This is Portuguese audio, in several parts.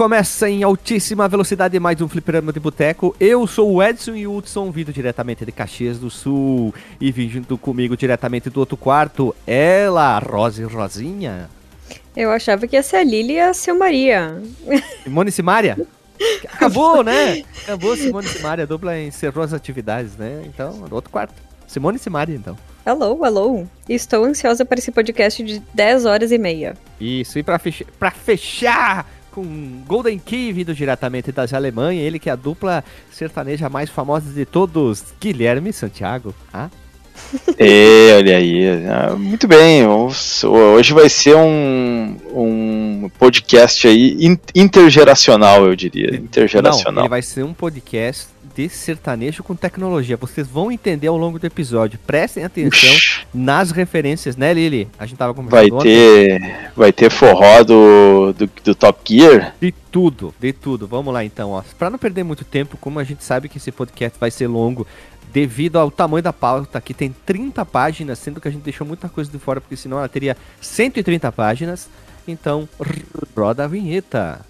Começa em altíssima velocidade mais um fliperama de boteco. Eu sou o Edson e o Hudson, vindo diretamente de Caxias do Sul. E vindo junto comigo diretamente do outro quarto, ela, Rose Rosinha. Eu achava que ia ser a Lili e a Silmaria. Simone Simaria? Acabou, né? Acabou Simone Simaria, a dupla encerrou as atividades, né? Então, no outro quarto. Simone Simaria, então. Hello, hello. Estou ansiosa para esse podcast de 10 horas e meia. Isso, e para fechar, pra fechar com Golden Key vindo diretamente das Alemanha, ele que é a dupla sertaneja mais famosa de todos, Guilherme Santiago. Ah? E, olha aí, ah, muito bem. Hoje vai ser um, um podcast aí intergeracional, eu diria. Intergeracional. Não, ele vai ser um podcast de sertanejo com tecnologia. Vocês vão entender ao longo do episódio. Prestem atenção nas referências, né, Lili? A gente tava conversando Vai ter, vai ter forró do, do, do, Top Gear? De tudo, de tudo. Vamos lá então, ó. Pra não perder muito tempo, como a gente sabe que esse podcast vai ser longo, devido ao tamanho da pauta, que tem 30 páginas, sendo que a gente deixou muita coisa de fora, porque senão ela teria 130 páginas. Então, roda a vinheta.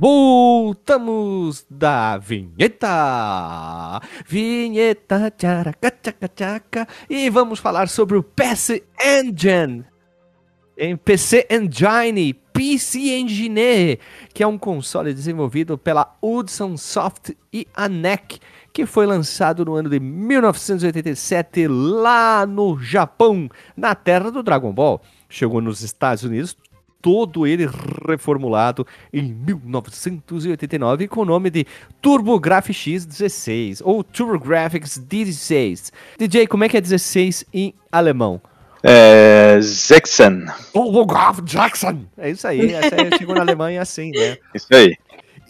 Voltamos da vinheta! Vinheta, tcharaca, tchaca, tchaca. E vamos falar sobre o PC Engine. Em PC Engine, PC Engine, que é um console desenvolvido pela Hudson Soft e a NEC, que foi lançado no ano de 1987 lá no Japão, na terra do Dragon Ball. Chegou nos Estados Unidos todo ele reformulado em 1989 com o nome de TurboGrafx 16 ou TurboGrafx 16. DJ, como é que é 16 em alemão? É, Jackson. TurboGraf Jackson. É isso aí, essa chegou na Alemanha assim, né? Isso aí.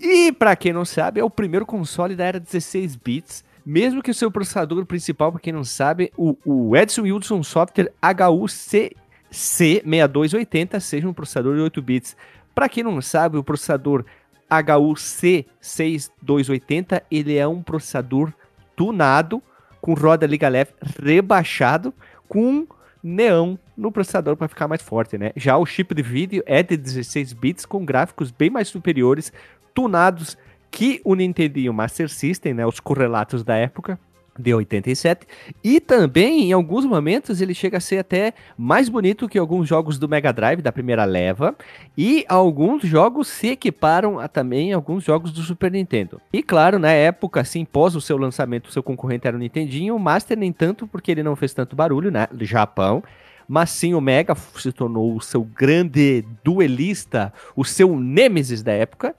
E para quem não sabe, é o primeiro console da era 16 bits mesmo que o seu processador principal, para quem não sabe, o, o Edson Wilson Software HUC C6280 seja um processador de 8 bits. Para quem não sabe, o processador HUC6280 ele é um processador tunado com roda liga leve rebaixado com neão no processador para ficar mais forte, né? Já o chip de vídeo é de 16 bits com gráficos bem mais superiores, tunados que o Nintendo Master System, né, os correlatos da época, de 87. E também, em alguns momentos, ele chega a ser até mais bonito que alguns jogos do Mega Drive da primeira leva. E alguns jogos se equiparam a também alguns jogos do Super Nintendo. E claro, na época, assim, pós o seu lançamento, o seu concorrente era o Nintendinho. O Master nem tanto, porque ele não fez tanto barulho, né? Do Japão. Mas sim, o Mega se tornou o seu grande duelista, o seu Nemesis da época.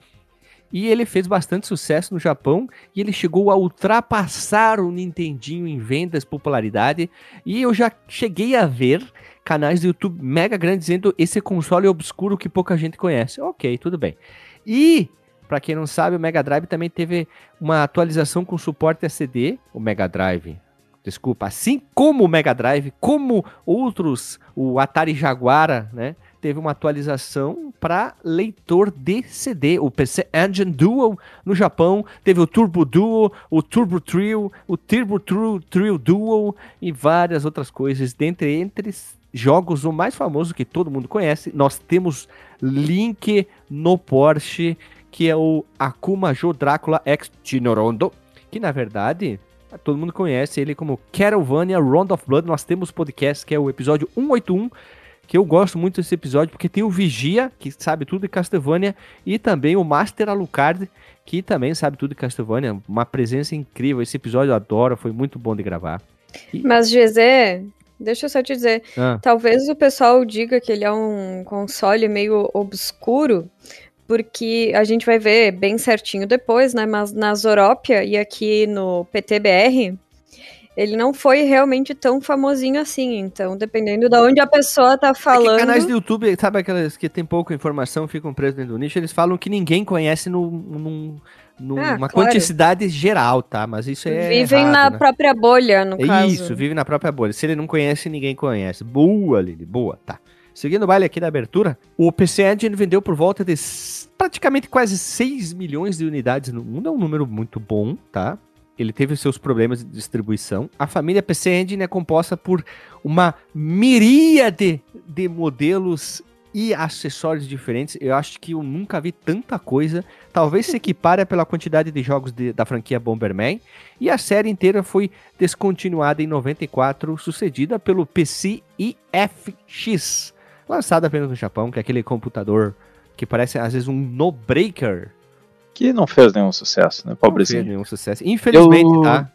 E ele fez bastante sucesso no Japão e ele chegou a ultrapassar o Nintendinho em vendas, popularidade. E eu já cheguei a ver canais do YouTube mega grandes dizendo esse console é obscuro que pouca gente conhece. Ok, tudo bem. E para quem não sabe, o Mega Drive também teve uma atualização com suporte a CD, o Mega Drive. Desculpa, assim como o Mega Drive, como outros, o Atari Jaguar, né? Teve uma atualização para leitor de CD, o PC Engine Dual no Japão, teve o Turbo Duo, o Turbo Trio, o Turbo Trio, Trio Dual e várias outras coisas, dentre, entre, jogos, o mais famoso que todo mundo conhece, nós temos Link no Porsche, que é o Akuma Jo Drácula X Tinorondo, que na verdade todo mundo conhece ele como Castlevania Round of Blood. Nós temos podcast que é o episódio 181, que eu gosto muito desse episódio porque tem o Vigia, que sabe tudo de Castlevania, e também o Master Alucard, que também sabe tudo de Castlevania. Uma presença incrível. Esse episódio eu adoro, foi muito bom de gravar. E... Mas, GZ, deixa eu só te dizer, ah. talvez o pessoal diga que ele é um console meio obscuro, porque a gente vai ver bem certinho depois, né? Mas na Zorópia e aqui no PTBR, ele não foi realmente tão famosinho assim. Então, dependendo de onde a pessoa tá falando. É canais do YouTube, sabe aquelas que tem pouca informação, ficam presos dentro do nicho, eles falam que ninguém conhece no, num, numa ah, claro. quantidade geral, tá? Mas isso é. Vivem errado, na né? própria bolha, no é caso. Isso, vive na própria bolha. Se ele não conhece, ninguém conhece. Boa, Lili, boa, tá. Seguindo o baile aqui da abertura, o PC Engine vendeu por volta de praticamente quase 6 milhões de unidades no mundo. É um número muito bom, tá? Ele teve seus problemas de distribuição. A família PC Engine é composta por uma miríade de modelos e acessórios diferentes. Eu acho que eu nunca vi tanta coisa. Talvez se equipare pela quantidade de jogos de, da franquia Bomberman. E a série inteira foi descontinuada em 94, sucedida pelo PC IFX, lançado apenas no Japão, que é aquele computador que parece às vezes um no-breaker. Que não fez nenhum sucesso, né? Pobrezinho. Não fez nenhum sucesso. Infelizmente, eu... tá?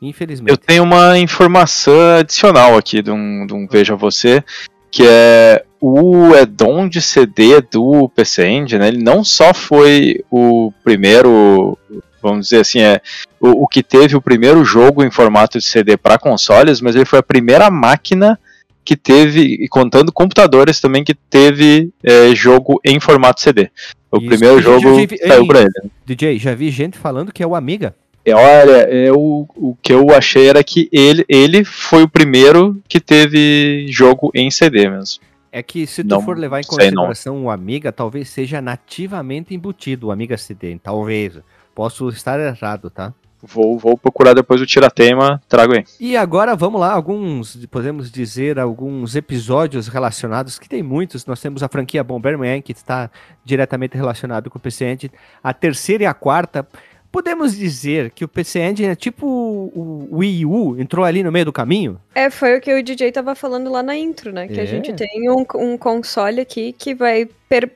Infelizmente. Eu tenho uma informação adicional aqui de um, de um Veja Você, que é o Edon de CD do PC Engine, né? Ele não só foi o primeiro, vamos dizer assim, é o, o que teve o primeiro jogo em formato de CD para consoles, mas ele foi a primeira máquina que teve, e contando computadores também, que teve é, jogo em formato CD. O Isso. primeiro jogo vi, saiu pra ele. DJ, já vi gente falando que é o Amiga. É, olha, é, o, que eu achei era que ele, ele foi o primeiro que teve jogo em CD mesmo. É que se tu não, for levar em consideração o Amiga, talvez seja nativamente embutido o Amiga CD. Talvez. Posso estar errado, tá? Vou, vou procurar depois o tiratema, trago aí. E agora vamos lá, alguns, podemos dizer, alguns episódios relacionados, que tem muitos. Nós temos a franquia Bomberman, que está diretamente relacionado com o PC Engine. A terceira e a quarta. Podemos dizer que o PC Engine é tipo o Wii U, entrou ali no meio do caminho? É, foi o que o DJ tava falando lá na intro, né? Que é. a gente tem um, um, console aqui que vai per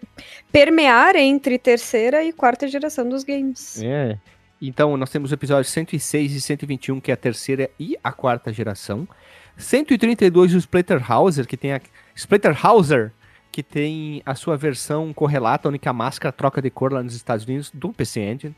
permear entre terceira e quarta geração dos games. É. Então, nós temos o episódio 106 e 121, que é a terceira e a quarta geração. 132, o Splatterhauser, que tem a Splatterhauser, que tem a sua versão correlata, única máscara troca de cor lá nos Estados Unidos, do PC Engine.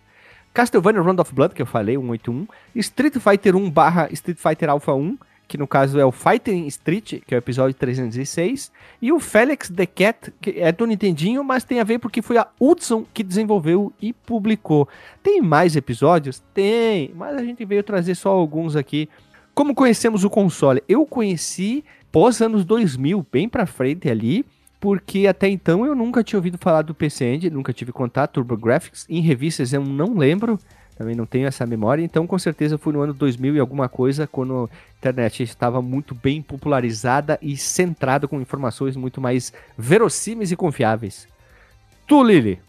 Castlevania Round of Blood, que eu falei, 181. Street Fighter 1 barra Street Fighter Alpha 1, que no caso é o Fighting Street, que é o episódio 306, e o Felix the Cat, que é do Nintendinho, mas tem a ver porque foi a Hudson que desenvolveu e publicou. Tem mais episódios? Tem, mas a gente veio trazer só alguns aqui. Como conhecemos o console? Eu conheci pós anos 2000, bem pra frente ali, porque até então eu nunca tinha ouvido falar do PC Engine, nunca tive contato, TurboGrafx, em revistas eu não lembro, também não tenho essa memória, então com certeza foi no ano 2000 e alguma coisa, quando a internet estava muito bem popularizada e centrada com informações muito mais verossímeis e confiáveis. Tu, Lili.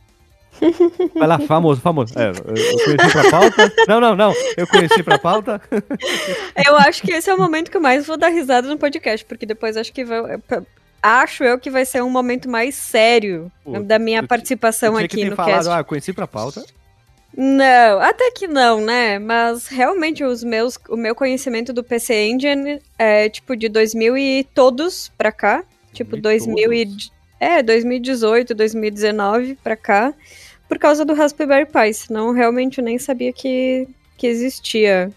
Vai lá, famoso, famoso. É, eu conheci pra pauta. Não, não, não. Eu conheci pra pauta. Eu acho que esse é o momento que eu mais vou dar risada no podcast, porque depois acho que vai. Acho eu que vai ser um momento mais sério Pô, da minha participação aqui no falado, cast. Ah, conheci pra pauta. Não, até que não, né? Mas realmente os meus, o meu conhecimento do PC Engine é tipo de 2000 e todos pra cá, tipo 2000 e é, 2018, 2019 pra cá, por causa do Raspberry Pi, senão realmente eu nem sabia que que existia.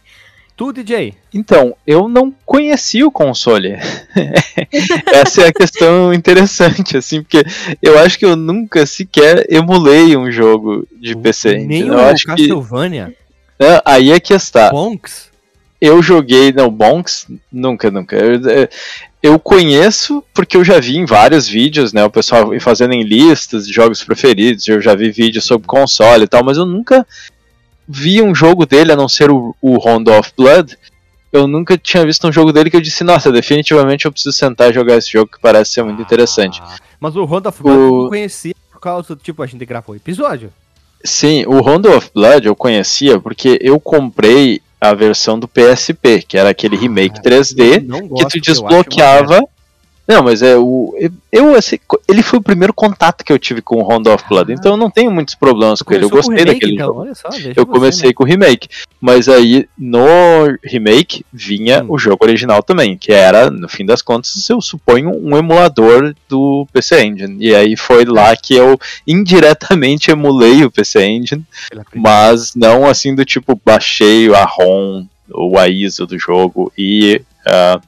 Tu, DJ? Então, eu não conheci o console. Essa é a questão interessante, assim, porque eu acho que eu nunca sequer emulei um jogo de PC. Nem o Castlevania? Que... É, aí é que está. Bonks? Eu joguei, não, Bonks, nunca, nunca. Eu, eu conheço porque eu já vi em vários vídeos, né, o pessoal fazendo em listas de jogos preferidos, eu já vi vídeos sobre console e tal, mas eu nunca vi um jogo dele, a não ser o, o Round of Blood, eu nunca tinha visto um jogo dele que eu disse, nossa, definitivamente eu preciso sentar e jogar esse jogo que parece ser muito ah, interessante. Mas o Rondo of Blood o... eu conhecia por causa do tipo, a gente gravou episódio. Sim, o Rondo of Blood eu conhecia porque eu comprei a versão do PSP, que era aquele remake ah, 3D que tu desbloqueava não, mas é o. Eu, assim, ele foi o primeiro contato que eu tive com o Rondo of Blood, ah, então eu não tenho muitos problemas com ele. Eu gostei remake, daquele então, jogo. Só, eu comecei né? com o remake. Mas aí, no remake, vinha hum. o jogo original também, que era, no fim das contas, eu suponho, um emulador do PC Engine. E aí foi lá que eu indiretamente emulei o PC Engine, mas não assim do tipo, baixei a ROM ou a ISO do jogo e. Uh,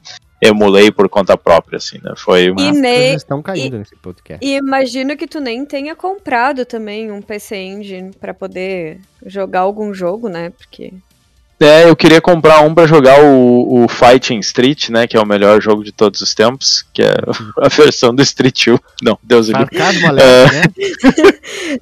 emulei por conta própria, assim, né? Foi uma. E nem... estão caindo e, nesse podcast. E imagino que tu nem tenha comprado também um PC Engine para poder jogar algum jogo, né? Porque. É, eu queria comprar um para jogar o, o, Fighting Street, né? Que é o melhor jogo de todos os tempos, que é a versão do Street 1. Não, Deus do livre. É... né?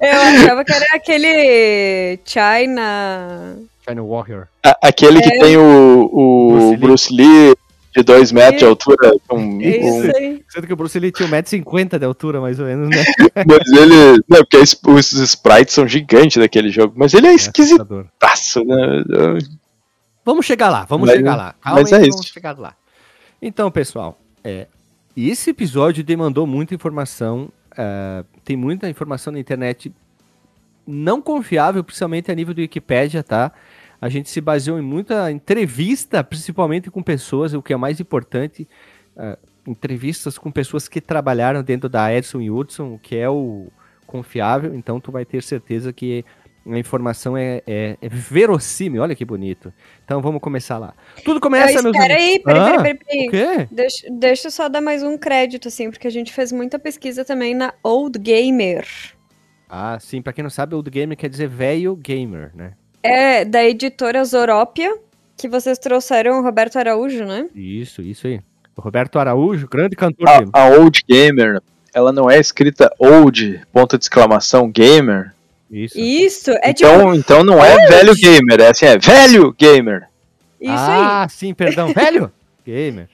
eu achava que era aquele China. China Warrior. A, aquele é... que tem o, o Bruce Lee, Bruce Lee de 2 metros de altura. Com, é isso aí. Sendo que o Bruce ele tinha 1,50m de altura, mais ou menos, né? mas ele. Não, porque os sprites são gigantes daquele jogo. Mas ele é, é esquisitaço, né? Vamos chegar lá, vamos mas, chegar lá. Calma mas aí, é vamos isso. chegar lá. Então, pessoal, é, esse episódio demandou muita informação. Uh, tem muita informação na internet não confiável, principalmente a nível do Wikipedia, tá? A gente se baseou em muita entrevista, principalmente com pessoas, o que é mais importante, uh, entrevistas com pessoas que trabalharam dentro da Edson e Hudson, o que é o confiável, então tu vai ter certeza que a informação é, é, é, verossímil, olha que bonito. Então vamos começar lá. Tudo começa, meus Espera aí, peraí, ah, peraí, peraí. O quê? Deixa, deixa eu só dar mais um crédito, assim, porque a gente fez muita pesquisa também na Old Gamer. Ah, sim, pra quem não sabe, Old Gamer quer dizer velho gamer, né? É da editora Zorópia, que vocês trouxeram o Roberto Araújo, né? Isso, isso aí. O Roberto Araújo, grande cantor. A, a Old Gamer, ela não é escrita Old, ponto de exclamação, Gamer. Isso. Isso, é então, tipo... Então não é old. velho gamer, é assim, é velho gamer. Isso ah, aí. sim, perdão, velho gamer.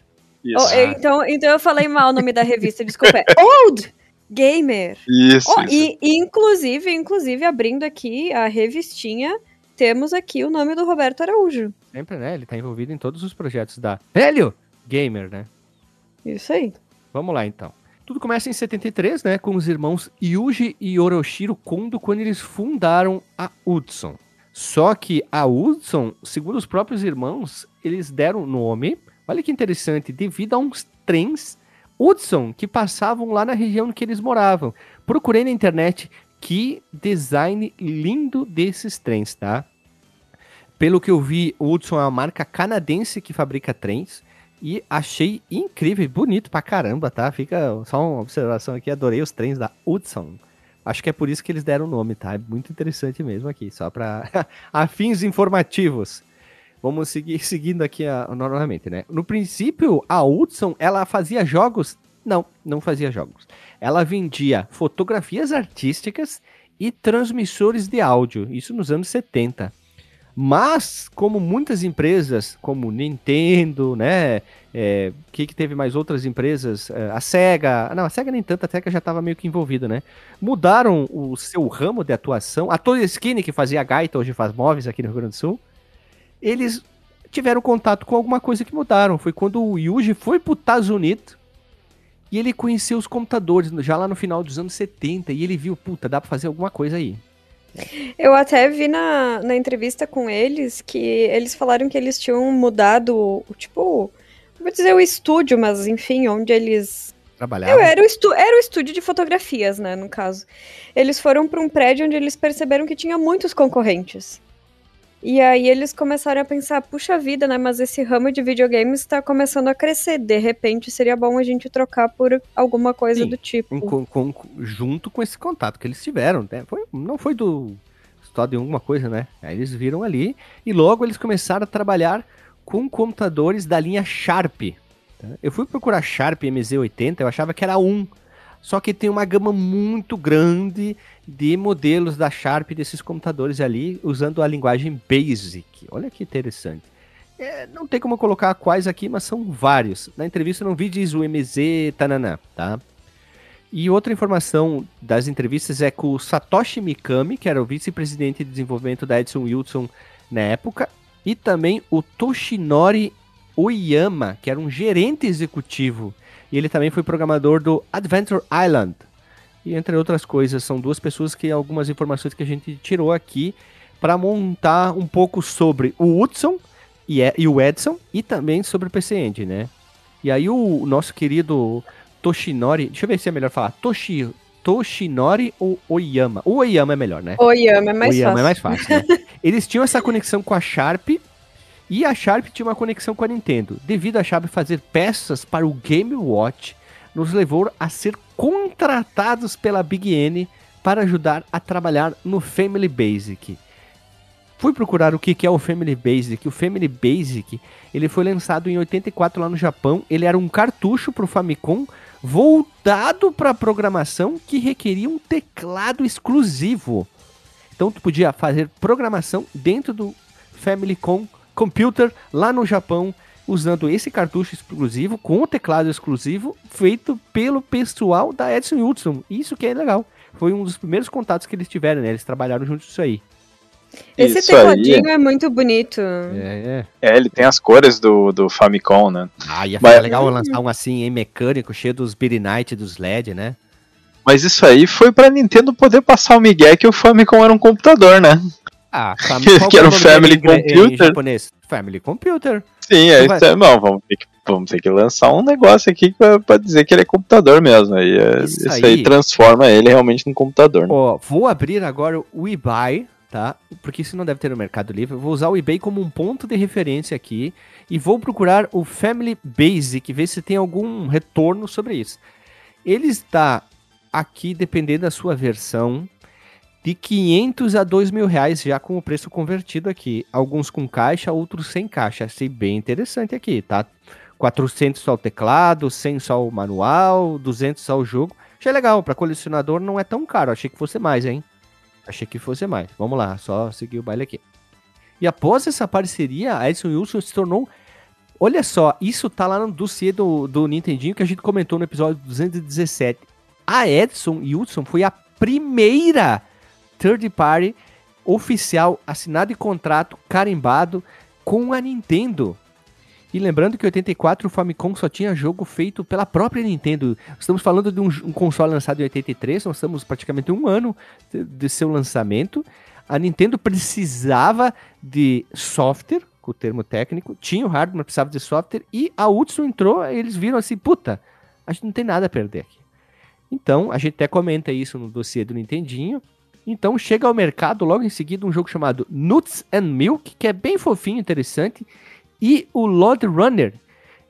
Oh, então, então eu falei mal o nome da revista, desculpa. É Old Gamer. Isso, oh, isso. E inclusive, inclusive abrindo aqui a revistinha, temos aqui o nome do Roberto Araújo. Sempre, né? Ele tá envolvido em todos os projetos da Velho Gamer, né? Isso aí. Vamos lá, então. Tudo começa em 73, né? Com os irmãos Yuji e Oroshiro Kondo, quando eles fundaram a Hudson. Só que a Hudson, segundo os próprios irmãos, eles deram nome, olha que interessante, devido a uns trens Hudson que passavam lá na região que eles moravam. Procurei na internet que design lindo desses trens, tá? Pelo que eu vi, o Hudson é uma marca canadense que fabrica trens. E achei incrível, bonito pra caramba, tá? Fica só uma observação aqui, adorei os trens da Hudson. Acho que é por isso que eles deram o nome, tá? É muito interessante mesmo aqui, só para afins informativos. Vamos seguir seguindo aqui a, normalmente, né? No princípio, a Hudson, ela fazia jogos? Não, não fazia jogos. Ela vendia fotografias artísticas e transmissores de áudio, isso nos anos 70. Mas, como muitas empresas, como Nintendo, né? É, que, que teve mais outras empresas? É, a SEGA. Não, a SEGA nem tanto, a SEGA já estava meio que envolvida, né? Mudaram o seu ramo de atuação. A Toy Skinny, que fazia gaita, hoje faz móveis aqui no Rio Grande do Sul. Eles tiveram contato com alguma coisa que mudaram. Foi quando o Yuji foi para os Estados Unidos e ele conheceu os computadores já lá no final dos anos 70 e ele viu, puta, dá para fazer alguma coisa aí. Eu até vi na, na entrevista com eles que eles falaram que eles tinham mudado, tipo, vou dizer o estúdio, mas enfim, onde eles trabalhavam. Era o, estu era o estúdio de fotografias, né, no caso. Eles foram para um prédio onde eles perceberam que tinha muitos concorrentes. E aí eles começaram a pensar, puxa vida, né? Mas esse ramo de videogames está começando a crescer. De repente seria bom a gente trocar por alguma coisa Sim, do tipo. Com, com, junto com esse contato que eles tiveram. Né? Foi, não foi do estado de alguma coisa, né? Aí eles viram ali e logo eles começaram a trabalhar com computadores da linha Sharp. Eu fui procurar Sharp MZ80, eu achava que era um. Só que tem uma gama muito grande de modelos da Sharp desses computadores ali, usando a linguagem BASIC. Olha que interessante. É, não tem como colocar quais aqui, mas são vários. Na entrevista não vi diz o MZ Tanana, tá? E outra informação das entrevistas é com o Satoshi Mikami, que era o vice-presidente de desenvolvimento da Edson Wilson na época, e também o Toshinori Oyama, que era um gerente executivo. E ele também foi programador do Adventure Island. E entre outras coisas, são duas pessoas que algumas informações que a gente tirou aqui para montar um pouco sobre o Hudson e, e o Edson e também sobre o PC Engine, né? E aí o nosso querido Toshinori, deixa eu ver se é melhor falar, Toshi, Toshinori ou Oyama? O Oyama é melhor, né? Oyama é mais Oyama fácil. é mais fácil. Né? Eles tinham essa conexão com a Sharp e a Sharp tinha uma conexão com a Nintendo. Devido a Sharp fazer peças para o Game Watch, nos levou a ser contratados pela Big N para ajudar a trabalhar no Family Basic. Fui procurar o que é o Family Basic. O Family Basic ele foi lançado em 84 lá no Japão. Ele era um cartucho para o Famicom voltado para programação que requeria um teclado exclusivo. Então tu podia fazer programação dentro do Famicom Computer lá no Japão usando esse cartucho exclusivo com o teclado exclusivo feito pelo pessoal da Edson Hudson. Isso que é legal. Foi um dos primeiros contatos que eles tiveram, né? Eles trabalharam juntos isso aí. Esse Isso tecladinho aí. é muito bonito. É, é. é, ele tem as cores do, do Famicom, né? Ah, ia ficar Mas... legal lançar um assim, em mecânico, cheio dos Night, dos LED, né? Mas isso aí foi pra Nintendo poder passar o Miguel que o Famicom era um computador, né? Ah, que era o Family Computer. Em japonês. Family Computer. Sim, é isso. Não, vamos ter, que, vamos ter que lançar um negócio aqui pra, pra dizer que ele é computador mesmo. Aí, é, isso, isso aí. aí. transforma ele realmente num computador. Né? Ó, vou abrir agora o eBay tá? Porque isso não deve ter no Mercado Livre. Eu vou usar o eBay como um ponto de referência aqui e vou procurar o Family Basic, ver se tem algum retorno sobre isso. Ele está aqui, dependendo da sua versão, de 500 a 2 mil reais já com o preço convertido aqui. Alguns com caixa, outros sem caixa. Achei bem interessante aqui, tá? 400 só o teclado, 100 só o manual, 200 só o jogo. Achei legal, para colecionador não é tão caro, achei que fosse mais, hein? Achei que fosse mais. Vamos lá, só seguir o baile aqui. E após essa parceria, a Edson Wilson se tornou. Olha só, isso tá lá no dossiê do, do Nintendinho que a gente comentou no episódio 217. A Edson Wilson foi a primeira third party oficial assinado de contrato carimbado com a Nintendo. E lembrando que em 84 o Famicom só tinha jogo feito pela própria Nintendo. Estamos falando de um, um console lançado em 83, nós estamos praticamente um ano de, de, seu lançamento. A Nintendo precisava de software, com o termo técnico, tinha o hardware, mas precisava de software, e a Hudson entrou, e eles viram assim, puta, a gente não tem nada a perder aqui. Então, a gente até comenta isso no dossiê do Nintendinho. Então, chega ao mercado logo em seguida um jogo chamado Nuts and Milk, que é bem fofinho, interessante, e o Lord Runner.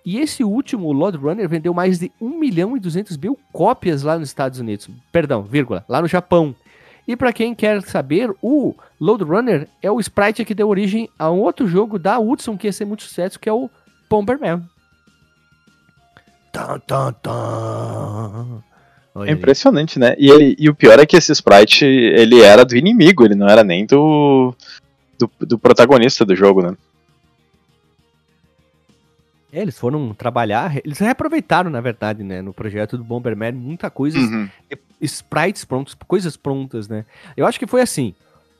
E esse último, o Lord Runner, vendeu mais de 1 milhão e 200 mil cópias lá nos Estados Unidos. Perdão, vírgula, lá no Japão. E para quem quer saber, o Load Runner é o sprite que deu origem a um outro jogo da Hudson que ia ser muito sucesso, que é o Bomberman. É impressionante, né? E, ele, e o pior é que esse sprite, ele era do inimigo, ele não era nem do, do, do protagonista do jogo, né? É, eles foram trabalhar, eles reaproveitaram, na verdade, né, no projeto do Bomberman, muita coisa, uhum. sprites prontos, coisas prontas, né. Eu acho que foi assim,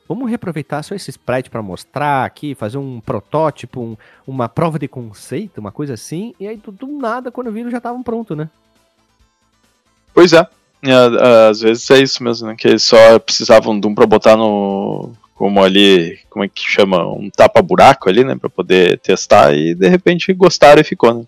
vamos reaproveitar só esse sprite para mostrar aqui, fazer um protótipo, um, uma prova de conceito, uma coisa assim, e aí do, do nada, quando viram, já estavam pronto, né. Pois é. é, às vezes é isso mesmo, né, que eles só precisavam de um pra botar no, como ali, como é que chama, um tapa-buraco ali, né, para poder testar e de repente gostaram e ficou, né?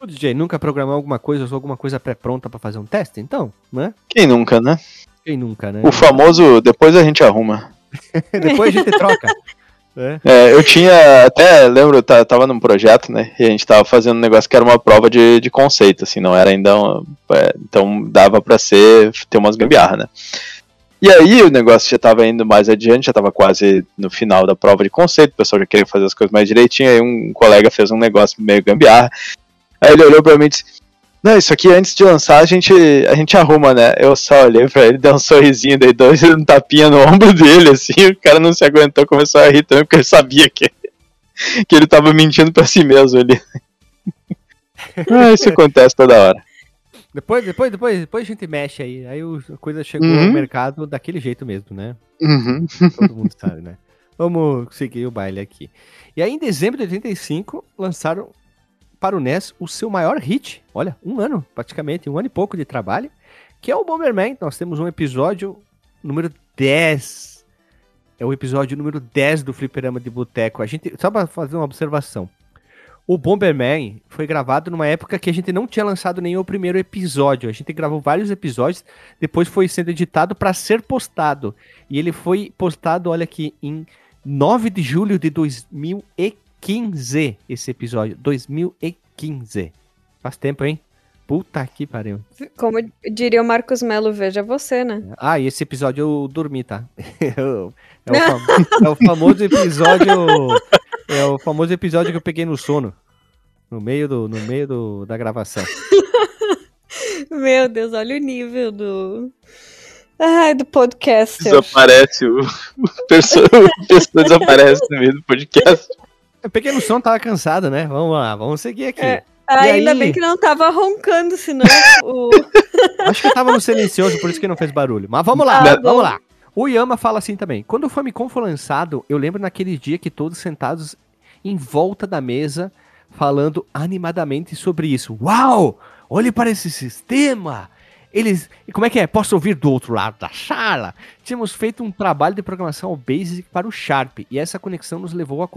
O DJ nunca programou alguma coisa ou alguma coisa pré-pronta para fazer um teste, então, né? Quem nunca, né? Quem nunca, né? O famoso depois a gente arruma. depois a gente troca. É. é. eu tinha, até lembro, eu tava num projeto, né, e a gente tava fazendo um negócio que era uma prova de, de conceito, assim, não era ainda, é, então dava para ser, ter umas gambiarra, né. E aí o negócio já estava indo mais adiante, já estava quase no final da prova de conceito, o pessoal já queria fazer as coisas mais direitinho, aí um colega fez um negócio meio gambiarra. Aí ele olhou para mim e disse: Não, isso aqui antes de lançar a gente, a gente arruma, né? Eu só olhei pra ele, dei um sorrisinho, dei dois um tapinha no ombro dele, assim, o cara não se aguentou, começou a rir também, porque ele sabia que que ele tava mentindo pra si mesmo ali. ah, isso acontece toda hora. Depois, depois, depois, depois a gente mexe aí. Aí a coisa chegou uhum. ao mercado daquele jeito mesmo, né? Uhum. Todo mundo sabe, né? Vamos seguir o baile aqui. E aí, em dezembro de 85, lançaram para o NES o seu maior hit. Olha, um ano, praticamente, um ano e pouco de trabalho. Que é o Bomberman. Nós temos um episódio número 10. É o episódio número 10 do Fliperama de Boteco. A gente, só para fazer uma observação. O Bomberman foi gravado numa época que a gente não tinha lançado o primeiro episódio. A gente gravou vários episódios, depois foi sendo editado para ser postado. E ele foi postado, olha aqui, em 9 de julho de 2015, esse episódio. 2015. Faz tempo, hein? Puta que pariu. Como diria o Marcos Melo, veja você, né? Ah, e esse episódio eu dormi, tá? é, o, é o famoso episódio é o famoso episódio que eu peguei no sono. No meio, do, no meio do, da gravação. Meu Deus, olha o nível do. Ai, do podcast. Desaparece o, o pessoa, pessoa desaparece no meio do podcast. Eu peguei no sono, tava cansado, né? Vamos lá, vamos seguir aqui. É, ainda aí... bem que não tava roncando, senão o... Acho que tava no silencioso, por isso que não fez barulho. Mas vamos lá, ah, vamos lá. O Yama fala assim também. Quando o Famicom foi lançado, eu lembro naquele dia que todos sentados em volta da mesa, falando animadamente sobre isso. Uau! Olhe para esse sistema! Eles. Como é que é? Posso ouvir do outro lado da sala? Tínhamos feito um trabalho de programação ao Basic para o Sharp, e essa conexão nos levou a,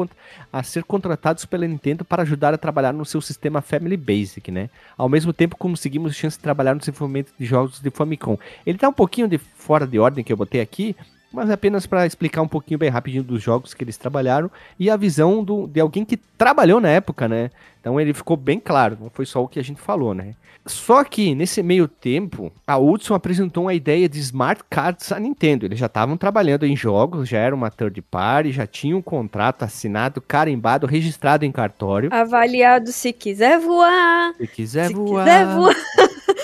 a, ser contratados pela Nintendo para ajudar a trabalhar no seu sistema Family Basic, né? Ao mesmo tempo, conseguimos chance de trabalhar no desenvolvimento de jogos de Famicom. Ele está um pouquinho de fora de ordem que eu botei aqui, mas apenas para explicar um pouquinho bem rapidinho dos jogos que eles trabalharam e a visão do, de alguém que trabalhou na época, né? Então ele ficou bem claro, não foi só o que a gente falou, né? Só que nesse meio tempo, a Hudson apresentou uma ideia de smart cards à Nintendo. Eles já estavam trabalhando em jogos, já era uma third party, já tinha um contrato assinado, carimbado, registrado em cartório. Avaliado se quiser voar. Se quiser se voar. Quiser voar.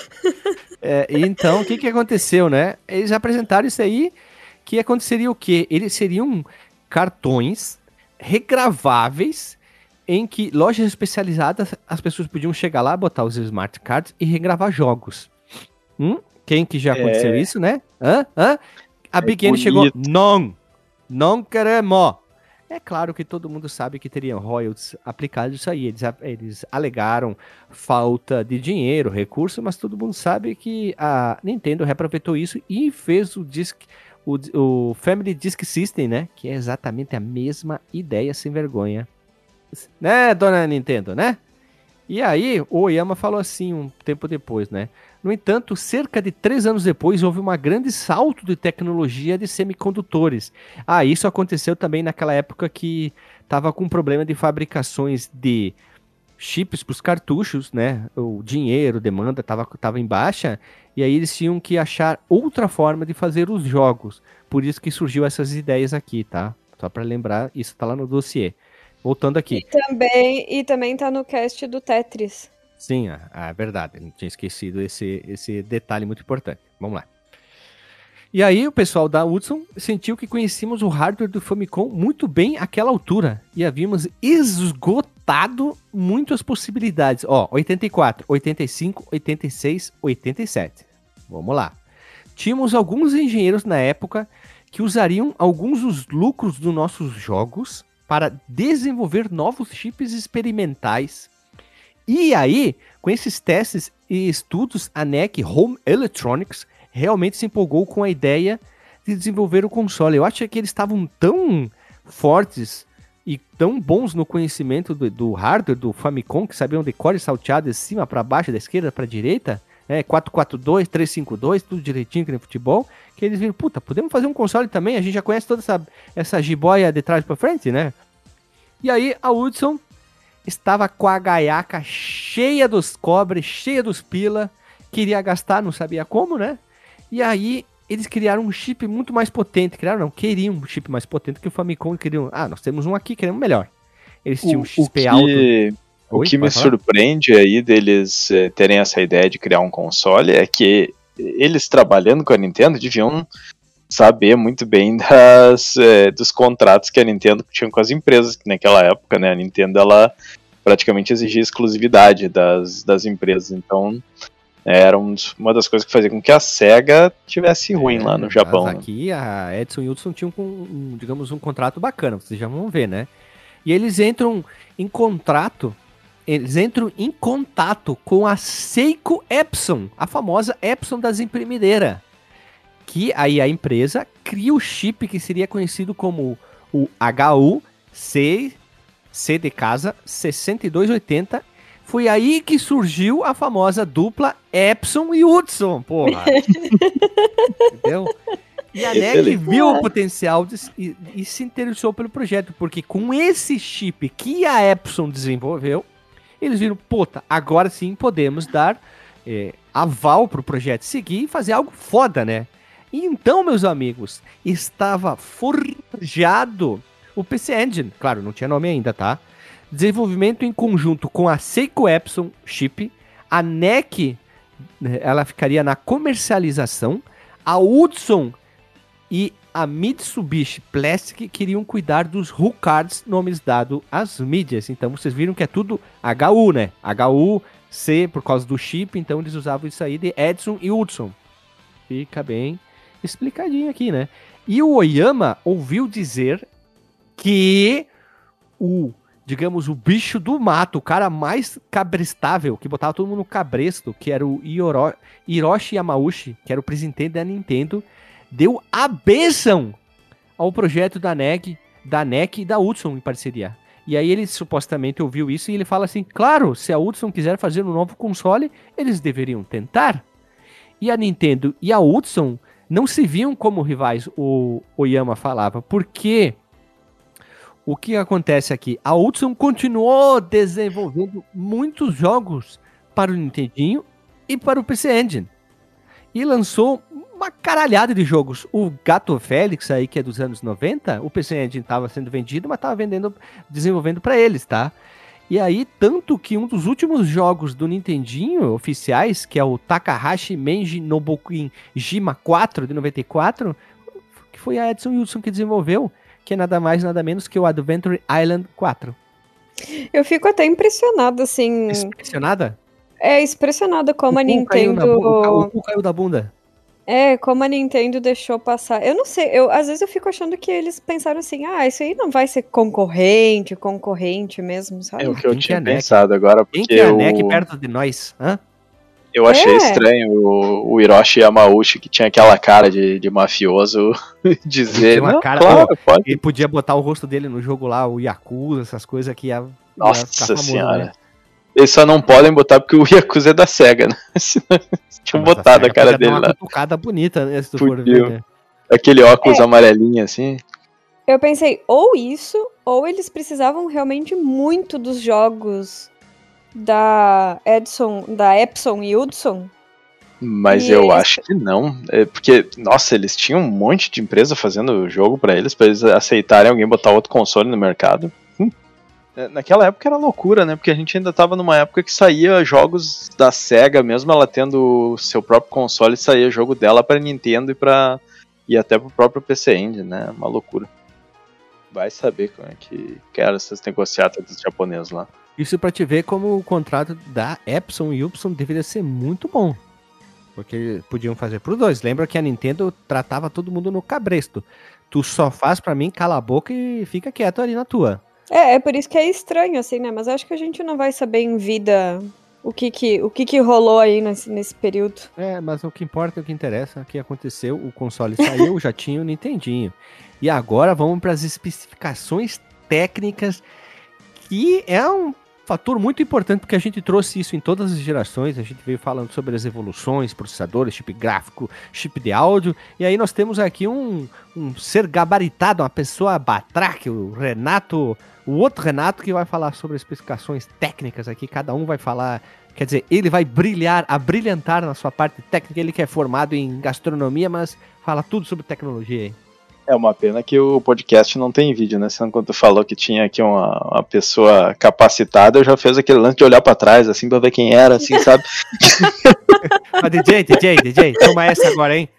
é, então, o que, que aconteceu, né? Eles apresentaram isso aí que aconteceria o quê? Eles seriam cartões regraváveis em que lojas especializadas as pessoas podiam chegar lá, botar os smart cards e regravar jogos. Hum? Quem que já aconteceu é... isso, né? Hã? Hã? A é Big N chegou, não, não queremos. É claro que todo mundo sabe que teriam royalties aplicados isso aí. Eles, eles alegaram falta de dinheiro, recurso, mas todo mundo sabe que a Nintendo reaproveitou isso e fez o disc, o, o Family Disk System, né? Que é exatamente a mesma ideia sem vergonha. Né, dona Nintendo, né? E aí, o Oyama falou assim um tempo depois, né? No entanto, cerca de três anos depois, houve um grande salto de tecnologia de semicondutores. Ah, isso aconteceu também naquela época que estava com problema de fabricações de chips para os cartuchos, né? O dinheiro, demanda estava tava em baixa e aí eles tinham que achar outra forma de fazer os jogos. Por isso que surgiu essas ideias aqui, tá? Só para lembrar, isso tá lá no dossiê. Voltando aqui. E também, e também tá no cast do Tetris. Sim, é, é verdade. Eu tinha esquecido esse, esse detalhe muito importante. Vamos lá. E aí o pessoal da Hudson sentiu que conhecíamos o hardware do Famicom muito bem àquela altura e havíamos esgotado muitas possibilidades. Ó, 84, 85, 86, 87. Vamos lá. Tínhamos alguns engenheiros na época que usariam alguns dos lucros dos nossos jogos para desenvolver novos chips experimentais. E aí, com esses testes e estudos, a NEC Home Electronics realmente se empolgou com a ideia de desenvolver o console. Eu acho que eles estavam tão fortes e tão bons no conhecimento do, do hardware do Famicom, que sabiam decore salteado de cima para baixo, da esquerda para direita, né, 442, 352, tudo direitinho que no futebol, que eles viram, puta, podemos fazer um console também, a gente já conhece toda essa, essa jiboia de trás para frente, né? E aí a Hudson estava com a gaiaca cheia dos cobres, cheia dos pila, queria gastar, não sabia como, né? E aí eles criaram um chip muito mais potente. Criaram, não, queriam um chip mais potente que o Famicom. Queriam, ah, nós temos um aqui, queremos melhor. Eles tinham um XP que, alto. O Oi, que me falar? surpreende aí deles eh, terem essa ideia de criar um console é que eles trabalhando com a Nintendo deviam saber muito bem das, é, dos contratos que a Nintendo tinha com as empresas, que naquela época, né, a Nintendo ela praticamente exigia exclusividade das, das empresas, então era uma das coisas que fazia com que a SEGA tivesse ruim é, lá no Japão. Mas né? aqui a Edson e Hudson tinham, um, digamos, um contrato bacana, vocês já vão ver, né? E eles entram em contrato, eles entram em contato com a Seiko Epson, a famosa Epson das imprimideiras. Que aí a empresa cria o chip que seria conhecido como o HU C, C de casa 6280 foi aí que surgiu a famosa dupla Epson e Hudson, porra. Entendeu? E a NEC viu o potencial de, e, e, se interessou pelo projeto, porque com esse chip que a Epson desenvolveu, eles viram, puta, agora sim podemos dar é, aval pro projeto seguir e fazer algo foda, né? E então, meus amigos, estava forjado o PC Engine. Claro, não tinha nome ainda, tá? Desenvolvimento em conjunto com a Seiko Epson Chip, a NEC né, ela ficaria na comercialização, a Hudson e a Mitsubishi Plastic queriam cuidar dos HU cards, nomes dados às mídias. Então vocês viram que é tudo HU, né? HU, C por causa do chip, então eles usavam isso aí de Edson e Hudson. Fica bem explicadinho aqui, né? E o Oyama ouviu dizer que o digamos, o bicho do mato, o cara mais cabrestável, que botava todo mundo no cabresto, que era o Ioro, Hiroshi Yamauchi, que era o presidente da Nintendo, deu a benção ao projeto da NEC, da NEC e da Hudson em parceria. E aí ele supostamente ouviu isso e ele fala assim: claro, se a Hudson quiser fazer um novo console, eles deveriam tentar. E a Nintendo e a Hudson não se viam como rivais, o Oyama falava, porque o que acontece aqui? A Hudson continuou desenvolvendo muitos jogos para o Nintendinho e para o PC Engine. E lançou uma caralhada de jogos. O Gato Félix aí, que é dos anos 90, o PC Engine estava sendo vendido, mas estava vendendo, desenvolvendo para eles, tá? E aí, tanto que um dos últimos jogos do Nintendinho oficiais, que é o Takahashi Menji Nobukin Jima 4 de 94, que foi a Edson Wilson que desenvolveu, que é nada mais nada menos que o Adventure Island 4. Eu fico até impressionada, assim. Impressionada? É, impressionada como o a Nintendo. Caiu o cu caiu da bunda. É, como a Nintendo deixou passar. Eu não sei, eu às vezes eu fico achando que eles pensaram assim: ah, isso aí não vai ser concorrente, concorrente mesmo, sabe? É o que eu Quem tinha é pensado agora. Porque Quem que é a NEC perto de nós? Hã? Eu achei é. estranho o, o, Hiroshi Yamauchi, que tinha aquela cara de, de mafioso, dizer. Uma cara, claro, pô, pode. Ele podia botar o rosto dele no jogo lá, o Yakuza, essas coisas que ia. Nossa ia famoso, senhora. Né? Eles só não podem botar porque o Yakuza é da SEGA, né? Tinha botado a, a cara dele lá. Uma bonita, né? Se tu for ver, né? Aquele óculos é. amarelinho assim. Eu pensei, ou isso, ou eles precisavam realmente muito dos jogos da Edson, da Epson e Hudson. Mas e eu eles... acho que não. É porque, nossa, eles tinham um monte de empresa fazendo jogo para eles, para eles aceitarem alguém botar outro console no mercado. Hum. É, naquela época era loucura, né? Porque a gente ainda tava numa época que saía jogos da SEGA, mesmo ela tendo seu próprio console, saía jogo dela para Nintendo e para e até pro próprio PC Engine, né? Uma loucura. Vai saber como é que, que eram essas negociatas dos japoneses lá. Isso para te ver como o contrato da Epson e Upson deveria ser muito bom. Porque podiam fazer pro dois. Lembra que a Nintendo tratava todo mundo no cabresto. Tu só faz para mim, cala a boca e fica quieto ali na tua. É, é por isso que é estranho, assim, né? Mas acho que a gente não vai saber em vida o que que, o que, que rolou aí nesse, nesse período. É, mas o que importa, o que interessa, o que aconteceu, o console saiu, já tinha o Nintendinho. E agora vamos para as especificações técnicas, que é um fator muito importante porque a gente trouxe isso em todas as gerações, a gente veio falando sobre as evoluções, processadores, chip gráfico, chip de áudio, e aí nós temos aqui um, um ser gabaritado, uma pessoa batraque, o Renato, o outro Renato que vai falar sobre especificações técnicas aqui, cada um vai falar, quer dizer, ele vai brilhar, abrilhantar na sua parte técnica, ele que é formado em gastronomia, mas fala tudo sobre tecnologia aí. É uma pena que o podcast não tem vídeo, né? Senão, quando tu falou que tinha aqui uma, uma pessoa capacitada, eu já fiz aquele lance de olhar para trás, assim, pra ver quem era, assim, sabe? Mas DJ, DJ, DJ, toma essa agora, hein?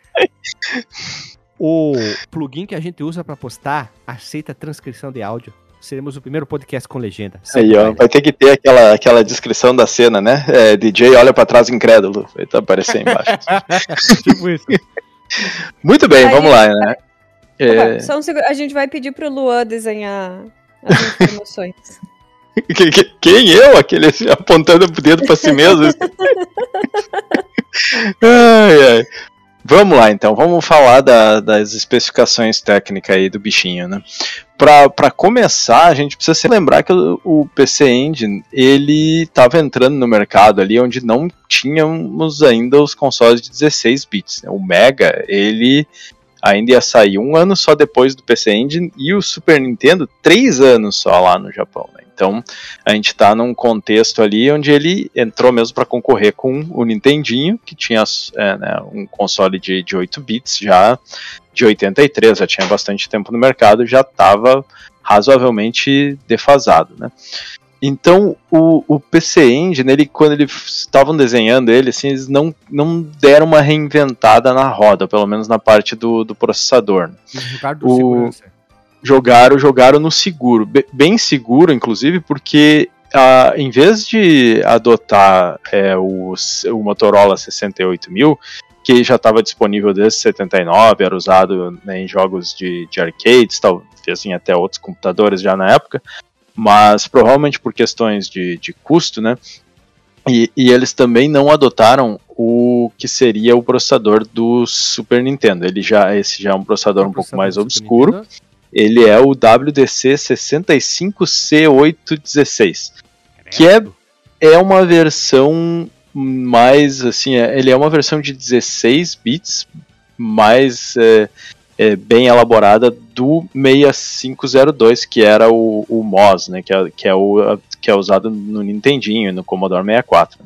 o plugin que a gente usa para postar aceita transcrição de áudio. Seremos o primeiro podcast com legenda. Aí, ó, vai ter que ter aquela, aquela descrição da cena, né? É, DJ olha para trás incrédulo. Vai aparecer embaixo. tipo isso. Muito bem, Aí, vamos lá, né? É... Só um segundo, a gente vai pedir pro Luan desenhar as informações. Quem eu? Aquele apontando o dedo para si mesmo. ai, ai. Vamos lá, então. Vamos falar da, das especificações técnicas aí do bichinho, né? Para começar, a gente precisa se lembrar que o, o PC Engine ele estava entrando no mercado ali onde não tínhamos ainda os consoles de 16 bits. Né? O Mega ele ainda ia sair um ano só depois do PC Engine e o Super Nintendo três anos só lá no Japão. Né? Então a gente está num contexto ali onde ele entrou mesmo para concorrer com o Nintendinho, que tinha é, né, um console de, de 8 bits já de 83, já tinha bastante tempo no mercado, já estava razoavelmente defasado. Né? Então, o, o PC Engine, ele, quando eles estavam desenhando ele, assim, eles não, não deram uma reinventada na roda, pelo menos na parte do, do processador. Ricardo, o, segurança jogaram, jogaram no seguro, bem seguro, inclusive, porque ah, em vez de adotar é, o, o Motorola 68000, que já estava disponível desde 79, era usado né, em jogos de, de arcades, talvez em até outros computadores já na época, mas provavelmente por questões de, de custo, né? E, e, eles também não adotaram o que seria o processador do Super Nintendo. Ele já, esse já é um processador um pouco mais obscuro ele é o WDC 65C816, que é, é uma versão mais assim, é, ele é uma versão de 16 bits, mais é, é, bem elaborada do 6502, que era o, o MOS, né, que, é, que, é o, que é usado no Nintendinho, no Commodore 64.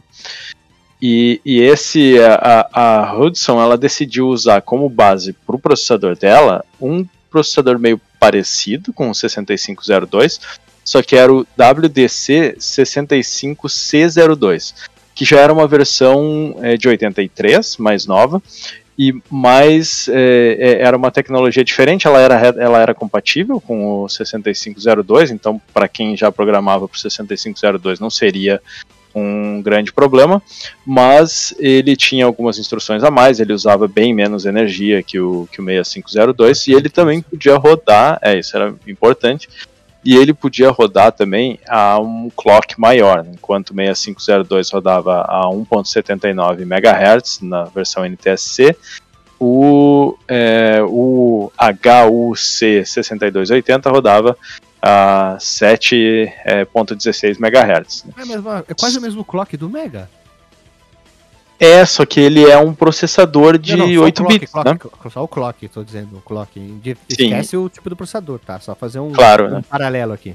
E, e esse a, a Hudson ela decidiu usar como base para o processador dela um processador meio parecido com o 6502, só que era o WDC 65C02, que já era uma versão é, de 83, mais nova, e mais é, é, era uma tecnologia diferente, ela era, ela era compatível com o 6502, então para quem já programava para o 6502 não seria um grande problema, mas ele tinha algumas instruções a mais, ele usava bem menos energia que o, que o 6502 e ele também podia rodar, é, isso era importante, e ele podia rodar também a um clock maior, enquanto o 6502 rodava a 1.79 MHz na versão NTSC, o, é, o HUC 6280 rodava a 7.16 MHz. É, é quase o mesmo clock do Mega. É, só que ele é um processador de não, não, 8 bits, clock, né? Só o clock, tô dizendo, o clock. Esquece Sim. o tipo do processador, tá? Só fazer um, claro, um né? paralelo aqui.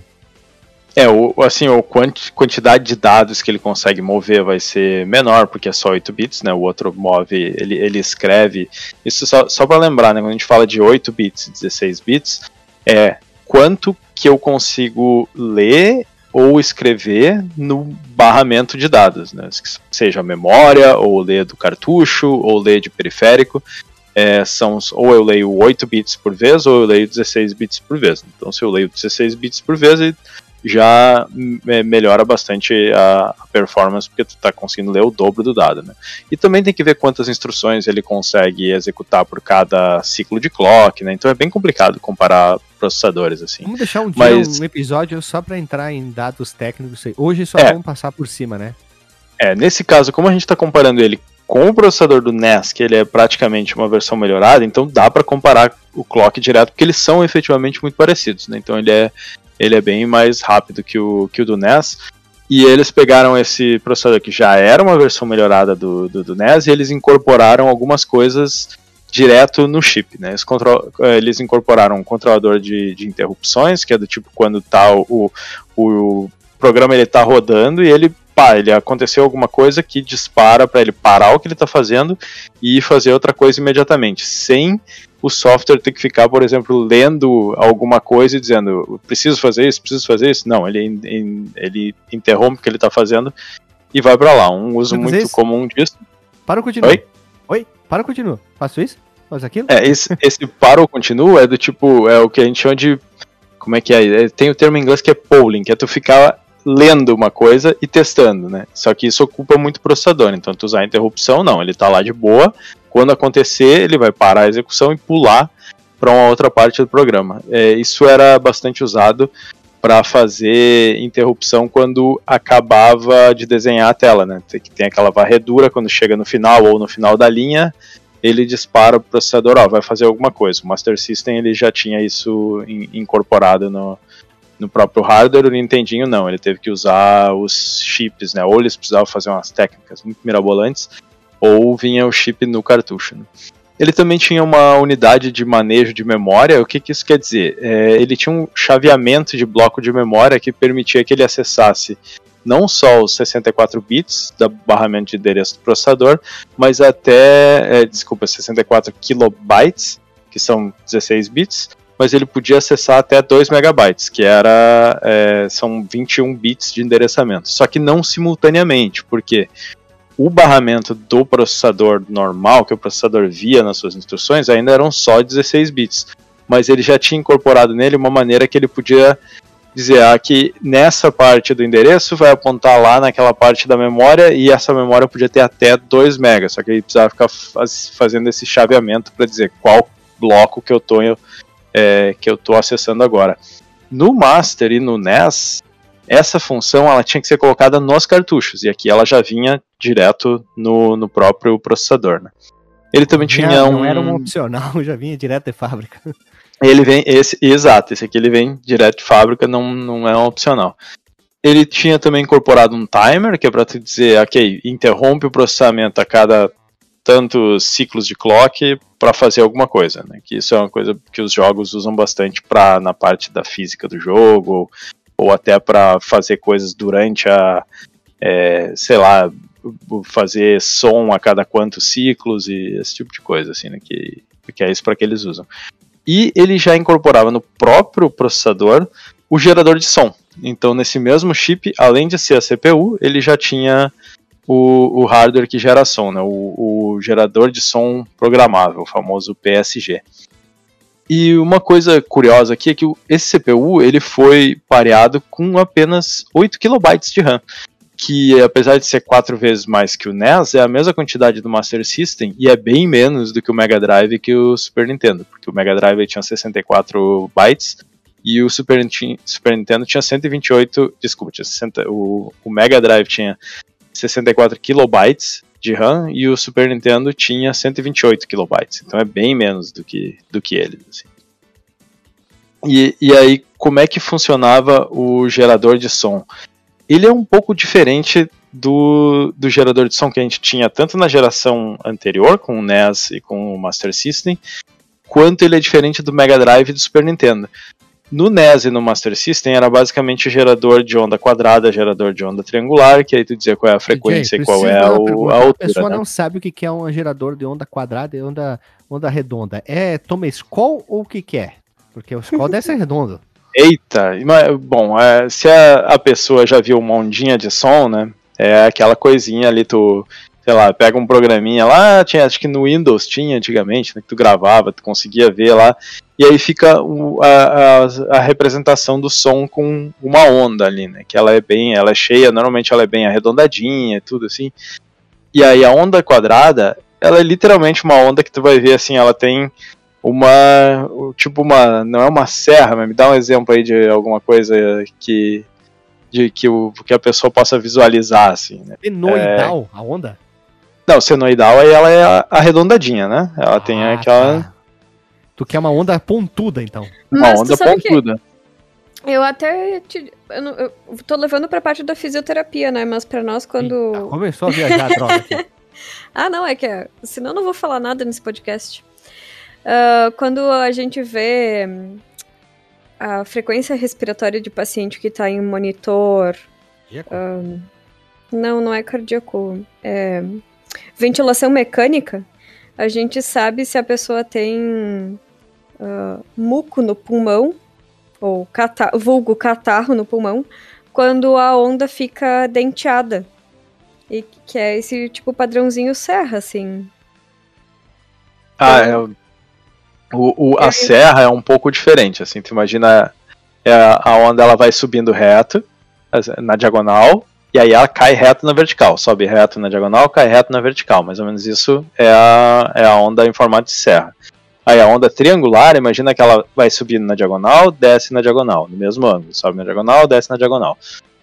É, o, assim, a quantidade de dados que ele consegue mover vai ser menor, porque é só 8 bits, né? O outro move, ele, ele escreve. Isso só, só para lembrar, né? Quando a gente fala de 8 bits e 16 bits, é quanto que eu consigo ler ou escrever no barramento de dados, né? seja memória, ou ler do cartucho, ou ler de periférico. É, são, ou eu leio 8 bits por vez, ou eu leio 16 bits por vez. Então, se eu leio 16 bits por vez, já melhora bastante a, a performance, porque tu está conseguindo ler o dobro do dado, né? E também tem que ver quantas instruções ele consegue executar por cada ciclo de clock, né? Então é bem complicado comparar processadores, assim. Vamos deixar um dia Mas... um episódio só para entrar em dados técnicos. Hoje só é. vamos passar por cima, né? É, nesse caso, como a gente está comparando ele com o processador do NES, que ele é praticamente uma versão melhorada, então dá para comparar o clock direto, porque eles são efetivamente muito parecidos, né? Então ele é ele é bem mais rápido que o, que o do NES. E eles pegaram esse processador que já era uma versão melhorada do, do, do NES e eles incorporaram algumas coisas direto no chip. Né? Eles, eh, eles incorporaram um controlador de, de, interrupções, que é do tipo quando tá o, o, o programa ele tá rodando e ele pá, ele aconteceu alguma coisa que dispara para ele parar o que ele está fazendo e fazer outra coisa imediatamente, sem o software ter que ficar, por exemplo, lendo alguma coisa e dizendo preciso fazer isso, preciso fazer isso. Não, ele, ele interrompe o que ele está fazendo e vai para lá. Um uso muito isso? comum disso. Para, continua. Oi? Oi? Para, continua. Faço isso? faz aquilo? É, esse, esse para ou continua é do tipo, é o que a gente chama de. Como é que é? é? Tem o termo em inglês que é polling, que é tu ficar lendo uma coisa e testando, né? Só que isso ocupa muito processador, então tu usar interrupção, não, ele tá lá de boa. Quando acontecer, ele vai parar a execução e pular para uma outra parte do programa. É, isso era bastante usado para fazer interrupção quando acabava de desenhar a tela, né? Tem, tem aquela varredura quando chega no final ou no final da linha, ele dispara o processador, ó, vai fazer alguma coisa. O Master System ele já tinha isso in, incorporado no, no próprio hardware, o Nintendinho não, ele teve que usar os chips, né? Ou eles precisavam fazer umas técnicas muito mirabolantes, ou vinha o chip no cartucho. Né? Ele também tinha uma unidade de manejo de memória. O que, que isso quer dizer? É, ele tinha um chaveamento de bloco de memória que permitia que ele acessasse não só os 64 bits da barramento de endereço do processador, mas até, é, desculpa, 64 kilobytes, que são 16 bits, mas ele podia acessar até 2 megabytes, que era, é, são 21 bits de endereçamento. Só que não simultaneamente, porque o barramento do processador normal, que o processador via nas suas instruções, ainda eram só 16 bits. Mas ele já tinha incorporado nele uma maneira que ele podia dizer ah, que nessa parte do endereço vai apontar lá naquela parte da memória e essa memória podia ter até 2 MB, só que ele precisava ficar faz, fazendo esse chaveamento para dizer qual bloco que eu estou é, eu tô acessando agora. No Master e no NES, essa função ela tinha que ser colocada nos cartuchos, e aqui ela já vinha direto no, no próprio processador. Né? Ele também tinha não, um. Não era um opcional, já vinha direto de fábrica. Ele vem, esse, exato, esse aqui ele vem direto de fábrica, não, não é um opcional. Ele tinha também incorporado um timer, que é para te dizer, ok, interrompe o processamento a cada tantos ciclos de clock para fazer alguma coisa, né? Que isso é uma coisa que os jogos usam bastante para na parte da física do jogo ou até para fazer coisas durante a, é, sei lá, fazer som a cada quantos ciclos e esse tipo de coisa, assim, né? Que, que é isso para que eles usam. E ele já incorporava no próprio processador o gerador de som. Então, nesse mesmo chip, além de ser a CPU, ele já tinha o, o hardware que gera som, né? o, o gerador de som programável, o famoso PSG. E uma coisa curiosa aqui é que esse CPU ele foi pareado com apenas 8 KB de RAM, que apesar de ser quatro vezes mais que o NES, é a mesma quantidade do Master System e é bem menos do que o Mega Drive que o Super Nintendo, porque o Mega Drive tinha 64 bytes e o Super, Super Nintendo tinha 128, desculpa, tinha 60, o, o Mega Drive tinha 64 kilobytes de RAM e o Super Nintendo tinha 128 kilobytes, então é bem menos do que, do que eles. Assim. E, e aí, como é que funcionava o gerador de som? Ele é um pouco diferente do, do gerador de som que a gente tinha tanto na geração anterior, com o NES e com o Master System, quanto ele é diferente do Mega Drive e do Super Nintendo. No NES e no Master System era basicamente gerador de onda quadrada, gerador de onda triangular, que aí tu dizia qual é a frequência e qual é a, o, a altura. A pessoa né? não sabe o que é um gerador de onda quadrada e onda, onda redonda. É toma Skoll ou o que, que é? Porque o Skoll deve ser redondo. Eita, bom, é, se a, a pessoa já viu uma ondinha de som, né? É aquela coisinha ali, tu sei lá, pega um programinha lá, tinha, acho que no Windows tinha antigamente, né, que tu gravava, tu conseguia ver lá, e aí fica o, a, a, a, representação do som com uma onda ali, né, que ela é bem, ela é cheia, normalmente ela é bem arredondadinha, tudo assim, e aí a onda quadrada, ela é literalmente uma onda que tu vai ver assim, ela tem uma, tipo uma, não é uma serra, mas me dá um exemplo aí de alguma coisa que de que, o, que a pessoa possa visualizar, assim, né? Senoidal, é... a onda? Não, senoidal aí ela é arredondadinha, né? Ela ah, tem aquela. Tá. Tu quer uma onda pontuda, então. Uma Mas onda pontuda. Eu até te, eu, não, eu tô levando pra parte da fisioterapia, né? Mas pra nós, quando. Eita, começou a viajar a droga aqui. ah, não, é que. Senão eu não vou falar nada nesse podcast. Uh, quando a gente vê a frequência respiratória de paciente que tá em monitor. Uh, não, não é cardíaco. É Ventilação mecânica, a gente sabe se a pessoa tem uh, muco no pulmão, ou catar vulgo catarro no pulmão, quando a onda fica denteada. E que é esse tipo padrãozinho serra, assim. Ah, então, O, o a serra é um pouco diferente, assim, tu imagina é, a onda ela vai subindo reto, na diagonal, e aí ela cai reto na vertical, sobe reto na diagonal, cai reto na vertical, mais ou menos isso é a, é a onda em formato de serra. Aí a onda triangular, imagina que ela vai subindo na diagonal, desce na diagonal, no mesmo ângulo, sobe na diagonal, desce na diagonal.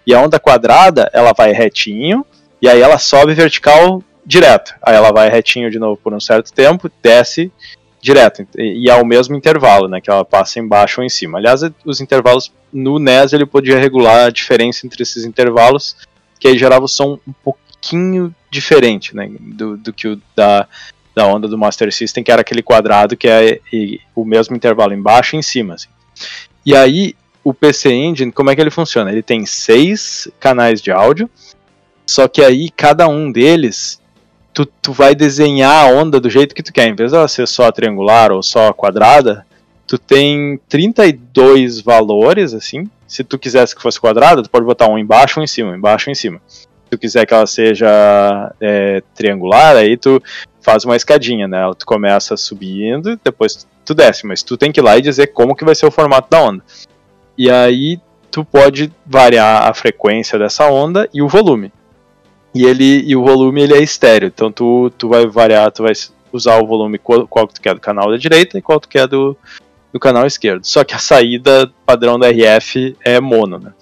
E a onda quadrada, ela vai retinho, e aí ela sobe vertical direto. Aí ela vai retinho de novo por um certo tempo, desce direto. E, e ao mesmo intervalo, né? Que ela passa embaixo ou em cima. Aliás, os intervalos no NES ele podia regular a diferença entre esses intervalos, que aí gerava o som um pouquinho diferente, né? Do, do que o da da onda do Master System, que era aquele quadrado que é e, o mesmo intervalo embaixo e em cima. Assim. E aí, o PC Engine, como é que ele funciona? Ele tem seis canais de áudio, só que aí cada um deles, tu, tu vai desenhar a onda do jeito que tu quer. Em vez de ela ser só triangular ou só quadrada, tu tem 32 valores, assim. Se tu quisesse que fosse quadrada, tu pode botar um embaixo, um em cima, embaixo, um em cima. Se tu quiser que ela seja é, triangular, aí tu faz uma escadinha, né? Tu começa subindo, depois tu desce, mas tu tem que ir lá e dizer como que vai ser o formato da onda. E aí tu pode variar a frequência dessa onda e o volume. E ele e o volume ele é estéreo, então tu, tu vai variar, tu vai usar o volume qual, qual que tu quer do canal da direita e qual tu quer do, do canal esquerdo. Só que a saída padrão da RF é mono, né?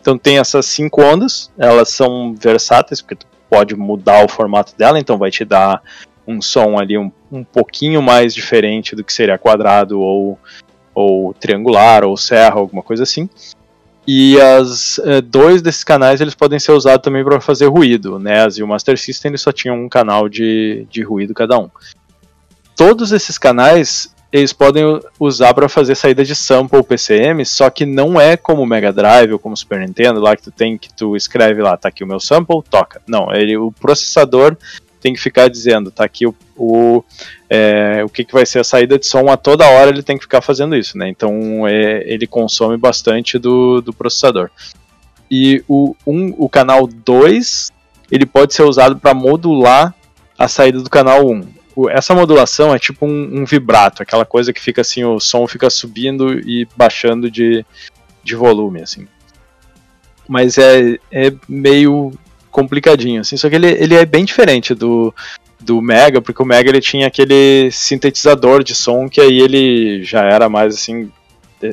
Então tem essas cinco ondas, elas são versáteis, porque tu pode mudar o formato dela, então vai te dar um som ali um, um pouquinho mais diferente do que seria quadrado ou, ou triangular ou serra, alguma coisa assim. E as é, dois desses canais eles podem ser usados também para fazer ruído. O NES e o Master System eles só tinham um canal de, de ruído cada um. Todos esses canais eles podem usar para fazer saída de sample PCM, só que não é como o Mega Drive ou como o Super Nintendo, lá que tu tem que tu escreve lá, tá aqui o meu sample, toca. Não, ele, o processador tem que ficar dizendo, tá aqui o, o, é, o que, que vai ser a saída de som a toda hora ele tem que ficar fazendo isso, né? Então é, ele consome bastante do, do processador. E o, um, o canal 2 ele pode ser usado para modular a saída do canal 1. O, essa modulação é tipo um, um, vibrato, aquela coisa que fica assim, o som fica subindo e baixando de, de volume, assim. Mas é, é meio complicadinho, assim. Só que ele, ele é bem diferente do, do Mega, porque o Mega ele tinha aquele sintetizador de som que aí ele já era mais assim.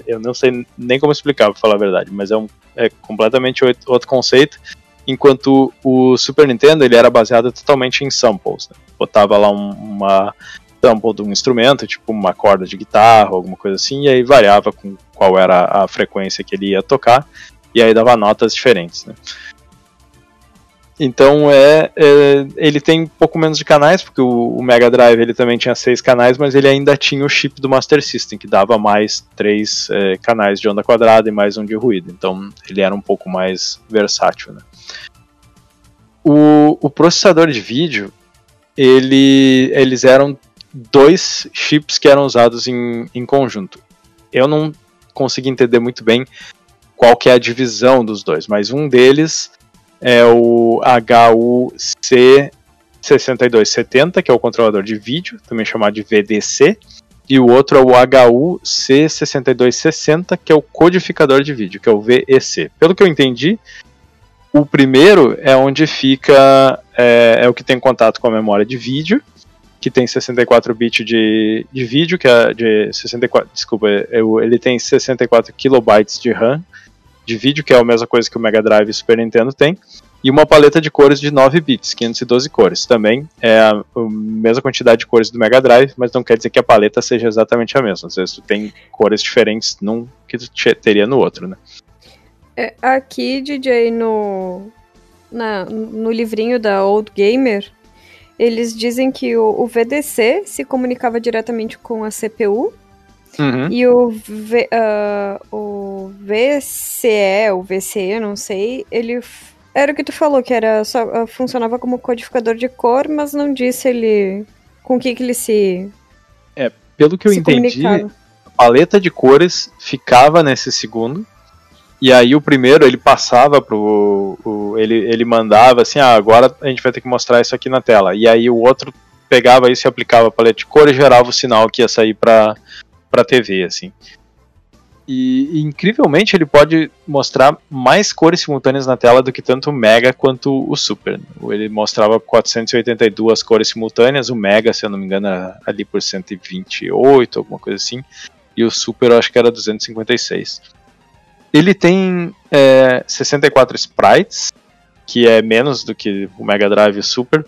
Eu não sei nem como explicar, pra falar a verdade, mas é, um, é completamente outro conceito. Enquanto o Super Nintendo ele era baseado totalmente em samples. Né? Botava lá um, uma sample de um instrumento, tipo uma corda de guitarra, alguma coisa assim, e aí variava com qual era a frequência que ele ia tocar, e aí dava notas diferentes. Né? Então é, é, ele tem um pouco menos de canais, porque o, o, Mega Drive ele também tinha seis canais, mas ele ainda tinha o chip do Master System, que dava mais três é, canais de onda quadrada e mais um de ruído. Então ele era um pouco mais versátil. Né? O, o processador de vídeo, ele, eles eram dois chips que eram usados em, em conjunto. Eu não consegui entender muito bem qual que é a divisão dos dois, mas um deles é o HUC6270, que é o controlador de vídeo, também chamado de VDC, e o outro é o HUC6260, que é o codificador de vídeo, que é o VEC. Pelo que eu entendi, o primeiro é onde fica, é, é o que tem contato com a memória de vídeo, que tem 64 bits de, de vídeo, que é de 64, desculpa, ele tem 64 kilobytes de RAM, de vídeo, que é a mesma coisa que o Mega Drive e o Super Nintendo tem, e uma paleta de cores de 9 bits, 512 cores. Também é a, mesma quantidade de cores do Mega Drive, mas não quer dizer que a paleta seja exatamente a mesma. Às vezes tu tem cores diferentes num que tu teria no outro, né? É, aqui, DJ, no, na, no livrinho da Old Gamer, eles dizem que o, o VDC se comunicava diretamente com a CPU Uhum. E o, v, uh, o VCE, o VCE, não sei, ele era o que tu falou, que era só uh, funcionava como codificador de cor, mas não disse ele com o que, que ele se. É, pelo que eu entendi, a paleta de cores ficava nesse segundo. E aí o primeiro ele passava pro. O, ele, ele mandava assim, ah, agora a gente vai ter que mostrar isso aqui na tela. E aí o outro pegava isso e aplicava a paleta de cor e gerava o sinal que ia sair para para TV, assim. E, e, incrivelmente ele pode mostrar mais cores simultâneas na tela do que tanto o Mega quanto o Super. Ele mostrava 482 cores simultâneas, o Mega, se eu não me engano, era ali por 128, alguma coisa assim, e o Super eu acho que era 256. Ele tem é, 64 sprites, que é menos do que o Mega Drive Super,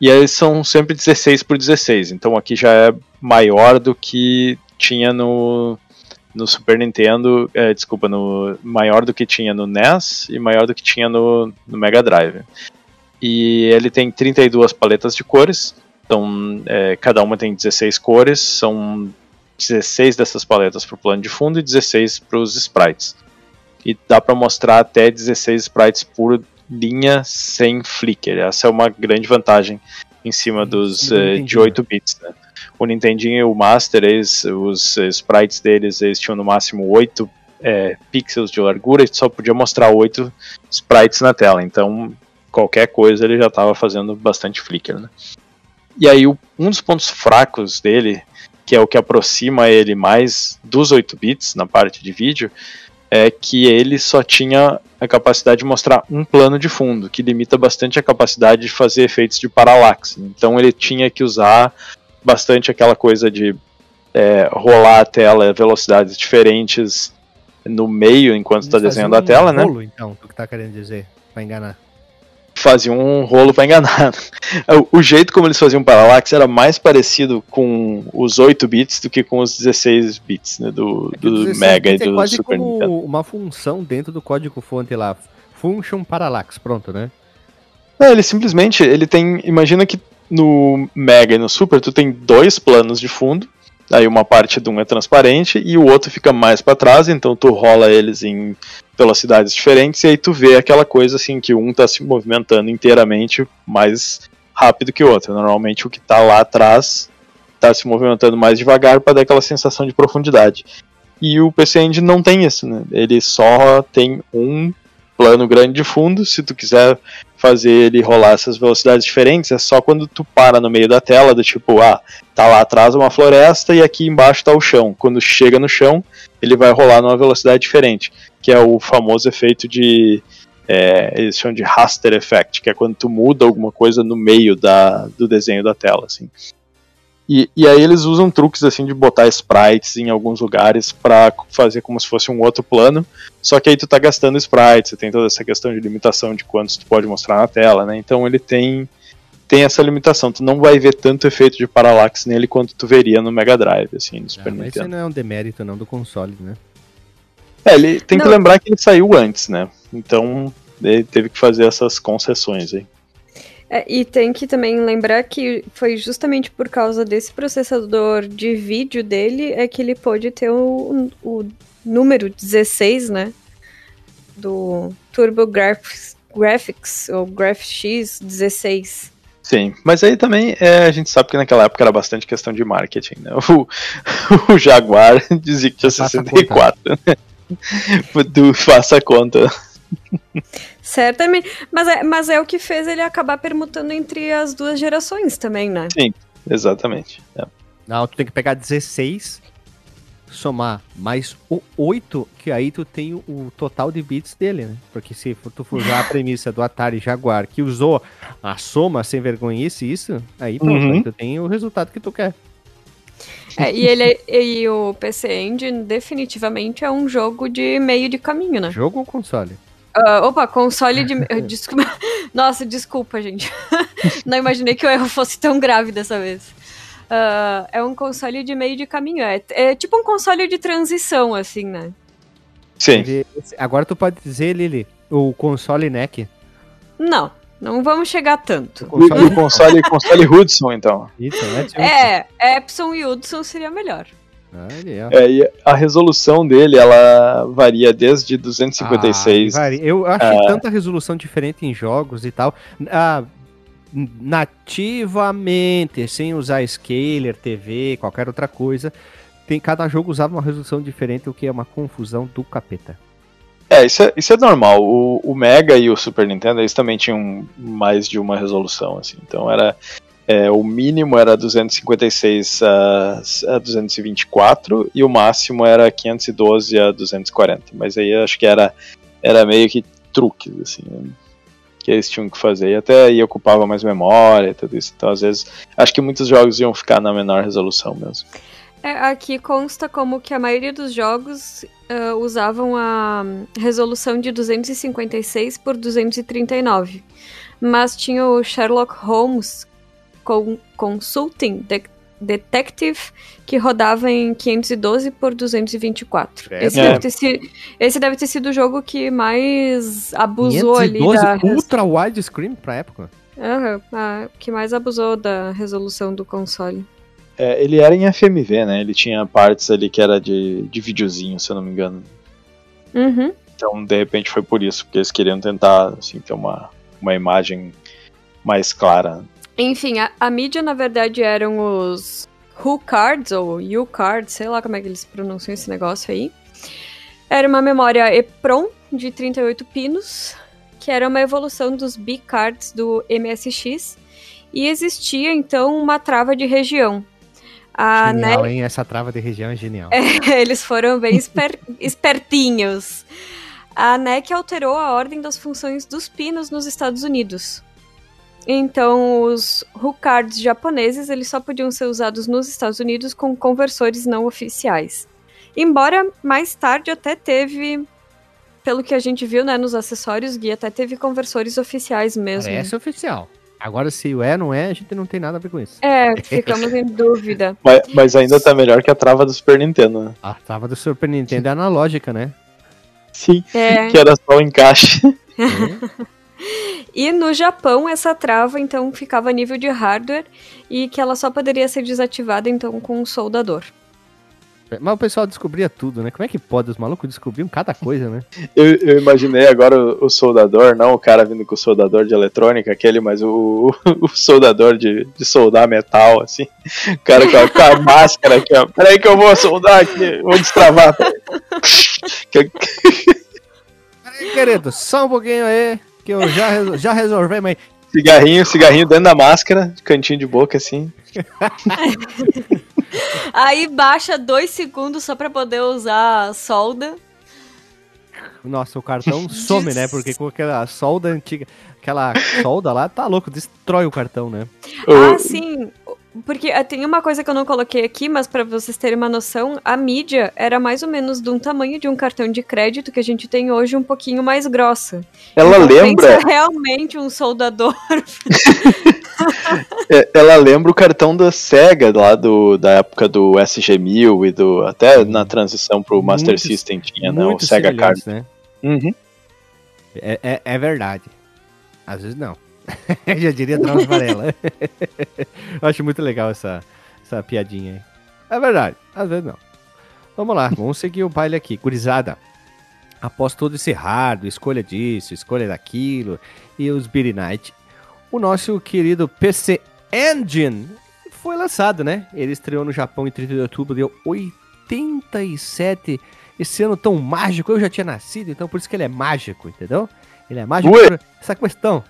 e eles são sempre 16 por 16, então aqui já é maior do que tinha no, no Super Nintendo, é, desculpa, no maior do que tinha no NES e maior do que tinha no, no Mega Drive. E ele tem 32 paletas de cores, então é, cada uma tem 16 cores, são 16 dessas paletas para o plano de fundo e 16 para os sprites. E dá para mostrar até 16 sprites por linha sem flicker. Essa é uma grande vantagem em cima dos uh, de 8 bits. Né? O Nintendinho e o Master, eles, os sprites deles, eles tinham no máximo 8 é, pixels de largura e só podia mostrar 8 sprites na tela. Então, qualquer coisa ele já estava fazendo bastante flicker. Né? E aí, um dos pontos fracos dele, que é o que aproxima ele mais dos 8 bits na parte de vídeo, é que ele só tinha a capacidade de mostrar um plano de fundo, que limita bastante a capacidade de fazer efeitos de paralaxe. Então ele tinha que usar bastante aquela coisa de é, rolar a tela a velocidades diferentes no meio enquanto está desenhando um a tela, né? Rolo, então, o que tá querendo dizer, para enganar faziam um rolo para enganar. O, jeito como eles faziam Parallax era mais parecido com os 8 bits do que com os 16 bits né, do, é do Mega e do é quase Super como Nintendo. uma função dentro do código fonte lá, Function Parallax, pronto, né? Não, ele simplesmente, ele tem, imagina que no Mega e no Super tu tem dois planos de fundo, aí uma parte de um é transparente e o outro fica mais para trás, então tu rola eles em velocidades diferentes, e aí tu vê aquela coisa assim que um está se movimentando inteiramente mais rápido que o outro. Normalmente o que está lá atrás está se movimentando mais devagar para dar aquela sensação de profundidade. E o PC Engine não tem isso, né? Ele só tem um plano grande de fundo. Se tu quiser fazer ele rolar essas velocidades diferentes, é só quando tu para no meio da tela, do tipo, ah, tá lá atrás uma floresta e aqui embaixo tá o chão. Quando chega no chão, ele vai rolar numa velocidade diferente que é o famoso efeito de. É, eles chamam de raster effect, que é quando tu muda alguma coisa no meio da, do desenho da tela, assim. E, e aí eles usam truques assim de botar sprites em alguns lugares para fazer como se fosse um outro plano, só que aí tu tá gastando sprites, você tem toda essa questão de limitação de quantos tu pode mostrar na tela, né? Então ele tem tem essa limitação, tu não vai ver tanto efeito de parallax nele quanto tu veria no Mega Drive, assim, no Super ah, Mas isso não é um demérito não do console, né? É, ele tem não. que lembrar que ele saiu antes, né? Então ele teve que fazer essas concessões aí. É, e tem que também lembrar que foi justamente por causa desse processador de vídeo dele é que ele pôde ter o, o número 16, né? Do Turbo Graphics, Graphics ou GraphX 16. Sim, mas aí também é, a gente sabe que naquela época era bastante questão de marketing, né? O, o Jaguar dizia que tinha 64, né? do faça conta. Certamente. Mas é, mas é o que fez ele acabar permutando entre as duas gerações também, né? Sim, exatamente. É. Não, tu tem que pegar 16, somar mais o 8, que aí tu tem o total de bits dele, né? Porque se tu for usar a premissa do Atari Jaguar, que usou a soma sem vergonhice, isso, aí pronto, uhum. aí tu tem o resultado que tu quer. É, e, ele, e o PC Engine definitivamente é um jogo de meio de caminho, né? Jogo ou console? Uh, opa, console de. desculpa. Nossa, desculpa, gente. Não imaginei que o erro fosse tão grave dessa vez. Uh, é um console de meio de caminho. É, é, tipo um console de transição, assim, né? Sim. agora tu pode dizer, Lili, o console NEC? Não. Não vamos chegar tanto. O console, console, console Hudson, então. é, é, Epson e Hudson seria melhor. É, e a resolução dele, ela varia desde 256. Ah, varia. Eu acho é... tanta resolução diferente em jogos e tal. Ah, nativamente, sem usar scaler, TV, qualquer outra coisa, tem cada jogo usava uma resolução diferente, o que é uma confusão do capeta. É, isso é, isso é normal. O, o, Mega e o Super Nintendo, eles também tinham mais de uma resolução, assim. Então era. É, o mínimo era 256 a, a 224 e o máximo era 512 a 240. Mas aí acho que era, era meio que truques, assim, né? que eles tinham que fazer. E até aí ocupava mais memória e tudo isso. Então, às vezes, acho que muitos jogos iam ficar na menor resolução mesmo. É, aqui consta como que a maioria dos jogos uh, usavam a resolução de 256 por 239. Mas tinha o Sherlock Holmes Consulting de Detective, que rodava em 512 por 224. É, esse, é. Deve ter sido, esse deve ter sido o jogo que mais abusou 512 ali da... ultra widescreen pra época. Uhum, a, que mais abusou da resolução do console. É, ele era em FMV, né? Ele tinha partes ali que era de, de videozinho, se eu não me engano. Uhum. Então, de repente, foi por isso, porque eles queriam tentar assim, ter uma, uma imagem mais clara. Enfim, a, a mídia, na verdade, eram os Who Cards, ou U Cards, sei lá como é que eles pronunciam esse negócio aí. Era uma memória EPROM de 38 pinos, que era uma evolução dos B Cards do MSX, e existia então uma trava de região. A genial, hein? Essa trava de região é genial. É, eles foram bem esper... espertinhos. A NEC alterou a ordem das funções dos pinos nos Estados Unidos. Então, os Hucards japoneses eles só podiam ser usados nos Estados Unidos com conversores não oficiais. Embora mais tarde até teve, pelo que a gente viu né, nos acessórios, guia até teve conversores oficiais mesmo. Parece oficial. Agora, se o é, não é, a gente não tem nada a ver com isso. É, ficamos em dúvida. Mas, mas, ainda tá melhor que a trava do Super Nintendo, né? A trava do Super Nintendo é analógica, né? Sim, é. que era só o encaixe. É. E no Japão, essa trava, então, ficava a nível de hardware e que ela só poderia ser desativada, então, com um soldador. Mas o pessoal descobria tudo, né? Como é que pode? Os malucos descobriam cada coisa, né? eu, eu, imaginei agora o, o, soldador, não o cara vindo com o soldador de eletrônica, aquele, mas o, o, o soldador de, de, soldar metal, assim. O cara com a, com a máscara aqui, ó. Peraí que eu vou soldar aqui, vou destravar. Peraí, querido, só um pouquinho aí que eu já, já resolvi, mas. Cigarrinho, cigarrinho dentro da máscara, cantinho de boca assim. Aí baixa dois segundos só pra poder usar solda. Nossa, o cartão some, né? Porque com aquela solda antiga, aquela solda lá, tá louco, destrói o cartão, né? Ah, sim. Porque eh, tem uma coisa que eu não coloquei aqui, mas para vocês terem uma noção, a mídia era mais ou menos de um tamanho de um cartão de crédito que a gente tem hoje, um pouquinho mais grossa. Ela então, lembra. realmente um soldador. É, ela lembra o cartão da Sega lá do, da época do SG-1000 e do até na transição pro Master muito, System tinha, né? O Sega Card. Né? Uhum. É, é, é verdade. Às vezes não. Já diria Drauzio Varela. Acho muito legal essa, essa piadinha aí. É verdade, às vezes não. Vamos lá, vamos seguir o baile aqui. Gurizada, após todo esse hardware, escolha disso, escolha daquilo e os Beat Night, o nosso querido PC Engine foi lançado, né? Ele estreou no Japão em 30 de outubro, deu 87. Esse ano tão mágico, eu já tinha nascido, então por isso que ele é mágico, entendeu? Ele é mágico Ué? por essa questão.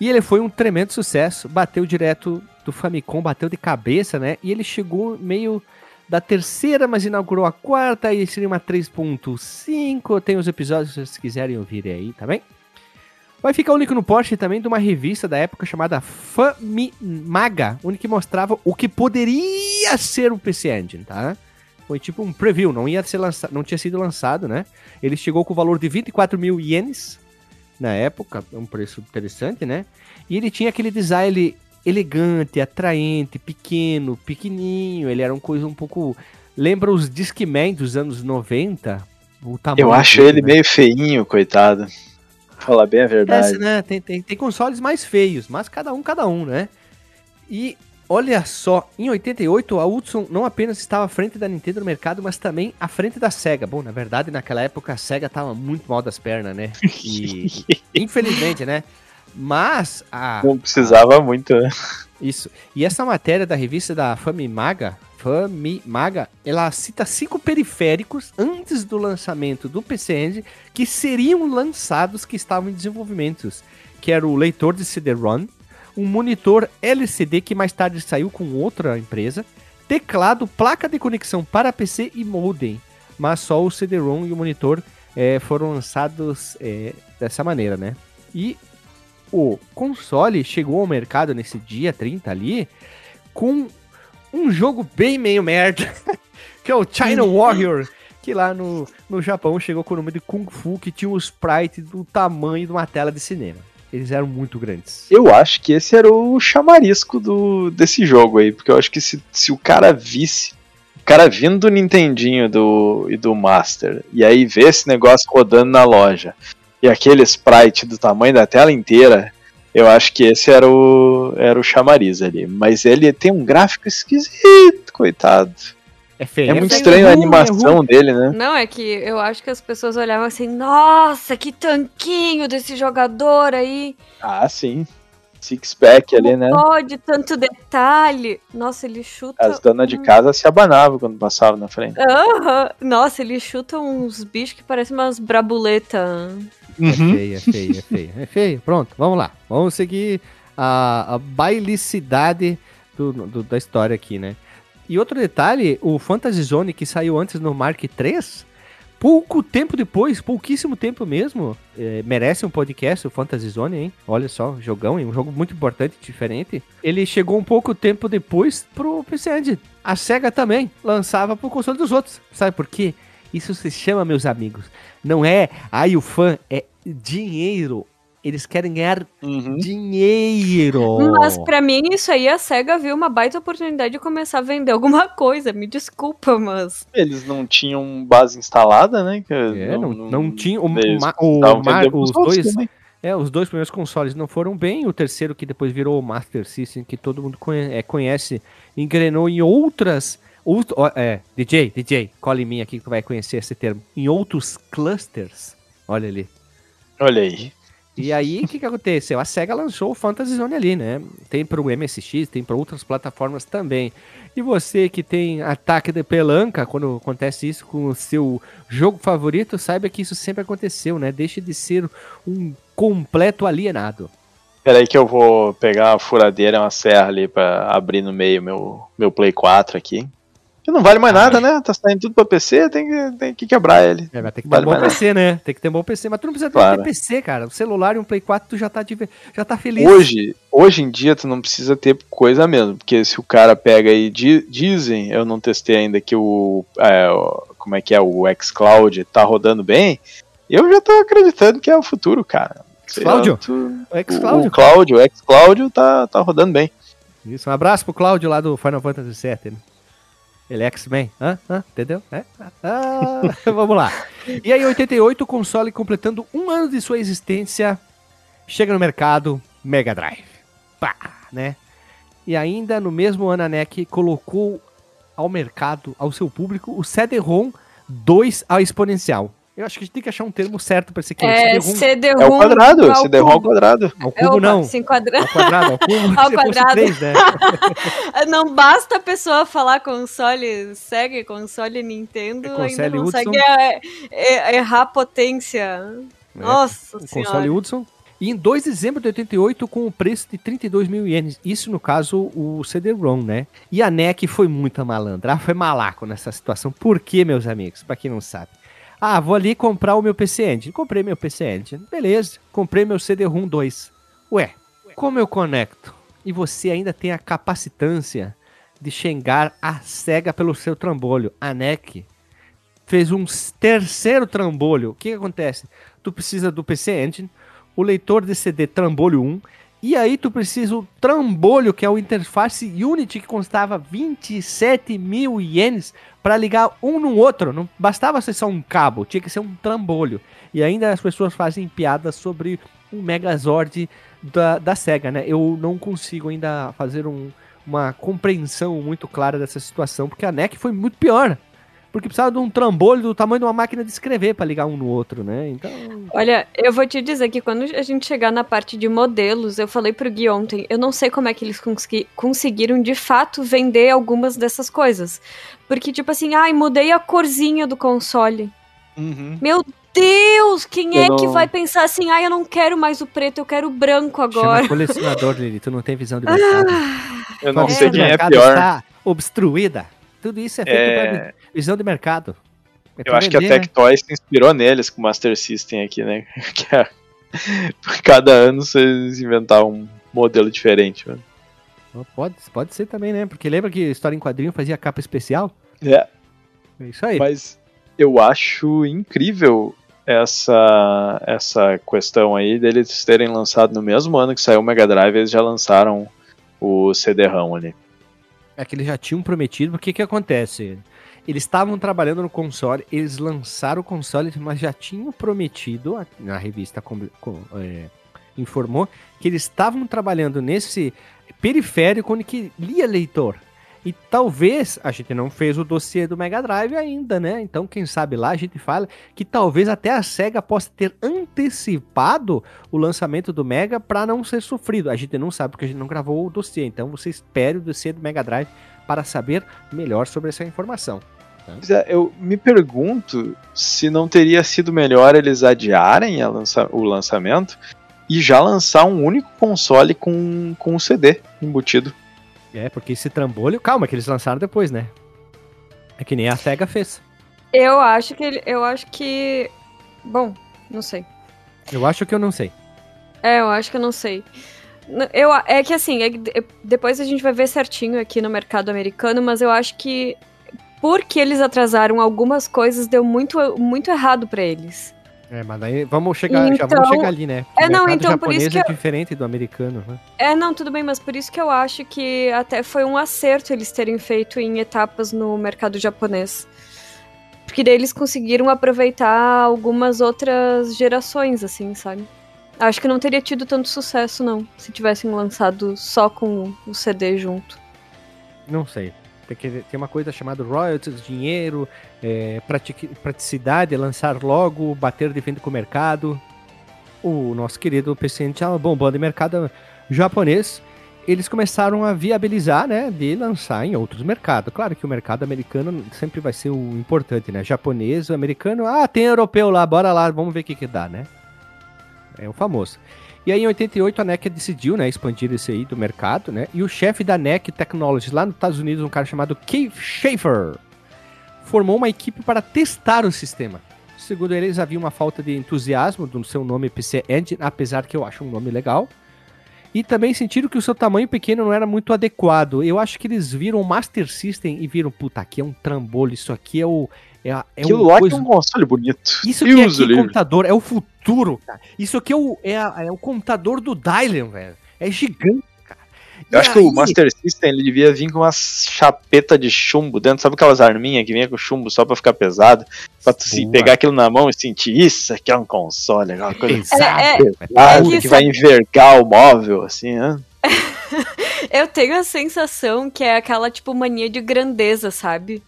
E ele foi um tremendo sucesso, bateu direto do Famicom, bateu de cabeça, né? E ele chegou meio da terceira, mas inaugurou a quarta, e seria uma 3.5. Tem os episódios se vocês quiserem ouvir aí, tá bem? Vai ficar o link no post também de uma revista da época chamada Famimaga, onde que mostrava o que poderia ser o PC Engine, tá? Foi tipo um preview, não ia ser lançado, não tinha sido lançado, né? Ele chegou com o valor de 24 mil ienes, na época, é um preço interessante, né? E ele tinha aquele design elegante, atraente, pequeno, pequenininho, ele era uma coisa um pouco... Lembra os Discman dos anos 90? O tamanho Eu acho dele, ele né? meio feinho, coitado. Falar bem a verdade. Né? tem, tem, tem consoles mais feios, mas cada um, cada um, né? E Olha só, em 88 a Hudson não apenas estava à frente da Nintendo no mercado, mas também à frente da Sega. Bom, na verdade, naquela época a Sega estava muito mal das pernas, né? E infelizmente, né? Mas a não precisava a, muito, né? Isso. E essa matéria da revista da Famimaga, Famimaga, ela cita cinco periféricos antes do lançamento do PC Engine que seriam lançados que estavam em desenvolvimento, que era o leitor de CD-ROM, um monitor LCD que mais tarde saiu com outra empresa, teclado, placa de conexão para PC e modem, mas só o CD-ROM e o monitor é, foram lançados é, dessa maneira, né? E o console chegou ao mercado nesse dia 30 ali com um jogo bem meio merda, que é o China Warrior, que lá no, no Japão chegou com o nome de Kung Fu, que tinha um sprite do tamanho de uma tela de cinema. Eles eram muito grandes. Eu acho que esse era o chamarisco do, desse jogo aí, porque eu acho que se, se o cara visse o cara vindo do Nintendinho do, e do Master, e aí vê esse negócio rodando na loja, e aquele sprite do tamanho da tela inteira, eu acho que esse era o, era o chamariz ali. Mas ele tem um gráfico esquisito, coitado. É feio. É, muito estranho a animação é dele, né? Não, é que eu acho que as pessoas olhavam assim, nossa, que tanquinho desse jogador aí. Ah, sim. Six-pack ali, né? Pode, tanto detalhe. Nossa, ele chuta. As donas de casa se abanavam quando passavam na frente. Uhum. Nossa, ele chuta uns bichos que parecem umas brabuletas. É uhum. É feio, é feio, é feio. É feio. Pronto, vamos lá. Vamos seguir a, a bailicidade do, do, da história aqui, né? E outro detalhe, o Fantasy Zone que saiu antes no Mark III, pouco tempo depois, pouquíssimo tempo mesmo, é, merece um podcast, o Fantasy Zone, hein? Olha só, jogão, hein? um jogo muito importante, diferente. Ele chegou um pouco tempo depois pro PC Engine. A SEGA também lançava pro console dos outros. Sabe por quê? Isso se chama, meus amigos, não é, ai, o fã, é dinheiro. Eles querem ganhar uhum. dinheiro. Mas para mim, isso aí a SEGA viu uma baita oportunidade de começar a vender alguma coisa. Me desculpa, mas. Eles não tinham base instalada, né? é, não, não, não tinha. O, o, Mar, os dois. Também. É, os dois primeiros consoles não foram bem. O terceiro, que depois virou o Master System, que todo mundo conhece, é, conhece engrenou em outras. Outro, é, DJ, DJ, cole em mim aqui que tu vai conhecer esse termo. Em outros clusters. Olha ali. Olha aí. E aí, o que, que aconteceu? A SEGA lançou o Fantasy Zone ali, né? Tem para o MSX, tem para outras plataformas também. E você que tem ataque de pelanca, quando acontece isso com o seu jogo favorito, saiba que isso sempre aconteceu, né? Deixe de ser um completo alienado. Peraí que eu vou pegar a furadeira, uma serra ali para abrir no meio meu, meu Play 4 aqui. Que não vale mais nada, né? Tá saindo tudo pra PC, tem que, tem que quebrar ele. É, mas tem que ter vale um bom PC, nada. né? Tem que ter um bom PC. Mas tu não precisa claro. ter PC, cara. O celular e um Play 4 tu já tá, já tá feliz. Hoje, hoje em dia tu não precisa ter coisa mesmo. Porque se o cara pega aí, dizem, eu não testei ainda que o. É, como é que é? O xCloud tá rodando bem. Eu já tô acreditando que é o futuro, cara. Cláudio? O? O Cláudio, o xCloud tá, tá rodando bem. Isso, um abraço pro Cláudio lá do Final Fantasy VII. Ele é X-Men, hã? hã? Entendeu? É? Ah, vamos lá. E aí, em 88, o console completando um ano de sua existência, chega no mercado Mega Drive. Pá, né? E ainda no mesmo ano a NEC colocou ao mercado, ao seu público, o CD-ROM 2 ao exponencial. Eu acho que a gente tem que achar um termo certo para esse aqui. É, CD-ROM. É o quadrado, CD-ROM ao quadrado. Ao cubo é não. Sim. Ao quadrado, ao cubo. ao quadrado. 3, né? não basta a pessoa falar console segue console Nintendo, é console ainda consegue é, é, errar a potência. É. Nossa o senhora. Console Hudson. E em 2 de dezembro de 88, com o preço de 32 mil ienes. Isso, no caso, o CD-ROM, né? E a NEC foi muito malandra. foi malaco nessa situação. Por quê, meus amigos? Para quem não sabe. Ah, vou ali comprar o meu PC Engine. Comprei meu PC Engine. Beleza. Comprei meu CD-ROM 2. Ué, como eu conecto? E você ainda tem a capacitância de xingar a SEGA pelo seu trambolho. A NEC fez um terceiro trambolho. O que, que acontece? Tu precisa do PC Engine, o leitor de CD trambolho 1 e aí tu precisa o trambolho, que é o interface Unity, que constava 27 mil ienes para ligar um no outro. Não bastava ser só um cabo, tinha que ser um trambolho. E ainda as pessoas fazem piadas sobre um Megazord da, da SEGA, né? Eu não consigo ainda fazer um, uma compreensão muito clara dessa situação, porque a NEC foi muito pior porque precisava de um trambolho do tamanho de uma máquina de escrever para ligar um no outro, né? Então. Olha, eu vou te dizer que quando a gente chegar na parte de modelos, eu falei pro Gui ontem, eu não sei como é que eles consegui conseguiram de fato vender algumas dessas coisas. Porque, tipo assim, ai, mudei a corzinha do console. Uhum. Meu Deus! Quem eu é não... que vai pensar assim, ah, eu não quero mais o preto, eu quero o branco agora? Chama colecionador, Lili, tu não tem visão de mercado. Ah, eu não sei quem é pior. está obstruída. Tudo isso é feito é... visão de mercado. É eu acho vender, que a né? se inspirou neles com o Master System aqui, né? Que é... Cada ano vocês inventaram um modelo diferente, mano. Pode, pode ser também, né? Porque lembra que história em quadrinho fazia capa especial? É. É isso aí. Mas eu acho incrível essa essa questão aí deles terem lançado no mesmo ano que saiu o Mega Drive, eles já lançaram o CD-ROM ali. É que eles já tinham prometido, porque que acontece? Eles estavam trabalhando no console, eles lançaram o console, mas já tinham prometido, na revista com, com, é, informou, que eles estavam trabalhando nesse periférico onde que lia leitor. E talvez a gente não fez o dossiê do Mega Drive ainda, né? Então, quem sabe lá a gente fala que talvez até a Sega possa ter antecipado o lançamento do Mega para não ser sofrido. A gente não sabe porque a gente não gravou o dossiê. Então, você espere o dossiê do Mega Drive para saber melhor sobre essa informação. Tá? Eu me pergunto se não teria sido melhor eles adiarem lança o lançamento e já lançar um único console com, com um CD embutido. É, porque esse trambolho, calma, que eles lançaram depois, né? É que nem a SEGA fez. Eu acho que eu acho que bom, não sei. Eu acho que eu não sei. É, eu acho que eu não sei. Eu, é que assim, é, depois a gente vai ver certinho aqui no mercado americano, mas eu acho que porque eles atrasaram algumas coisas, deu muito, muito errado para eles. É, mas aí vamos chegar, então, já vamos então, chegar ali, né? Porque é, não, então por isso que é diferente do americano, né? É, não, tudo bem, mas por isso que eu acho que até foi um acerto eles terem feito em etapas no mercado japonês. Porque daí eles conseguiram aproveitar algumas outras gerações, assim, sabe? Acho que não teria tido tanto sucesso, não, se tivessem lançado só com o CD junto. Não sei. Tem, tem uma coisa chamada royalties, dinheiro, é, praticidade, lançar logo, bater de frente com o mercado. O nosso querido presidente já bombando em mercado japonês, eles começaram a viabilizar, né, de lançar em outros mercados. Claro que o mercado americano sempre vai ser o importante, né? Japonês, americano, ah, tem europeu lá, bora lá, vamos ver o que que dá, né? É o famoso. E aí em 88 a NEC decidiu, né, expandir esse aí do mercado, né? E o chefe da NEC Technologies lá nos Estados Unidos, um cara chamado Keith Schaefer, formou uma equipe para testar o sistema. Segundo eles, havia uma falta de entusiasmo do seu nome PC Engine, apesar que eu acho um nome legal. E também sentiram que o seu tamanho pequeno não era muito adequado. Eu acho que eles viram o Master System e viram, puta, aqui é um trambolho, isso aqui é o. É, é Aquilo lá coisa... é um console bonito. Isso aqui é aqui, computador, é o futuro, cara. Isso aqui é o, é, é o computador do Dylan, velho. É gigante. Eu e acho aí... que o Master System ele devia vir com uma chapeta de chumbo dentro, sabe aquelas arminhas que vinha com chumbo só pra ficar pesado? Pra tu assim, pegar aquilo na mão e sentir isso aqui é um console, aquela coisa pesada, é, é, é que vai envergar o móvel, assim, né? Eu tenho a sensação que é aquela, tipo, mania de grandeza, sabe?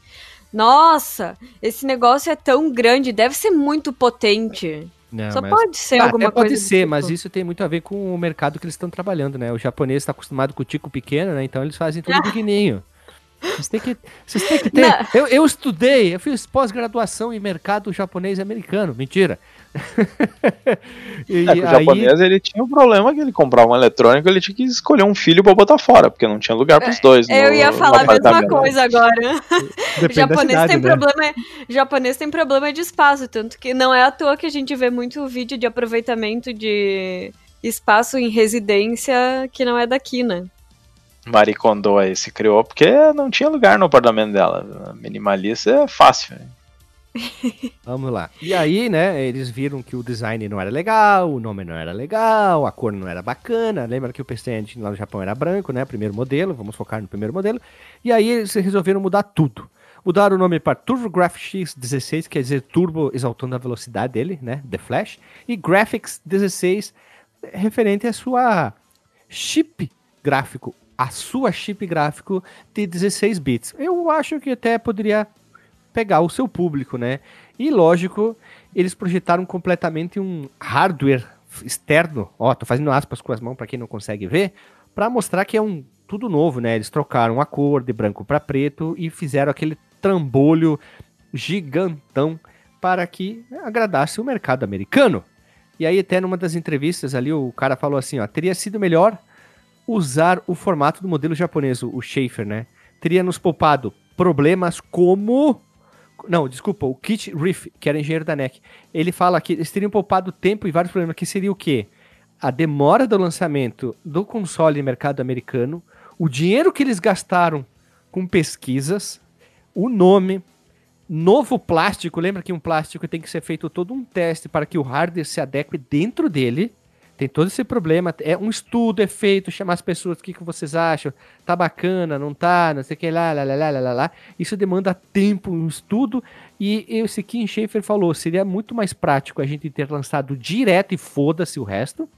Nossa, esse negócio é tão grande, deve ser muito potente. Não, Só mas... pode ser ah, alguma pode coisa. Pode ser, tipo. mas isso tem muito a ver com o mercado que eles estão trabalhando, né? O japonês está acostumado com o tico pequeno, né? Então eles fazem tudo pequenininho. Vocês têm que, vocês têm que ter. Eu, eu, estudei, eu fiz pós-graduação em mercado japonês e americano. Mentira. e é, o aí... japonês ele tinha um problema que ele comprava um eletrônico, ele tinha que escolher um filho para botar fora, porque não tinha lugar para os dois. Eu no, ia falar a mesma coisa agora. japonês cidade, tem né? problema, japonês tem problema de espaço, tanto que não é à toa que a gente vê muito vídeo de aproveitamento de espaço em residência que não é daqui, né? Marie Kondo aí se criou porque não tinha lugar no apartamento dela. Minimalista é fácil. Vamos lá. E aí, né, eles viram que o design não era legal, o nome não era legal, a cor não era bacana. Lembra que o PC lá no Japão era branco, né? Primeiro modelo, vamos focar no primeiro modelo. E aí eles resolveram mudar tudo. Mudaram o nome para TurboGrafx 16, quer dizer turbo exaltando a velocidade dele, né? The Flash. E Graphics 16, referente à sua chip gráfico, a sua chip gráfico de 16 bits. Eu acho que até poderia pegar o seu público, né? E lógico, eles projetaram completamente um hardware externo, ó, tô fazendo aspas com as mãos para quem não consegue ver, para mostrar que é um tudo novo, né? Eles trocaram a cor de branco para preto e fizeram aquele trambolho gigantão para que agradasse o mercado americano. E aí, até numa das entrevistas ali, o cara falou assim: ó, teria sido melhor usar o formato do modelo japonês, o Schaefer, né? Teria nos poupado problemas como. Não, desculpa, o Kit Riff, que era engenheiro da NEC. Ele fala que eles teriam poupado tempo e vários problemas, que seria o quê? A demora do lançamento do console no mercado americano, o dinheiro que eles gastaram com pesquisas, o nome, novo plástico. Lembra que um plástico tem que ser feito todo um teste para que o hardware se adeque dentro dele. Tem todo esse problema. É um estudo, é feito, chamar as pessoas, o que, que vocês acham? Tá bacana, não tá, não sei o que lá, lá, lá, lá, lá, lá. Isso demanda tempo, um estudo. E esse Kim Schaefer falou: seria muito mais prático a gente ter lançado direto e foda-se o resto.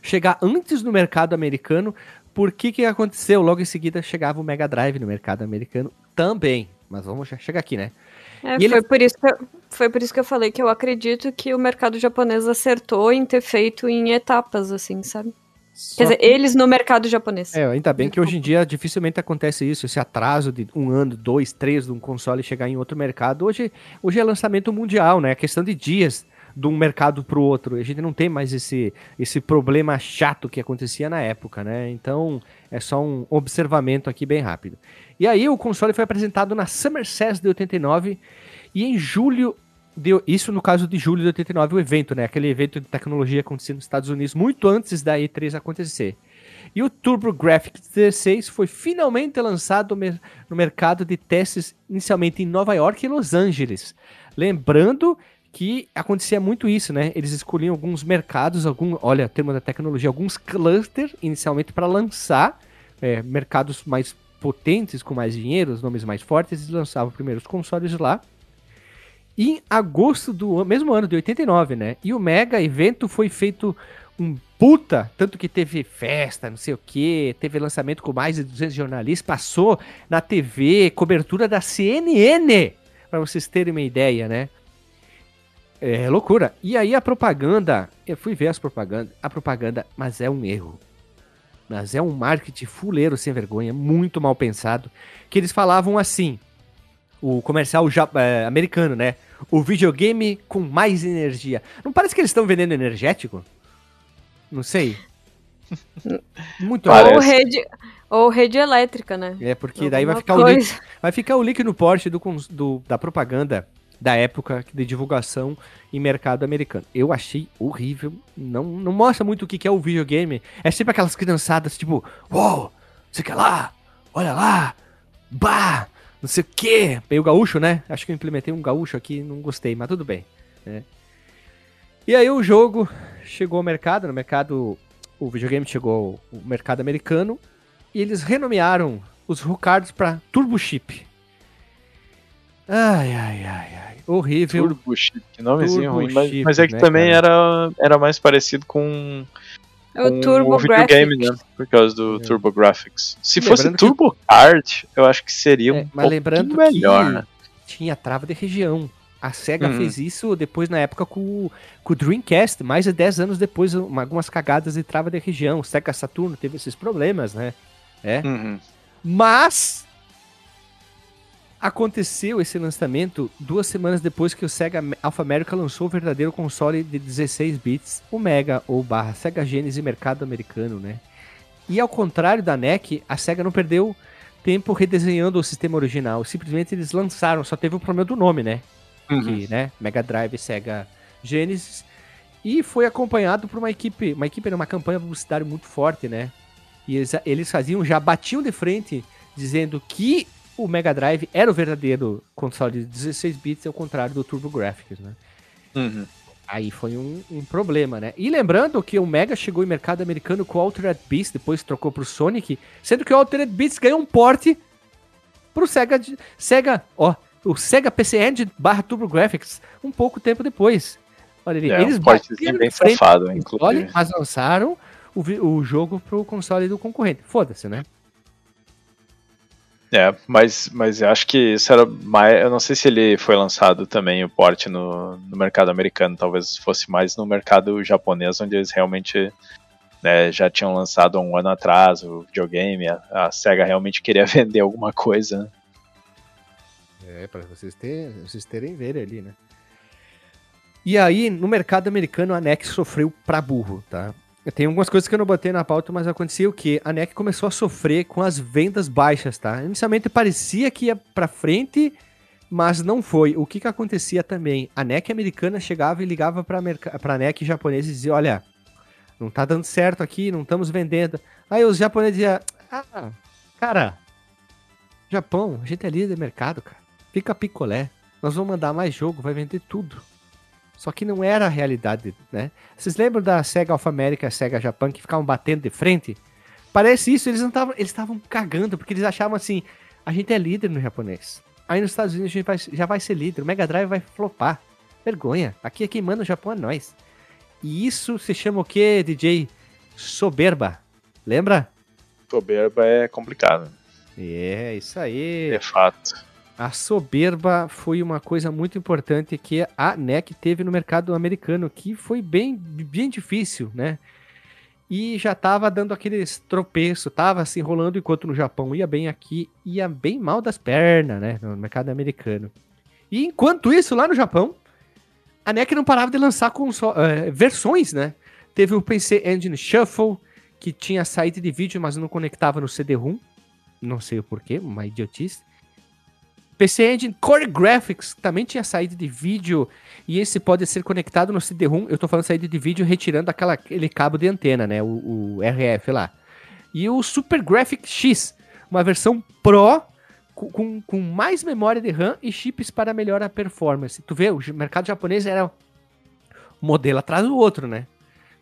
Chegar antes no mercado americano. Por que que aconteceu? Logo em seguida chegava o Mega Drive no mercado americano também. Mas vamos chegar aqui, né? É, foi, ele... por isso que eu, foi por isso que eu falei que eu acredito que o mercado japonês acertou em ter feito em etapas, assim, sabe? Só Quer dizer, que... eles no mercado japonês. É, ainda bem que hoje em dia dificilmente acontece isso, esse atraso de um ano, dois, três de um console chegar em outro mercado. Hoje, hoje é lançamento mundial, né? É questão de dias de um mercado para o outro. A gente não tem mais esse, esse problema chato que acontecia na época, né? Então, é só um observamento aqui bem rápido. E aí o console foi apresentado na Summer SES de 89 e em julho de, isso no caso de julho de 89 o evento, né? Aquele evento de tecnologia acontecendo nos Estados Unidos muito antes da E3 acontecer. E o TurboGrafx 16 foi finalmente lançado no mercado de testes inicialmente em Nova York e Los Angeles. Lembrando que acontecia muito isso, né? Eles escolhiam alguns mercados, algum, olha, termo da tecnologia, alguns clusters inicialmente para lançar é, mercados mais potentes, com mais dinheiro, os nomes mais fortes, eles lançavam primeiro os consoles lá. Em agosto do mesmo ano, de 89, né? E o mega evento foi feito um puta, tanto que teve festa, não sei o que, teve lançamento com mais de 200 jornalistas, passou na TV, cobertura da CNN, para vocês terem uma ideia, né? É loucura. E aí a propaganda, eu fui ver as propagandas, a propaganda, mas é um erro. Mas é um marketing fuleiro sem vergonha, muito mal pensado. Que eles falavam assim: o comercial já, é, americano, né? O videogame com mais energia. Não parece que eles estão vendendo energético? Não sei. Muito ou rede ou rede elétrica, né? É, porque daí vai ficar, o link, vai ficar o link no porte do, do, da propaganda da época de divulgação em mercado americano. Eu achei horrível, não, não mostra muito o que é o videogame. É sempre aquelas criançadas tipo, uou, wow, você quer lá, olha lá, bah, não sei o que. Meio gaúcho, né? Acho que eu implementei um gaúcho aqui, não gostei, mas tudo bem. Né? E aí o jogo chegou ao mercado, no mercado, o videogame chegou ao mercado americano, e eles renomearam os Rucards para Turbo Chip. Ai, ai, ai, ai. Horrível. Turbo Chip, que nomezinho Turbo ruim. Mas, mas, é que né, também era, era mais parecido com. É o Turbo o videogame, né? Por causa do é. Turbo Graphics. Se lembrando fosse Turbo que... Kart, eu acho que seria é, um mas lembrando melhor, né? Tinha trava de região. A SEGA uhum. fez isso depois, na época, com, com o Dreamcast, mais de 10 anos depois, algumas cagadas de trava de região. O SEGA Saturno teve esses problemas, né? É. Uhum. Mas Aconteceu esse lançamento duas semanas depois que o Sega Alpha America lançou o verdadeiro console de 16 bits, o Mega ou barra Sega Genesis mercado americano, né? E ao contrário da NEC, a Sega não perdeu tempo redesenhando o sistema original, simplesmente eles lançaram, só teve o problema do nome, né? Uhum. Que, né? Mega Drive, Sega Genesis e foi acompanhado por uma equipe, uma equipe, uma campanha publicitária muito forte, né? E eles, eles faziam, já batiam de frente dizendo que o Mega Drive era o verdadeiro console de 16 bits, ao contrário do TurboGrafx, né? Uhum. Aí foi um, um, problema, né? E lembrando que o Mega chegou em mercado americano com o Altered Beast, depois trocou pro Sonic, sendo que o Altered Beast ganhou um porte pro Sega, Sega, ó, o Sega PC Engine barra TurboGrafx um pouco tempo depois. Olha ali, é, eles um bem safado, inclusive. Olha, mas lançaram o, o jogo pro console do concorrente. Foda-se, né? É, mas, mas eu acho que isso era mais. Eu não sei se ele foi lançado também o porte no, no mercado americano, talvez fosse mais no mercado japonês, onde eles realmente né, já tinham lançado um ano atrás o videogame, a, a SEGA realmente queria vender alguma coisa. Né? É, para vocês, vocês terem ver ali, né? E aí, no mercado americano, a NEC sofreu pra burro, tá? Tem algumas coisas que eu não botei na pauta, mas acontecia o quê? A NEC começou a sofrer com as vendas baixas, tá? Inicialmente parecia que ia pra frente, mas não foi. O que que acontecia também? A NEC americana chegava e ligava pra, pra NEC japonesa e dizia, olha, não tá dando certo aqui, não estamos vendendo. Aí os japoneses diziam, ah, cara, Japão, a gente é líder de mercado, cara. Fica picolé. Nós vamos mandar mais jogo, vai vender tudo. Só que não era a realidade, né? Vocês lembram da Sega Alpha America e Sega Japan que ficavam batendo de frente? Parece isso, eles não estavam, eles estavam cagando porque eles achavam assim, a gente é líder no japonês. Aí nos Estados Unidos a gente vai, já vai ser líder, o Mega Drive vai flopar. Vergonha. Aqui é quem manda o Japão é nós. E isso se chama o quê, DJ? Soberba. Lembra? Soberba é complicado. É, isso aí. É fato. A soberba foi uma coisa muito importante que a NEC teve no mercado americano, que foi bem, bem difícil, né? E já estava dando aqueles tropeços, tava se enrolando enquanto no Japão ia bem aqui, ia bem mal das pernas, né? No mercado americano. E enquanto isso, lá no Japão, a NEC não parava de lançar uh, versões, né? Teve o PC Engine Shuffle, que tinha saída de vídeo, mas não conectava no CD-ROM. Não sei o porquê, uma idiotice. PC Engine Core Graphics também tinha saída de vídeo e esse pode ser conectado no CD-ROM. Eu estou falando saída de vídeo retirando aquela, aquele cabo de antena, né? O, o RF lá. E o Super Graphics X, uma versão Pro com, com mais memória de RAM e chips para melhorar a performance. Tu vê, o mercado japonês era um modelo atrás do outro, né?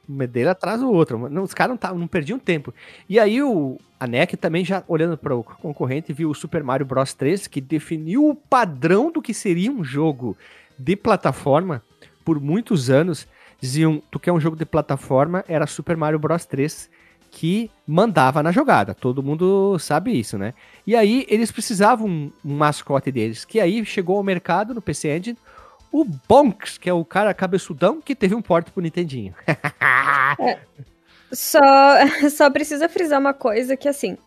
Modelo atrás do outro. Não, os caras não, não perdiam tempo. E aí o, a NEC também já olhando para o concorrente viu o Super Mario Bros 3 que definiu o padrão do que seria um jogo de plataforma por muitos anos. Diziam, tu quer um jogo de plataforma, era Super Mario Bros 3 que mandava na jogada. Todo mundo sabe isso, né? E aí eles precisavam um mascote deles, que aí chegou ao mercado no PC Engine o Bonks, que é o cara cabeçudão que teve um porte pro Nintendinho. é. Só, só precisa frisar uma coisa que, assim,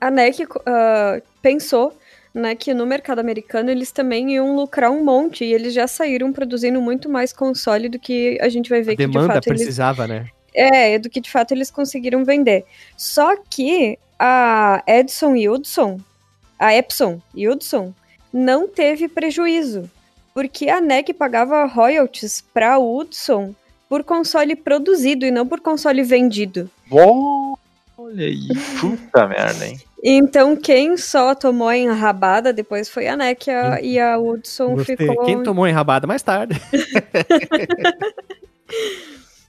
a NEC uh, pensou né, que no mercado americano eles também iam lucrar um monte e eles já saíram produzindo muito mais console do que a gente vai ver a que demanda de fato precisava, eles... né? É, do que de fato eles conseguiram vender. Só que a Edson e Hudson, a Epson e Hudson, não teve prejuízo, porque a NEC pagava royalties para Hudson por console produzido e não por console vendido. Olha aí, puta merda, hein? Então, quem só tomou a enrabada depois foi a NEC a, e a Hudson Gostei. ficou. Quem tomou a enrabada mais tarde.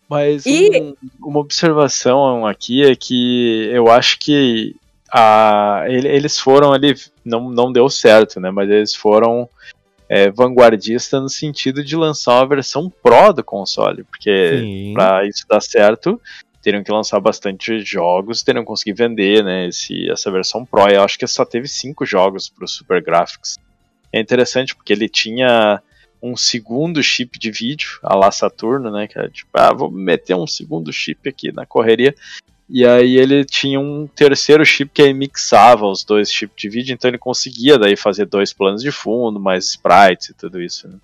Mas e... um, uma observação aqui é que eu acho que a, eles foram ali, não, não deu certo, né? Mas eles foram é, vanguardista no sentido de lançar uma versão Pro do console, porque para isso dar certo, teriam que lançar bastante jogos, teriam que conseguir vender, né, esse, essa versão Pro. Eu acho que só teve cinco jogos para o Super Graphics. É interessante porque ele tinha um segundo chip de vídeo, a lá Saturno, né, que era tipo, ah, vou meter um segundo chip aqui na correria. E aí ele tinha um terceiro chip que aí mixava os dois chips de vídeo, então ele conseguia daí fazer dois planos de fundo, mais sprites e tudo isso. Né?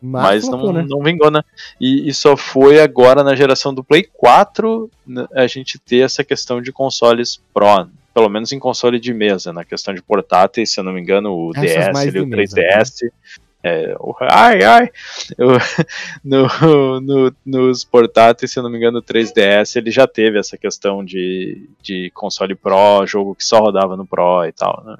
Mas, Mas não, né? não vingou, né? E, e, só foi agora na geração do Play 4 né, a gente ter essa questão de consoles Pro, pelo menos em console de mesa, na questão de portáteis, se eu não me engano, o Essas DS, ali, o 3DS. Né? É, ai, ai, no, no, nos portáteis, se eu não me engano, o 3DS ele já teve essa questão de, de console Pro, jogo que só rodava no Pro e tal, né?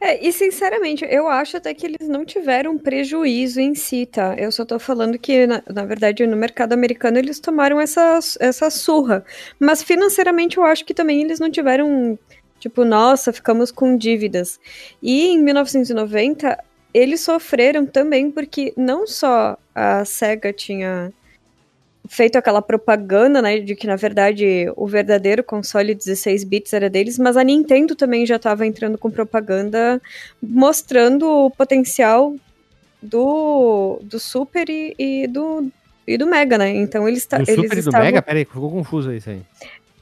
É, e sinceramente, eu acho até que eles não tiveram prejuízo em si, tá? Eu só tô falando que, na, na verdade, no mercado americano eles tomaram essa, essa surra. Mas financeiramente eu acho que também eles não tiveram Tipo, nossa, ficamos com dívidas. E em 1990, eles sofreram também porque não só a SEGA tinha feito aquela propaganda, né, de que na verdade o verdadeiro console 16 bits era deles, mas a Nintendo também já estava entrando com propaganda mostrando o potencial do, do Super e, e do e do Mega, né? Então eles, do eles Super estavam... e do Mega? Peraí, ficou confuso isso aí.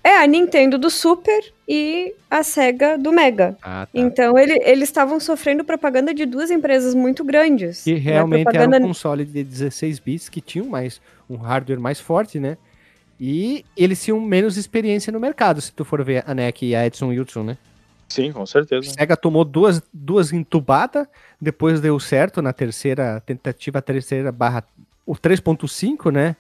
É a Nintendo do Super e a Sega do Mega. Ah, tá. Então ele, eles estavam sofrendo propaganda de duas empresas muito grandes. Que né? realmente né? propaganda... era um console de 16 bits que tinham mais um hardware mais forte, né? E eles tinham menos experiência no mercado, se tu for ver a NEC e a Edson Wilson, né? Sim, com certeza. A Sega tomou duas, duas entubadas, depois deu certo na terceira tentativa, a terceira barra, o 3.5, né?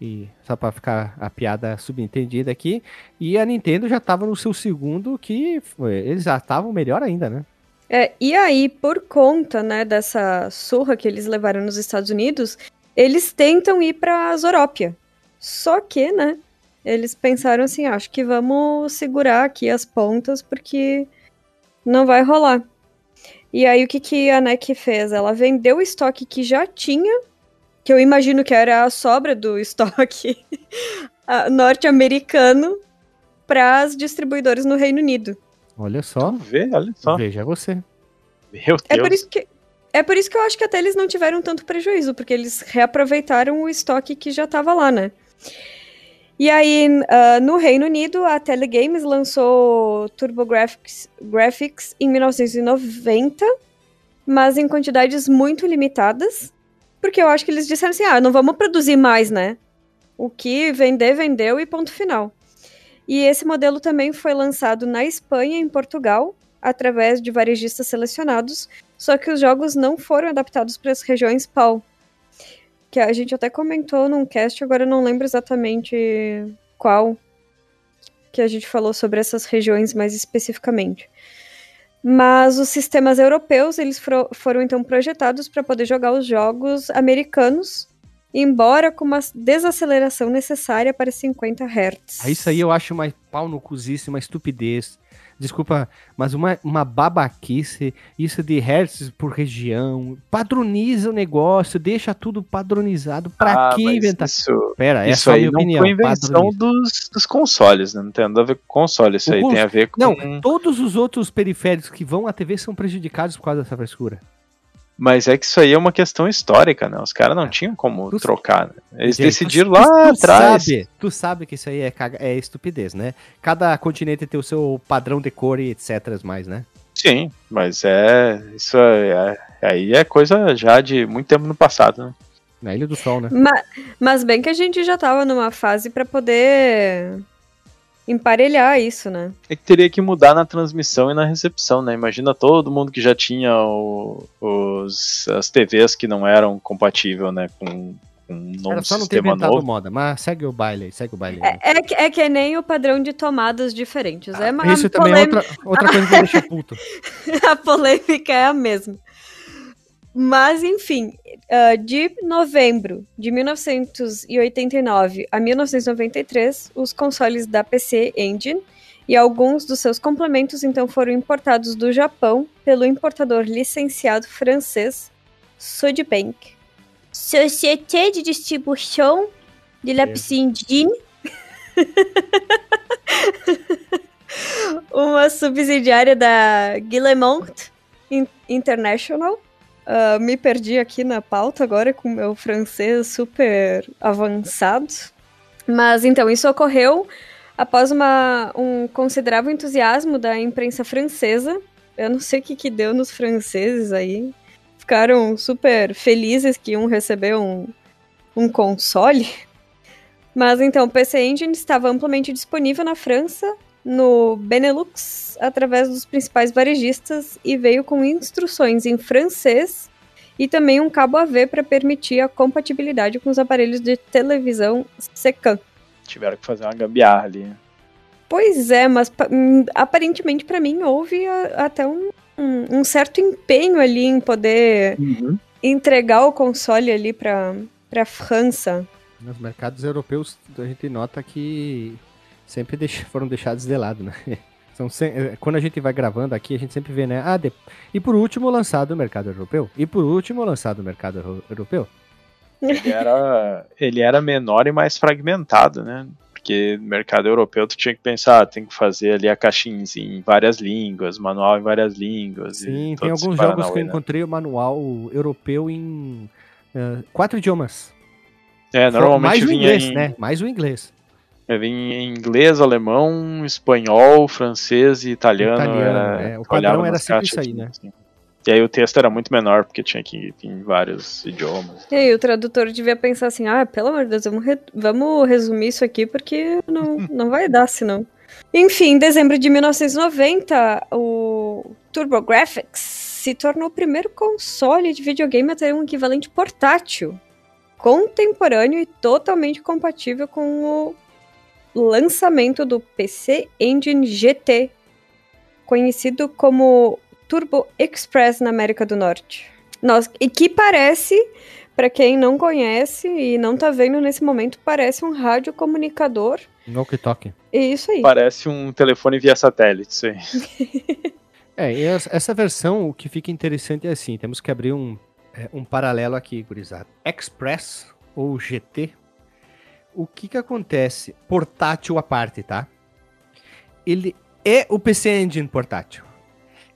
E só para ficar a piada subentendida aqui. E a Nintendo já estava no seu segundo, que eles já estavam melhor ainda, né? É, e aí, por conta, né, dessa surra que eles levaram nos Estados Unidos, eles tentam ir para Zorópia. Só que, né, eles pensaram assim, acho que vamos segurar aqui as pontas porque não vai rolar. E aí o que, que a NEC fez? Ela vendeu o estoque que já tinha, que eu imagino que era a sobra do estoque norte-americano, para as distribuidoras no Reino Unido. Olha só. Vê, olha só. Veja você. Meu Deus. É por isso que é por isso que eu acho que até eles não tiveram tanto prejuízo, porque eles reaproveitaram o estoque que já estava lá, né? E aí, uh, no Reino Unido, a Telegames lançou TurboGrafx Graphics em 1990, mas em quantidades muito limitadas, porque eu acho que eles disseram assim, ah, não vamos produzir mais, né? O que vender, vendeu e ponto final. E esse modelo também foi lançado na Espanha e em Portugal, através de varejistas selecionados, só que os jogos não foram adaptados para as regiões PAL, que a gente até comentou num cast, agora eu não lembro exatamente qual que a gente falou sobre essas regiões mais especificamente. Mas os sistemas europeus, eles foram então projetados para poder jogar os jogos americanos, embora com uma desaceleração necessária para 50 Hz. Ah, isso aí eu acho mais pau no uma estupidez desculpa, mas uma, uma babaquice, isso de hertz por região, padroniza o negócio, deixa tudo padronizado, pra ah, que inventar? Isso, Pera, isso aí não opinião, foi invenção dos, dos consoles, né? não tem nada a ver com console, isso o aí cons... tem a ver com... Não, todos os outros periféricos que vão à TV são prejudicados por causa dessa frescura. Mas é que isso aí é uma questão histórica, né? Os caras não é. tinham como tu, trocar. Né? Eles gente, decidiram tu, lá tu atrás. Sabe, tu sabe que isso aí é, é estupidez, né? Cada continente tem o seu padrão de cor e etc. mais, né? Sim, mas é. Isso é, é, aí é coisa já de muito tempo no passado, né? Na Ilha do Sol, né? Mas, mas bem que a gente já tava numa fase para poder emparelhar isso, né? É que teria que mudar na transmissão e na recepção, né? Imagina todo mundo que já tinha o, os, as TVs que não eram compatíveis, né, com, um novo Era só não ter inventado novo. moda, mas segue o baile, segue o baile. É, é, que, é que nem o padrão de tomadas diferentes. Ah, é isso também é outra, outra coisa que me deixa puto. a polêmica é a mesma. Mas, enfim, uh, de novembro de 1989 a 1993, os consoles da PC Engine e alguns dos seus complementos então foram importados do Japão pelo importador licenciado francês Sodbank. Société de Distribution de la Engine. Uma subsidiária da Guillemont International Uh, me perdi aqui na pauta agora com meu francês super avançado. Mas então, isso ocorreu após uma, um considerável entusiasmo da imprensa francesa. Eu não sei o que, que deu nos franceses aí. Ficaram super felizes que iam receber um, um console. Mas então, o PC Engine estava amplamente disponível na França, no Benelux através dos principais varejistas e veio com instruções em francês e também um cabo AV para permitir a compatibilidade com os aparelhos de televisão SECAM. Tiveram que fazer uma gambiarra ali. Pois é, mas hum, aparentemente para mim houve até um, um, um, certo empenho ali em poder uhum. entregar o console ali para para França. Nos mercados europeus a gente nota que sempre deix foram deixados de lado, né? São eh, Quando a gente vai gravando aqui, a gente sempre vê, né? Ah, de... E por último, lançado no mercado europeu. E por último, lançado no mercado europeu. Ele era, ele era menor e mais fragmentado, né? Porque no mercado europeu tu tinha que pensar, ah, tem que fazer ali a caixinha em várias línguas, manual em várias línguas. Sim, tem alguns jogos que eu né? encontrei o manual europeu em uh, quatro idiomas. É, normalmente mais o inglês, em... né? Mais o inglês. Vir em inglês, alemão, espanhol, francês e italiano. italiano era, é. O padrão era sempre isso aí, né? Assim. E aí o texto era muito menor, porque tinha que ir em vários idiomas. E aí o tradutor devia pensar assim, ah, pelo amor de Deus, vamos, re vamos resumir isso aqui, porque não, não vai dar senão. Enfim, em dezembro de 1990, o TurboGrafx se tornou o primeiro console de videogame a ter um equivalente portátil, contemporâneo e totalmente compatível com o lançamento do PC Engine GT, conhecido como Turbo Express na América do Norte. Nossa, e que parece, para quem não conhece e não tá vendo nesse momento, parece um radiocomunicador. Walkie-talkie. Isso aí. Parece um telefone via satélite, isso aí. é, e essa versão, o que fica interessante é assim, temos que abrir um, é, um paralelo aqui, gurizada. Express ou GT, o que que acontece? Portátil à parte, tá? Ele é o PC Engine portátil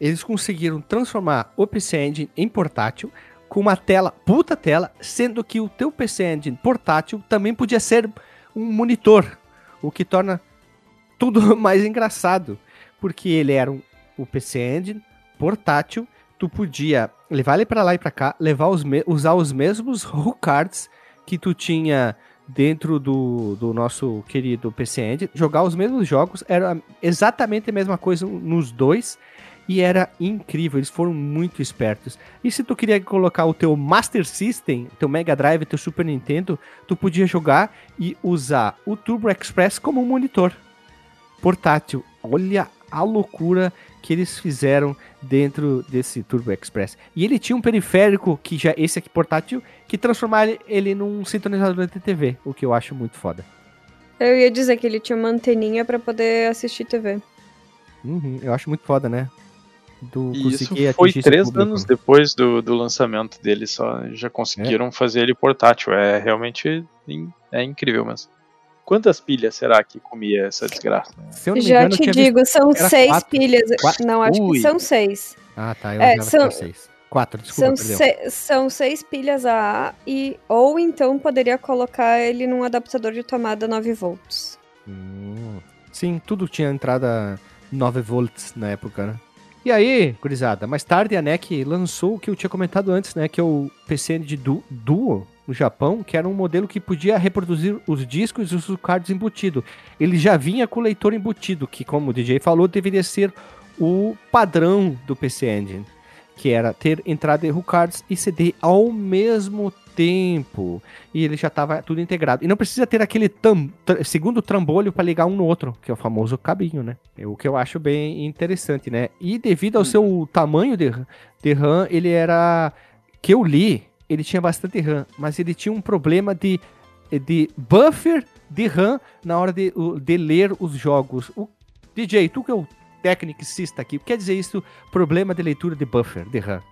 eles conseguiram transformar o PC Engine em portátil com uma tela, puta tela, sendo que o teu PC Engine portátil também podia ser um monitor, o que torna tudo mais engraçado, porque ele era um, o PC Engine portátil, tu podia levar ele para lá e para cá, levar os usar os mesmos cards que tu tinha dentro do, do nosso querido PC Engine, jogar os mesmos jogos, era exatamente a mesma coisa nos dois, e era incrível, eles foram muito espertos. E se tu queria colocar o teu Master System, teu Mega Drive, teu Super Nintendo, tu podia jogar e usar o Turbo Express como um monitor portátil. Olha a loucura que eles fizeram dentro desse Turbo Express. E ele tinha um periférico que já esse aqui portátil que transformava ele num sintonizador de TV, o que eu acho muito foda. Eu ia dizer que ele tinha uma anteninha para poder assistir TV. Uhum, eu acho muito foda, né? do e isso foi três anos depois do, do lançamento dele, só já conseguiram é. fazer ele portátil. É realmente é incrível mesmo. Quantas pilhas será que comia essa desgraça? já engano, te digo, são seis quatro. pilhas. Quatro? Não, acho Ui. que são seis. Ah, tá. Eu é, são seis. Quatro, desculpa, são, se, são seis pilhas AA e ou então poderia colocar ele num adaptador de tomada 9 volts. Hum, sim, tudo tinha entrada 9 volts na época, né? E aí, gurizada, mais tarde a NEC lançou o que eu tinha comentado antes, né? Que é o PC de du Duo no Japão, que era um modelo que podia reproduzir os discos e os cards embutido. Ele já vinha com o leitor embutido, que como o DJ falou, deveria ser o padrão do PC Engine, que era ter entrada de cards e CD ao mesmo tempo. E ele já estava tudo integrado. E não precisa ter aquele tam, segundo trambolho para ligar um no outro, que é o famoso cabinho, né? É o que eu acho bem interessante, né? E devido ao seu tamanho de, de RAM, ele era. Que eu li, ele tinha bastante RAM, mas ele tinha um problema de, de buffer de RAM na hora de, de ler os jogos. O DJ, tu que é o tecnicista aqui, quer dizer isso? Problema de leitura de buffer de RAM.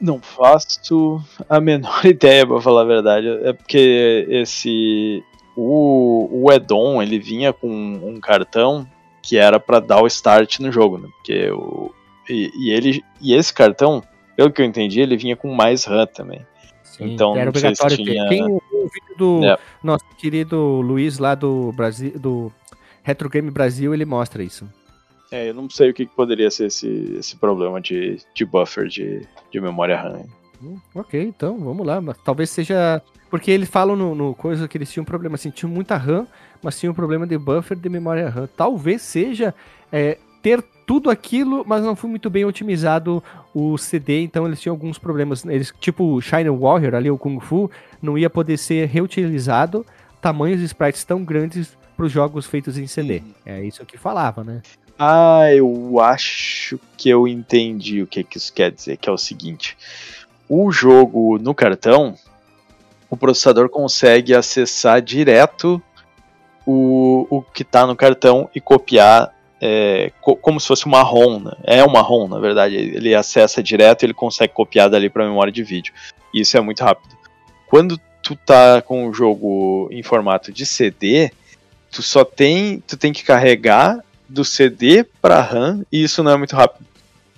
Não faço a menor ideia, pra falar a verdade. É porque esse. O, o Edon, ele vinha com um cartão que era para dar o start no jogo, né? Porque o. E, e, ele, e esse cartão, pelo que eu entendi, ele vinha com mais RAM também. Sim, então, era obrigatório se tinha... Tem o, o vídeo do é. nosso querido Luiz lá do Brasil, do Retro Game Brasil, ele mostra isso. É, eu não sei o que, poderia ser esse, esse problema de, de buffer de, de memória RAM. Hum, ok, então vamos lá. Talvez seja. Porque eles falam no, no, coisa que eles tinham um problema assim, tinham muita RAM, mas tinham um problema de buffer de memória RAM. Talvez seja é, ter tudo aquilo, mas não foi muito bem otimizado o CD, então eles tinham alguns problemas. Eles, tipo o Shine Warrior ali, o Kung Fu, não ia poder ser reutilizado tamanhos de sprites tão grandes para os jogos feitos em CD. É isso que falava, né? Ah, eu acho que eu entendi o que, que isso quer dizer, que é o seguinte. O jogo no cartão, o processador consegue acessar direto o, o que está no cartão e copiar é, co como se fosse uma ROM. Né? É uma ROM, na verdade. Ele acessa direto e ele consegue copiar dali para memória de vídeo. E isso é muito rápido. Quando tu tá com o jogo em formato de CD, tu só tem, tu tem que carregar do CD para RAM e isso não é muito rápido.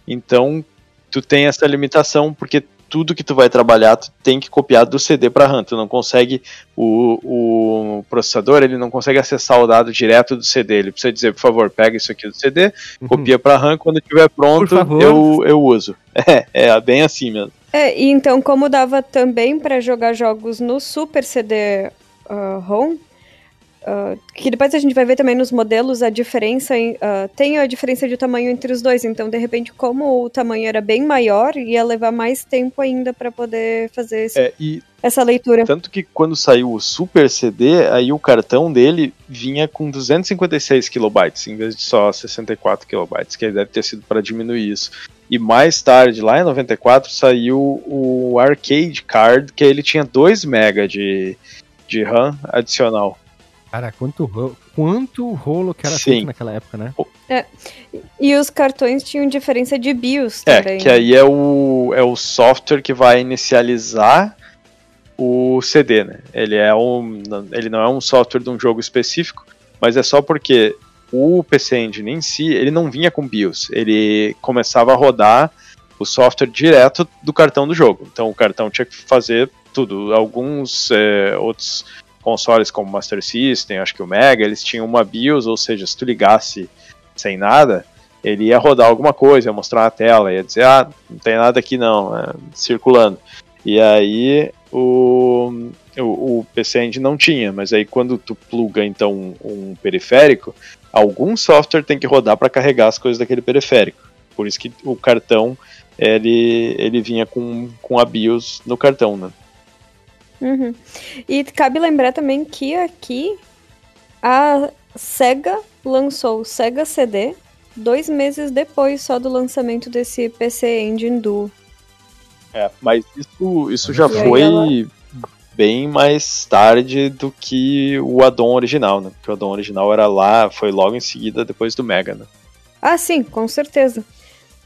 Então, tu tem essa limitação porque tudo que tu vai trabalhar, tu tem que copiar do CD para RAM. Tu não consegue o, o processador, ele não consegue acessar o dado direto do CD. Ele precisa dizer, por favor, pega isso aqui do CD, uhum. copia para RAM, quando estiver pronto, eu, eu uso. É, é bem assim mesmo. É, e então como dava também para jogar jogos no Super CD uh, ROM, Uh, que depois a gente vai ver também nos modelos a diferença em, uh, tem a diferença de tamanho entre os dois. Então de repente como o tamanho era bem maior ia levar mais tempo ainda para poder fazer esse, é, essa leitura. tanto que quando saiu o Super CD aí o cartão dele vinha com 256 kilobytes em vez de só 64 kilobytes que deve ter sido para diminuir isso. E mais tarde lá em 94 saiu o Arcade Card que ele tinha 2 MB de de RAM adicional Cara, quanto rolo, quanto rolo que era Sim. feito naquela época, né? É. E os cartões tinham diferença de BIOS é, também. É, que aí é o, é o software que vai inicializar o CD, né? Ele, é um, ele não é um software de um jogo específico, mas é só porque o PC Engine em si, ele não vinha com BIOS. Ele começava a rodar o software direto do cartão do jogo. Então o cartão tinha que fazer tudo. Alguns é, outros consoles como Master System, acho que o Mega, eles tinham uma BIOS, ou seja, se tu ligasse sem nada, ele ia rodar alguma coisa, ia mostrar na tela, ia dizer, ah, não tem nada aqui não, é, circulando. E aí o, o, o, PC Engine não tinha, mas aí quando tu pluga então um, um periférico, algum software tem que rodar para carregar as coisas daquele periférico. Por isso que o cartão ele, ele vinha com, com a BIOS no cartão, né? Uhum. E cabe lembrar também que aqui a SEGA lançou o SEGA CD dois meses depois só do lançamento desse PC Engine Duo. É, mas isso, isso já foi ela... bem mais tarde do que o addon original, né? Porque o addon original era lá, foi logo em seguida depois do Mega, né? Ah, sim, com certeza.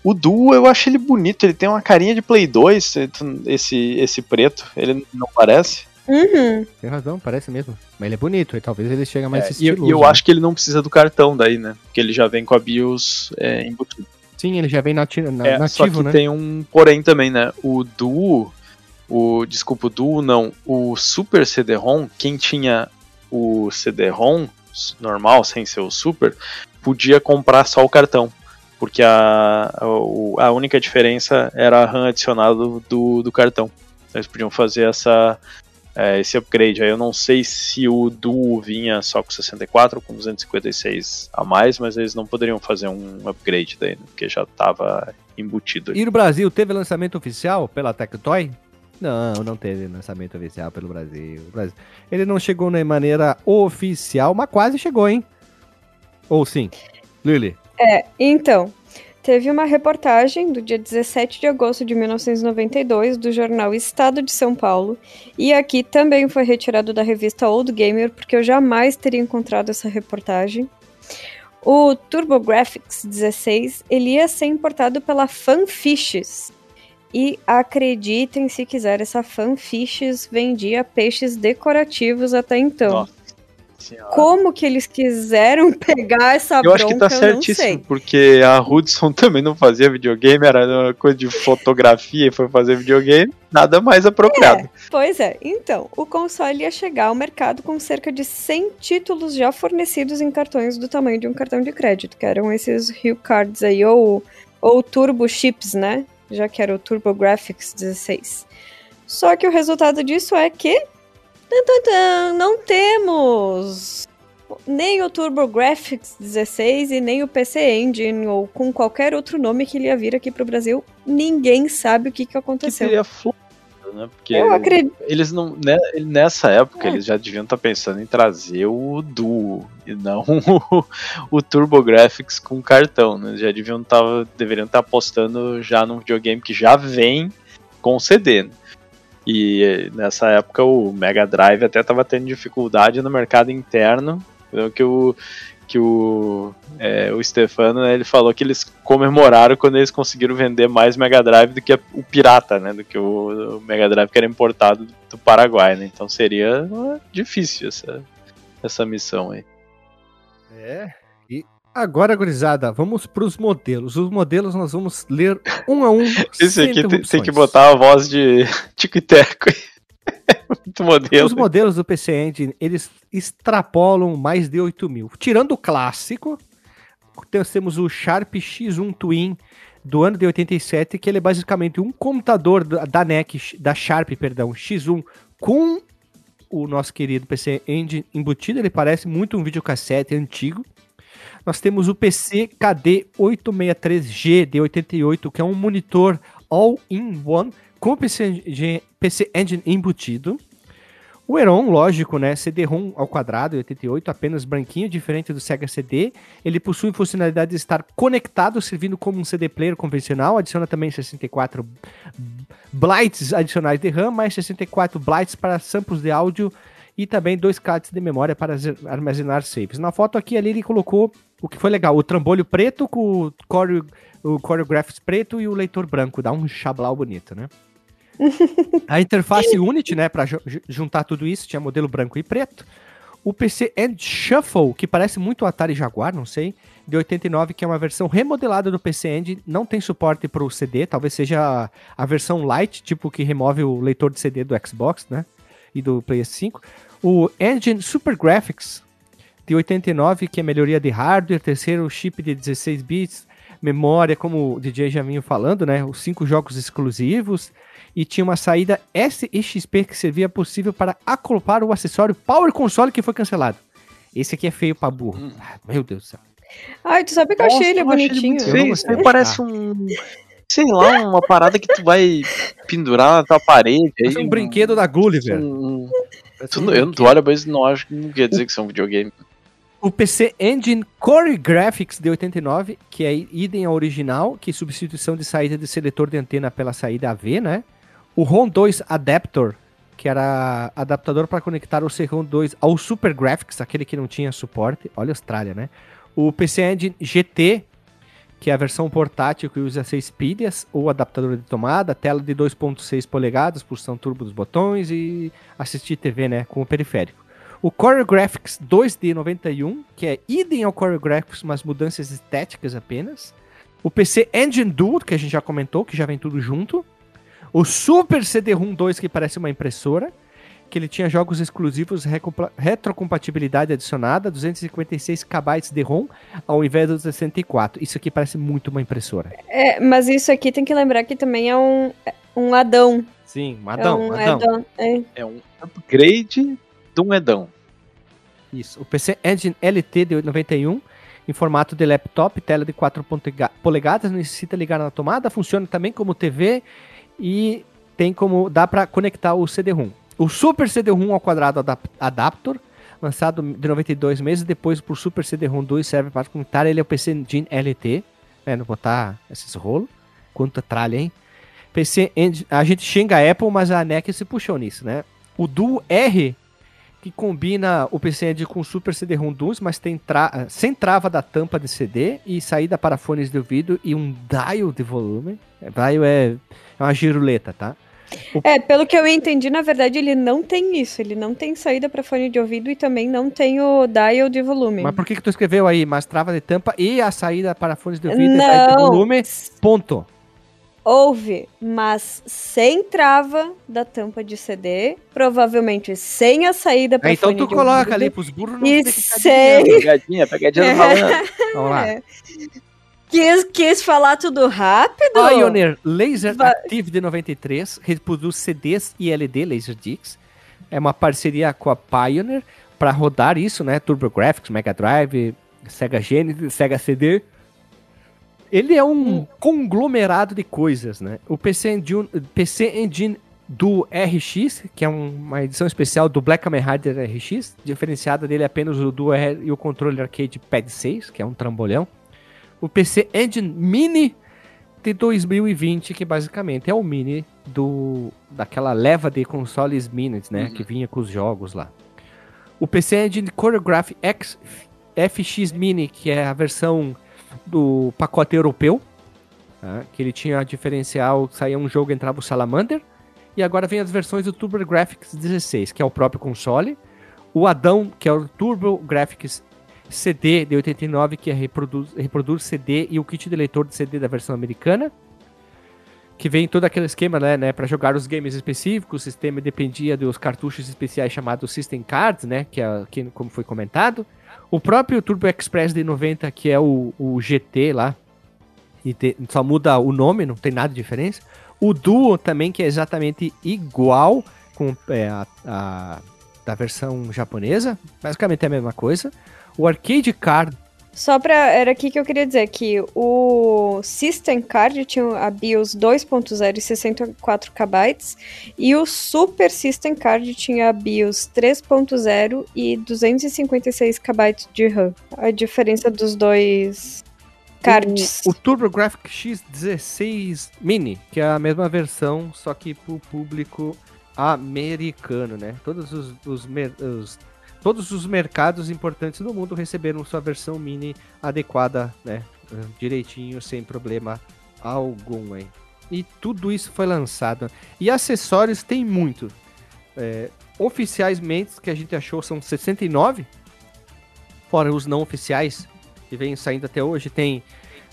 O Duo, eu acho ele bonito, ele tem uma carinha de Play 2, esse, esse preto, ele não parece? Uhum. Tem razão, parece mesmo. Mas ele é bonito, e talvez ele chegue mais é, estiloso. E eu, eu né? acho que ele não precisa do cartão daí, né? Porque ele já vem com a BIOS é, embutido. Sim, ele já vem nati na, é, nativo, só que né? tem um porém também, né? O Duo, o, desculpa, o Duo não, o Super CD-ROM, quem tinha o CD-ROM normal, sem ser o Super, podia comprar só o cartão porque a, a, a única diferença era a RAM adicionada do, do, cartão. Eles podiam fazer essa, é, esse upgrade. Aí eu não sei se o Duo vinha só com 64 ou com 256 a mais, mas eles não poderiam fazer um upgrade daí, né, porque já estava embutido. E no Brasil teve lançamento oficial pela Tectoy? Não, não teve lançamento oficial pelo. Brasil. Ele não chegou de maneira oficial, mas quase chegou, hein? Ou sim? Lily? É, então, teve uma reportagem do dia 17 de agosto de 1992 do jornal Estado de São Paulo, e aqui também foi retirado da revista Old Gamer, porque eu jamais teria encontrado essa reportagem. O TurboGrafx 16 ele ia ser importado pela Fanfishes. E acreditem se quiser, essa Fanfishes vendia peixes decorativos até então. Nossa. Senhora. Como que eles quiseram pegar essa eu bronca, acho que tá certíssimo, porque a Hudson também não fazia videogame, era uma coisa de fotografia e foi fazer videogame, nada mais apropriado. É, pois é, então, o console ia chegar ao mercado com cerca de 100 títulos já fornecidos em cartões do tamanho de um cartão de crédito, que eram esses Hue Cards aí, ou, ou Turbo Chips, né? Já que era o Turbo Graphics 16. Só que o resultado disso é que não temos nem o TurboGrafx 16 e nem o PC Engine ou com qualquer outro nome que ele ia vir aqui pro Brasil. Ninguém sabe o que, que aconteceu. Que né? Porque Eu acredito. eles não. Né, nessa época, é. eles já deviam estar tá pensando em trazer o Duo e não o, o TurboGrafx com cartão. Né? Já deviam estar. Tá, deveriam estar tá apostando já num videogame que já vem com CD. Né? E nessa época o Mega Drive até estava tendo dificuldade no mercado interno, que o que o, é, o Stefano né, ele falou que eles comemoraram quando eles conseguiram vender mais Mega Drive do que o pirata, né, do que o, o Mega Drive que era importado do Paraguai, né? Então seria difícil essa, essa missão aí. É, Agora, gurizada, vamos para os modelos. Os modelos nós vamos ler um a um. Esse aqui tem, tem, que botar a voz de Tico e Teco. Muito modelo. Os modelos do PC Engine, eles extrapolam mais de 8 mil. Tirando o clássico, temos o Sharp X1 Twin do ano de 87, que ele é basicamente um computador da NEC, da Sharp, perdão, X1, com o nosso querido PC Engine embutido. Ele parece muito um videocassete antigo. Nós temos o PC KD 863G de 88, que é um monitor all-in-one com PC, PC Engine embutido. O Heron, lógico, né? CD-ROM ao quadrado, 88, apenas branquinho, diferente do Sega CD. Ele possui funcionalidade de estar conectado, servindo como um CD player convencional. Adiciona também 64 bytes adicionais de RAM, mais 64 bytes para samples de áudio e também dois cards de memória para armazenar saves. Na foto aqui ali ele colocou o que foi legal, o trambolho preto com o core, o Choreographs preto e o leitor branco, dá um chablau bonito, né? a interface Unity, né, para juntar tudo isso, tinha modelo branco e preto. O PC End Shuffle, que parece muito o Atari Jaguar, não sei, de 89, que é uma versão remodelada do PC Engine, não tem suporte para o CD, talvez seja a versão Lite, tipo que remove o leitor de CD do Xbox, né, e do PS5. O Engine Super Graphics, de 89, que é melhoria de hardware, terceiro chip de 16 bits, memória, como o DJ já vinha falando, né, os cinco jogos exclusivos, e tinha uma saída SXP que servia possível para acoplar o acessório Power Console que foi cancelado. Esse aqui é feio pra burro. Hum. Ah, meu Deus do céu. Ai, tu sabe que eu achei ele bonitinho. Achei ele feio, parece um sei lá, uma parada que tu vai pendurar na tua parede. Aí, um, um brinquedo da Gulliver. Um, tu, eu, tu olha, mas não acho que não quer dizer que são um videogame. O PC Engine Core Graphics de 89, que é idem ao original, que é substituição de saída de seletor de antena pela saída AV, né? O ROM 2 Adapter, que era adaptador para conectar o C-ROM 2 ao Super Graphics, aquele que não tinha suporte. Olha a Austrália, né? O PC Engine GT, que é a versão portátil que usa 6 pilhas, ou adaptador de tomada, tela de 2.6 polegadas, pulsão turbo dos botões e assistir TV, né, com o periférico. O Core Graphics 2D 91, que é idem ao Core Graphics, mas mudanças estéticas apenas. O PC Engine Duo, que a gente já comentou, que já vem tudo junto. O Super CD-ROM 2, que parece uma impressora, que ele tinha jogos exclusivos, retrocompatibilidade adicionada, 256 KB de ROM, ao invés dos 64. Isso aqui parece muito uma impressora. É, mas isso aqui tem que lembrar que também é um, um Adão. Sim, um Adão. É um, Adão. Adão é. é um upgrade de um Edão. Isso. O PC Engine LT de 91 em formato de laptop, tela de 4 polegadas, necessita ligar na tomada, funciona também como TV e tem como dá para conectar o CD-ROM. O Super CD-ROM ao quadrado adap lançado de 92 meses depois por Super CD-ROM 2, serve para conectar ele ao PC Engine LT, né, não botar esses rolos. Quanta tralha, hein? PC Engine, a gente xinga a Apple, mas a NEC se puxou nisso, né? O Duo R que combina o PC Engine com Super CD-ROM 2, mas tem tra sem trava da tampa de CD e saída para fones de ouvido e um dial de volume. Dial é, é uma giruleta, tá? O... É, pelo que eu entendi, na verdade ele não tem isso. Ele não tem saída para fone de ouvido e também não tem o dial de volume. Mas por que que tu escreveu aí, mais trava de tampa e a saída para fones de ouvido não. e de volume? Ponto. Houve, mas sem trava da tampa de CD, provavelmente sem a saída para é, Então tu coloca ouvido, ali pros burros não e sem... Pegadinha, pegadinha do malandro. Vamos lá. Quis, quis falar tudo rápido? Pioneer Laser Vai. Active de 93 reproduz CDs e LD Laserdiscs. É uma parceria com a Pioneer para rodar isso, né? TurboGrafx, Mega Drive, Sega Genesis, Sega CD ele é um hum. conglomerado de coisas, né? O PC Engine, PC Engine do RX, que é uma edição especial do Black Kamen Rider RX, diferenciada dele é apenas o Duo R e o controle arcade Pad 6, que é um trambolhão. O PC Engine Mini de 2020, que basicamente é o mini do daquela leva de consoles minis, né, uhum. que vinha com os jogos lá. O PC Engine Choreograph X FX Mini, que é a versão do pacote europeu, tá? que ele tinha diferencial, saía um jogo entrava o Salamander, e agora vem as versões do TurboGrafx 16, que é o próprio console, o Adão, que é o TurboGrafx CD de 89, que é reproduz, reproduz CD e o kit de leitor de CD da versão americana. Que vem todo aquele esquema, né, né para jogar os games específicos. O sistema dependia dos cartuchos especiais chamados System Cards, né, que é que, como foi comentado. O próprio Turbo Express de 90, que é o, o GT lá, e te, só muda o nome, não tem nada de diferença. O Duo também, que é exatamente igual com é, a, a, da versão japonesa, basicamente é a mesma coisa. O Arcade Card. Só pra. Era aqui que eu queria dizer que o System Card tinha a BIOS 2.0 e 64 KB e o Super System Card tinha a BIOS 3.0 e 256 KB de RAM. A diferença dos dois cards. O, o TurboGrafx X16 Mini, que é a mesma versão, só que pro público americano, né? Todos os, os, os, todos os mercados importantes do mundo receberam sua versão mini adequada, né? Direitinho, sem problema algum, hein? E tudo isso foi lançado. E acessórios tem muito. É, oficialmente que a gente achou são 69. Fora os não oficiais, que vem saindo até hoje, tem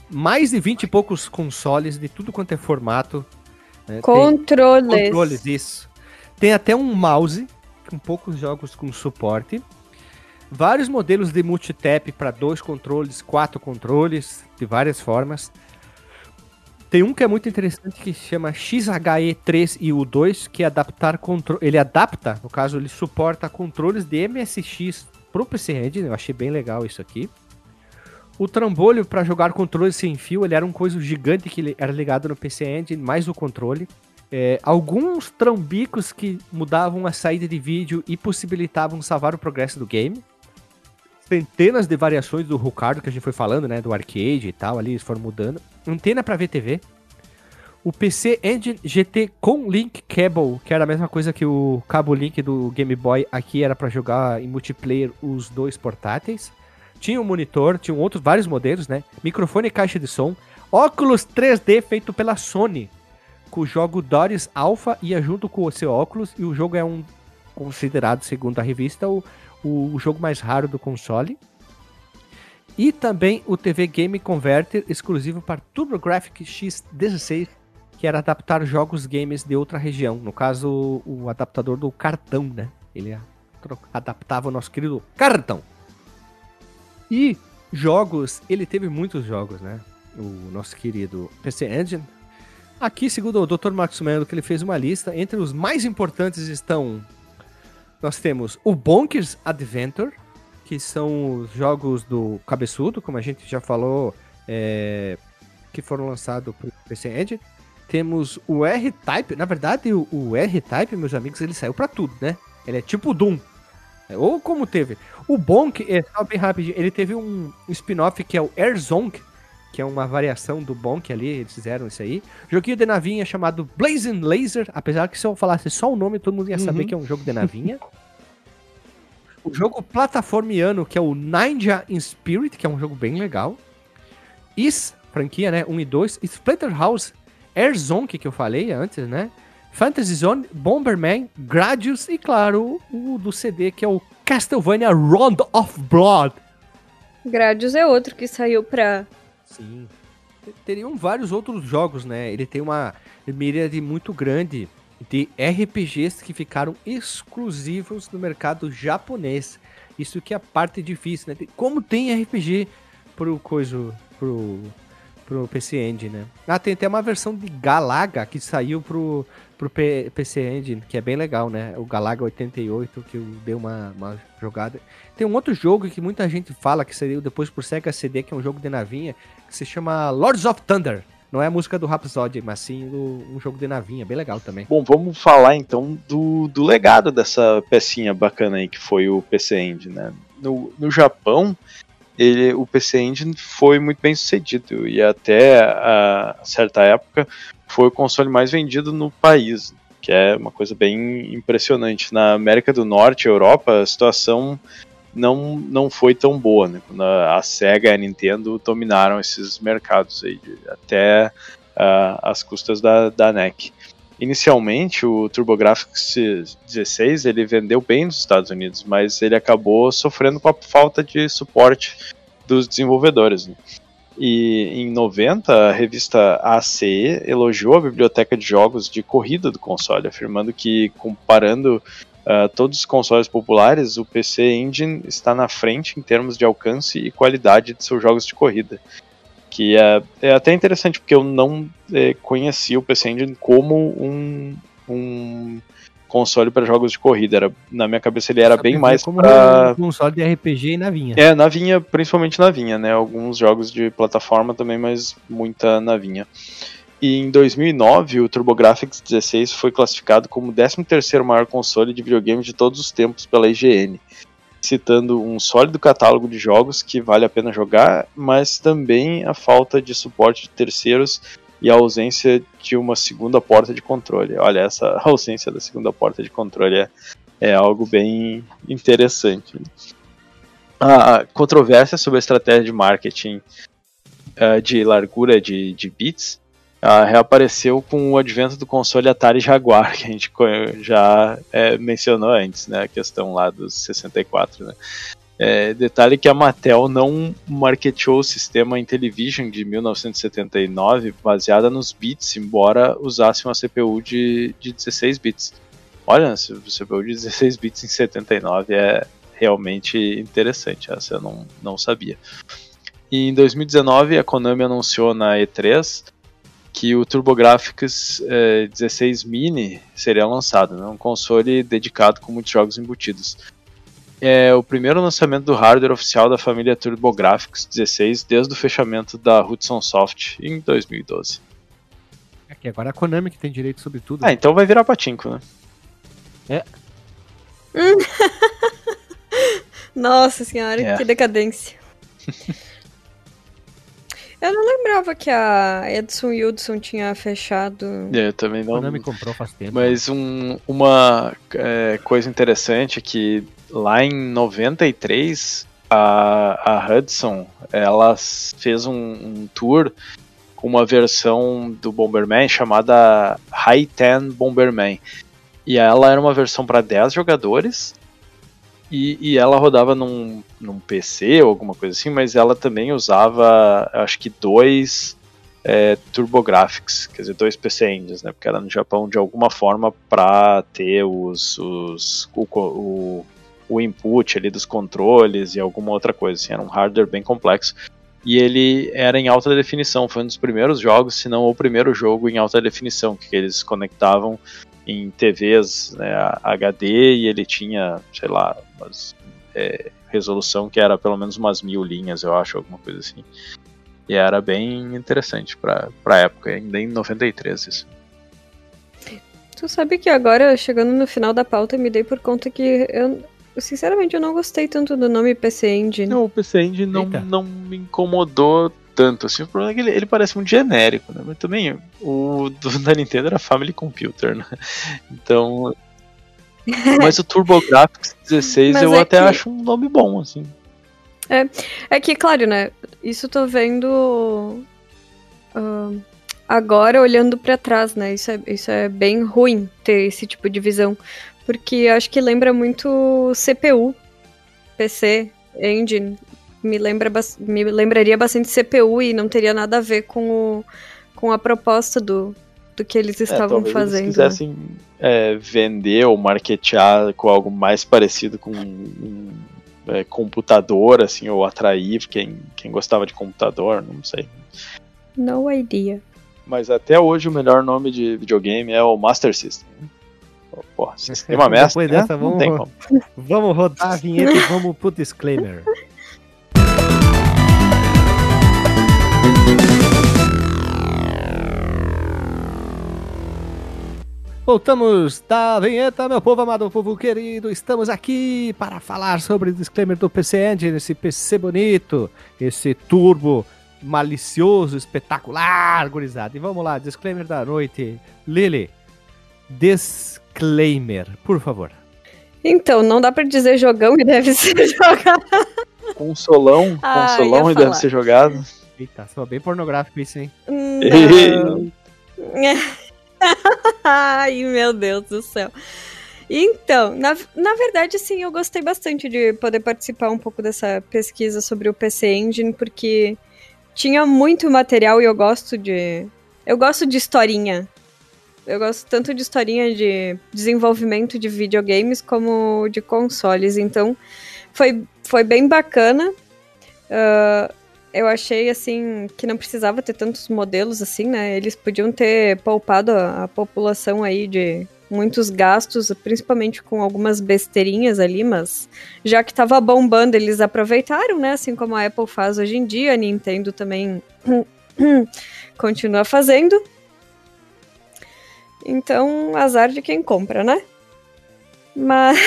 mais de 20 e poucos consoles de tudo quanto é formato. Né? Controles. Tem controles, isso. Tem até um mouse, com poucos jogos com suporte. Vários modelos de multitap para dois controles, quatro controles, de várias formas. Tem um que é muito interessante que chama XHE3 e U2, que é adaptar controle. Ele adapta, no caso, ele suporta controles de MSX pro PC Engine. Eu achei bem legal isso aqui. O trambolho para jogar controle sem fio, ele era um coisa gigante que era ligado no PC Engine, mais o controle é, alguns trambicos que mudavam a saída de vídeo e possibilitavam salvar o progresso do game. Centenas de variações do Ricardo que a gente foi falando, né? Do arcade e tal, ali eles foram mudando. Antena para VTV. O PC Engine GT com Link Cable, que era a mesma coisa que o cabo Link do Game Boy, aqui era para jogar em multiplayer os dois portáteis. Tinha um monitor, tinham outros vários modelos, né? Microfone e caixa de som. Óculos 3D feito pela Sony, o jogo Doris Alpha ia junto com o seu óculos e o jogo é um considerado, segundo a revista, o, o jogo mais raro do console. E também o TV Game Converter exclusivo para TurboGrafx X16, que era adaptar jogos games de outra região. No caso, o, o adaptador do cartão, né? Ele adaptava o nosso querido cartão. E jogos, ele teve muitos jogos, né? O nosso querido PC Engine, Aqui, segundo o Dr. Marcos Melo, que ele fez uma lista, entre os mais importantes estão. Nós temos o Bonkers Adventure, que são os jogos do Cabeçudo, como a gente já falou, é, que foram lançados para o PC Engine. Temos o R-Type, na verdade, o, o R-Type, meus amigos, ele saiu para tudo, né? Ele é tipo Doom. Ou como teve. O Bonk, é, bem rapidinho, ele teve um spin-off que é o Air Zonk, que é uma variação do Bonk ali, eles fizeram isso aí. Joguinho de navinha chamado Blazing Laser, apesar que se eu falasse só o nome, todo mundo ia saber uhum. que é um jogo de navinha. o jogo plataformiano, que é o Ninja in Spirit, que é um jogo bem legal. Is, franquia, né, 1 e 2. Splatterhouse, Air Zone, que eu falei antes, né. Fantasy Zone, Bomberman, Gradius e, claro, o do CD, que é o Castlevania Round of Blood. Gradius é outro que saiu pra Sim. Teriam vários outros jogos, né? Ele tem uma miríade muito grande de RPGs que ficaram exclusivos no mercado japonês. Isso que é a parte difícil, né? Como tem RPG pro coisa pro pro PC Engine, né? Ah, tem até uma versão de Galaga que saiu pro pro P PC Engine, que é bem legal, né? O Galaga 88, que eu dei uma, uma jogada. Tem um outro jogo que muita gente fala que saiu depois por Sega CD, que é um jogo de navinha, que se chama Lords of Thunder. Não é a música do Rhapsody, mas sim do, um jogo de navinha, bem legal também. Bom, vamos falar então do, do legado dessa pecinha bacana aí que foi o PC Engine, né? No, no Japão, ele, o PC Engine foi muito bem sucedido e até a certa época foi o console mais vendido no país, que é uma coisa bem impressionante. Na América do Norte, Europa, a situação não, não foi tão boa, né? Quando a, Sega e a Nintendo dominaram esses mercados aí, até uh, as custas da, da NEC. inicialmente o TurboGrafx 16 ele vendeu bem nos Estados Unidos, mas ele acabou sofrendo com a falta de suporte dos desenvolvedores. Né? E em 90, a revista ACE elogiou a biblioteca de jogos de corrida do console, afirmando que, comparando uh, todos os consoles populares, o PC Engine está na frente em termos de alcance e qualidade de seus jogos de corrida. Que é, é até interessante porque eu não é, conhecia o PC Engine como um, um console para jogos de corrida. Era, na minha cabeça ele era bem mais para um console de RPG e navinha. É, navinha, principalmente navinha, né? Alguns jogos de plataforma também, mas muita navinha. E em 2009, o TurboGrafx 16 foi classificado como o 13º maior console de videogame de todos os tempos pela IGN citando um sólido catálogo de jogos que vale a pena jogar, mas também a falta de suporte de terceiros e a ausência de uma segunda porta de controle. Olha, essa ausência da segunda porta de controle é, é algo bem interessante. A controvérsia sobre a estratégia de marketing uh, de largura de, de bits ela reapareceu com o advento do console Atari Jaguar, que a gente já é, mencionou antes, né? A questão lá dos 64, né? É, detalhe que a Mattel não marketeou o sistema Intellivision de 1979 baseada nos bits, embora usasse uma CPU de, de 16 bits. Olha, CPU de 16 bits em 79 é realmente interessante, essa eu não, não sabia. E em 2019 a Konami anunciou na E3 que o TurboGrafx é, 16 Mini seria lançado, né? um console dedicado com muitos jogos embutidos. É o primeiro lançamento do hardware oficial da família TurboGrafx 16 desde o fechamento da Hudson Soft em 2012. Aqui agora é a Konami que tem direito sobre tudo. Ah, então vai virar patinco, né? É. Nossa senhora, é. que decadência. Eu não lembrava que a Edson Hudson tinha fechado. É, eu também não. não me comprou faz tempo. Mas um, uma é, coisa interessante é que lá em 93 a, a Hudson ela fez um, um tour com uma versão do Bomberman chamada High Ten Bomberman. E ela era uma versão para 10 jogadores e, e, ela rodava num, num PC ou alguma coisa assim, mas ela também usava, acho que dois é, TurboGrafx, quer dizer, dois PC Engines, né? Porque era no Japão de alguma forma para ter os, os o, o, o, input ali dos controles e alguma outra coisa. Assim, era um hardware bem complexo. E ele era em alta definição, foi um dos primeiros jogos, se não o primeiro jogo em alta definição, que eles conectavam em TVs né, HD e ele tinha, sei lá, umas, é, resolução que era pelo menos umas mil linhas, eu acho, alguma coisa assim. E era bem interessante pra, pra época, ainda em 93 isso. Tu sabe que agora, chegando no final da pauta, me dei por conta que eu, sinceramente, eu não gostei tanto do nome PC Engine. Não, o PC Engine não, não me incomodou tanto, assim, o problema é que ele, ele parece muito genérico, né? Mas também o do, da Nintendo era Family Computer, né? Então. Mas o TurboGrafx 16 Mas eu é até que... acho um nome bom, assim. É, é que, claro, né? Isso tô vendo. Uh, agora olhando para trás, né? Isso é, isso é bem ruim ter esse tipo de visão. Porque acho que lembra muito CPU, PC, Engine me, lembra, me lembraria bastante CPU e não teria nada a ver com, o, com a proposta do, do que eles é, estavam é, fazendo. Se quisessem é, vender ou marketear com algo mais parecido com um, é, computador, assim, ou atrair quem, quem gostava de computador, não sei. No idea. Mas até hoje o melhor nome de videogame é o Master System. Porra, sistema mestre, né? dessa, vamos, vamos rodar a vinheta e vamos pro disclaimer. Voltamos da vinheta, meu povo amado, meu povo querido. Estamos aqui para falar sobre o disclaimer do PC Engine, esse PC bonito, esse turbo malicioso, espetacular, gurizada. E vamos lá, disclaimer da noite. Lily, disclaimer, por favor. Então, não dá para dizer jogão e deve ser jogado. Consolão, ah, consolão e deve ser jogado. Eita, só bem pornográfico isso, hein? Não. Ai, meu Deus do céu. Então, na, na verdade, sim, eu gostei bastante de poder participar um pouco dessa pesquisa sobre o PC Engine, porque tinha muito material e eu gosto de. Eu gosto de historinha. Eu gosto tanto de historinha de desenvolvimento de videogames como de consoles. Então, foi, foi bem bacana. Uh, eu achei, assim, que não precisava ter tantos modelos assim, né? Eles podiam ter poupado a, a população aí de muitos gastos, principalmente com algumas besteirinhas ali, mas já que tava bombando, eles aproveitaram, né? Assim como a Apple faz hoje em dia, a Nintendo também continua fazendo. Então, azar de quem compra, né? Mas.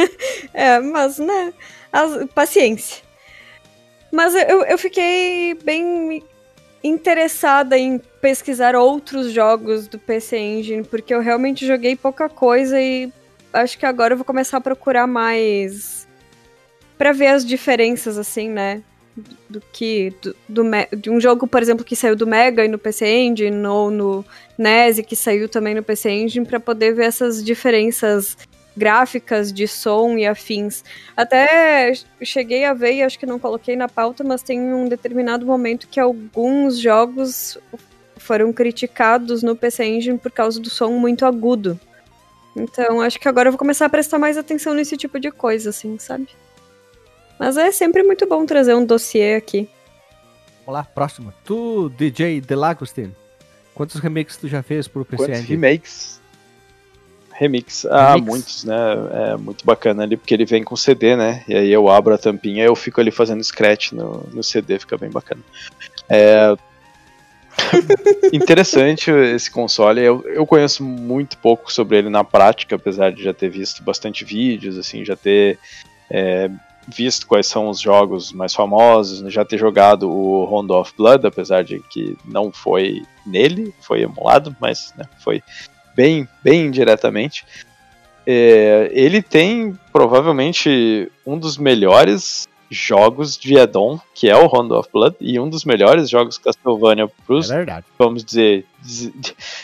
é, mas, né? As... Paciência. Mas eu, eu fiquei bem interessada em pesquisar outros jogos do PC Engine, porque eu realmente joguei pouca coisa e acho que agora eu vou começar a procurar mais para ver as diferenças, assim, né? Do que. Do, do, de um jogo, por exemplo, que saiu do Mega e no PC Engine, ou no NES que saiu também no PC Engine, para poder ver essas diferenças gráficas de som e afins. Até cheguei a ver, e acho que não coloquei na pauta, mas tem um determinado momento que alguns jogos foram criticados no PC Engine por causa do som muito agudo. Então, acho que agora eu vou começar a prestar mais atenção nesse tipo de coisa, assim, sabe? Mas é sempre muito bom trazer um dossiê aqui. Vamos lá, próximo. Tu, DJ Delagostin, quantos remakes tu já fez pro PC Quantos Engine? remakes? Remix. Ah, Remix. muitos, né? É muito bacana ali, porque ele vem com CD, né? E aí eu abro a tampinha e eu fico ali fazendo scratch no, no CD, fica bem bacana. É. Interessante esse console. Eu, eu conheço muito pouco sobre ele na prática, apesar de já ter visto bastante vídeos, assim, já ter é, visto quais são os jogos mais famosos, né? já ter jogado o Rondo of Blood, apesar de que não foi nele, foi emulado, mas né, foi bem, bem indiretamente. É, ele tem provavelmente um dos melhores jogos de Edon, que é o Rondo of Blood, e um dos melhores jogos Castlevania pros, é vamos dizer,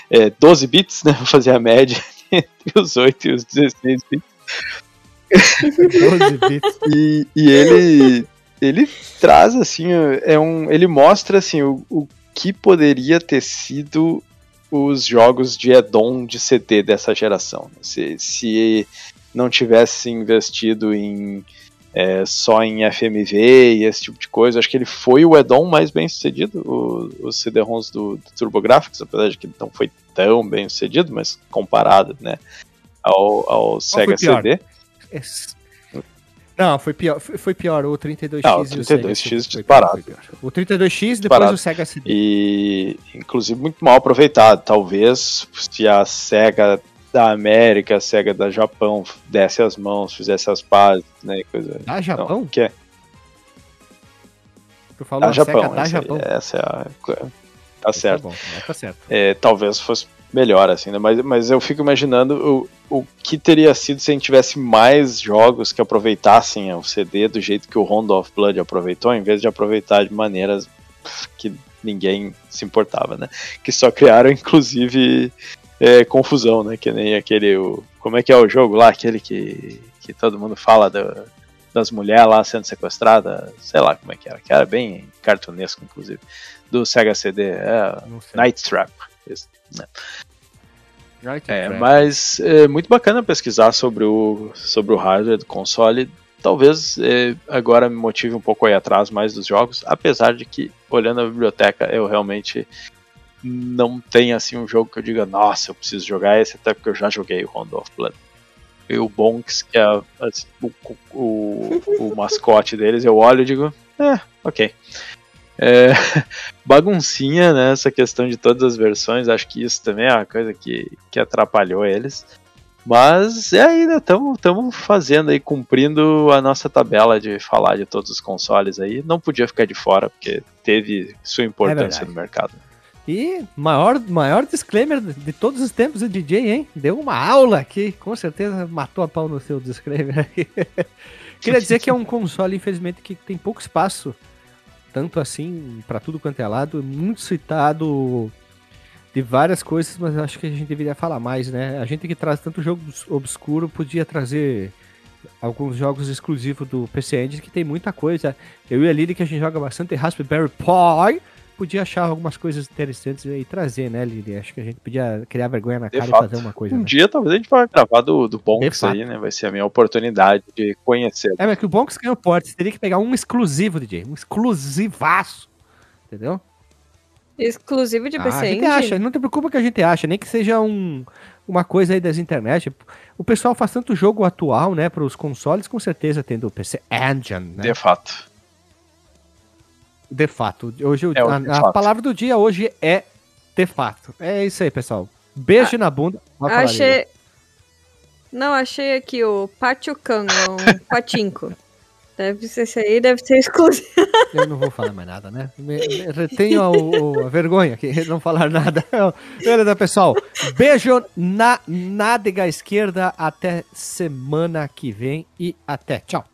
é, 12 bits, né? Vou fazer a média entre os 8 e os 16 bits. 12 bits. e, e ele ele traz assim, é um, ele mostra assim o, o que poderia ter sido os jogos de Edon de CD dessa geração. Se, se não tivesse investido em é, só em FMV e esse tipo de coisa, acho que ele foi o Edon mais bem sucedido, os CD-ROMs do, do TurboGrafx, apesar de que não foi tão bem sucedido, mas comparado né, ao, ao Sega CD. Não, foi pior, foi pior o 32X. Não, o 32X disparado. O 32X, depois disparado. o Sega CD. E, inclusive, muito mal aproveitado. Talvez se a Sega da América, a SEGA da Japão desse as mãos, fizesse as pazes, né? Coisa. Da Japão? Então, que é? Tu falou da Japão, SEGA da Japão. Aí, essa é a. Tá certo. Tá, bom, tá certo. É, talvez fosse melhor, assim, né? Mas, mas eu fico imaginando o, o que teria sido se a gente tivesse mais jogos que aproveitassem o CD do jeito que o Rondo of Blood aproveitou, em vez de aproveitar de maneiras que ninguém se importava, né? Que só criaram, inclusive, é, confusão, né? Que nem aquele. O, como é que é o jogo lá? Aquele que, que todo mundo fala do, das mulheres lá sendo sequestradas, sei lá como é que era, que era bem cartunesco, inclusive, do Sega CD, é, Night Trap. Né? É, mas é muito bacana pesquisar sobre o, sobre o hardware do console. Talvez é, agora me motive um pouco a ir atrás mais dos jogos, apesar de que, olhando a biblioteca, eu realmente não tenho assim um jogo que eu diga, nossa, eu preciso jogar esse, até porque eu já joguei o Rondo of Blood. E o Bonks, que é o, o, o mascote deles, eu olho e digo, é, ok. É, baguncinha, né? Essa questão de todas as versões, acho que isso também é uma coisa que, que atrapalhou eles. Mas é ainda estamos fazendo aí, cumprindo a nossa tabela de falar de todos os consoles aí. Não podia ficar de fora, porque teve sua importância é no mercado. E maior, maior disclaimer de todos os tempos do DJ, hein? Deu uma aula aqui, com certeza matou a pau no seu disclaimer. Queria dizer que é um console, infelizmente, que tem pouco espaço tanto assim para tudo quanto é lado, muito citado de várias coisas, mas acho que a gente deveria falar mais, né? A gente que traz tanto jogo obscuro podia trazer alguns jogos exclusivos do PC Engine que tem muita coisa. Eu e a Lili que a gente joga bastante Raspberry Pi, podia achar algumas coisas interessantes e trazer, né, Lili? Acho que a gente podia criar vergonha na cara e fazer uma coisa. Um né? dia talvez a gente vai gravar do, do Bonks aí, né? Vai ser a minha oportunidade de conhecer. É, mas que o Bonks ganhou porte, você teria que pegar um exclusivo, DJ, um exclusivaço, entendeu? Exclusivo de PC ah, a gente acha, não te preocupa que a gente acha, nem que seja um, uma coisa aí das internet. O pessoal faz tanto jogo atual, né, para os consoles, com certeza tendo o PC Engine, né? De fato. De fato. Hoje é a, a fato. palavra do dia hoje é de fato. É isso aí, pessoal. Beijo ah, na bunda. Achei. Não, achei aqui o Pachucan, um patinco. Deve ser esse aí, deve ser exclusivo. Eu não vou falar mais nada, né? Me, me retenho a, a, a vergonha de não falar nada. Beleza, pessoal. Beijo na nádega esquerda. Até semana que vem e até. Tchau.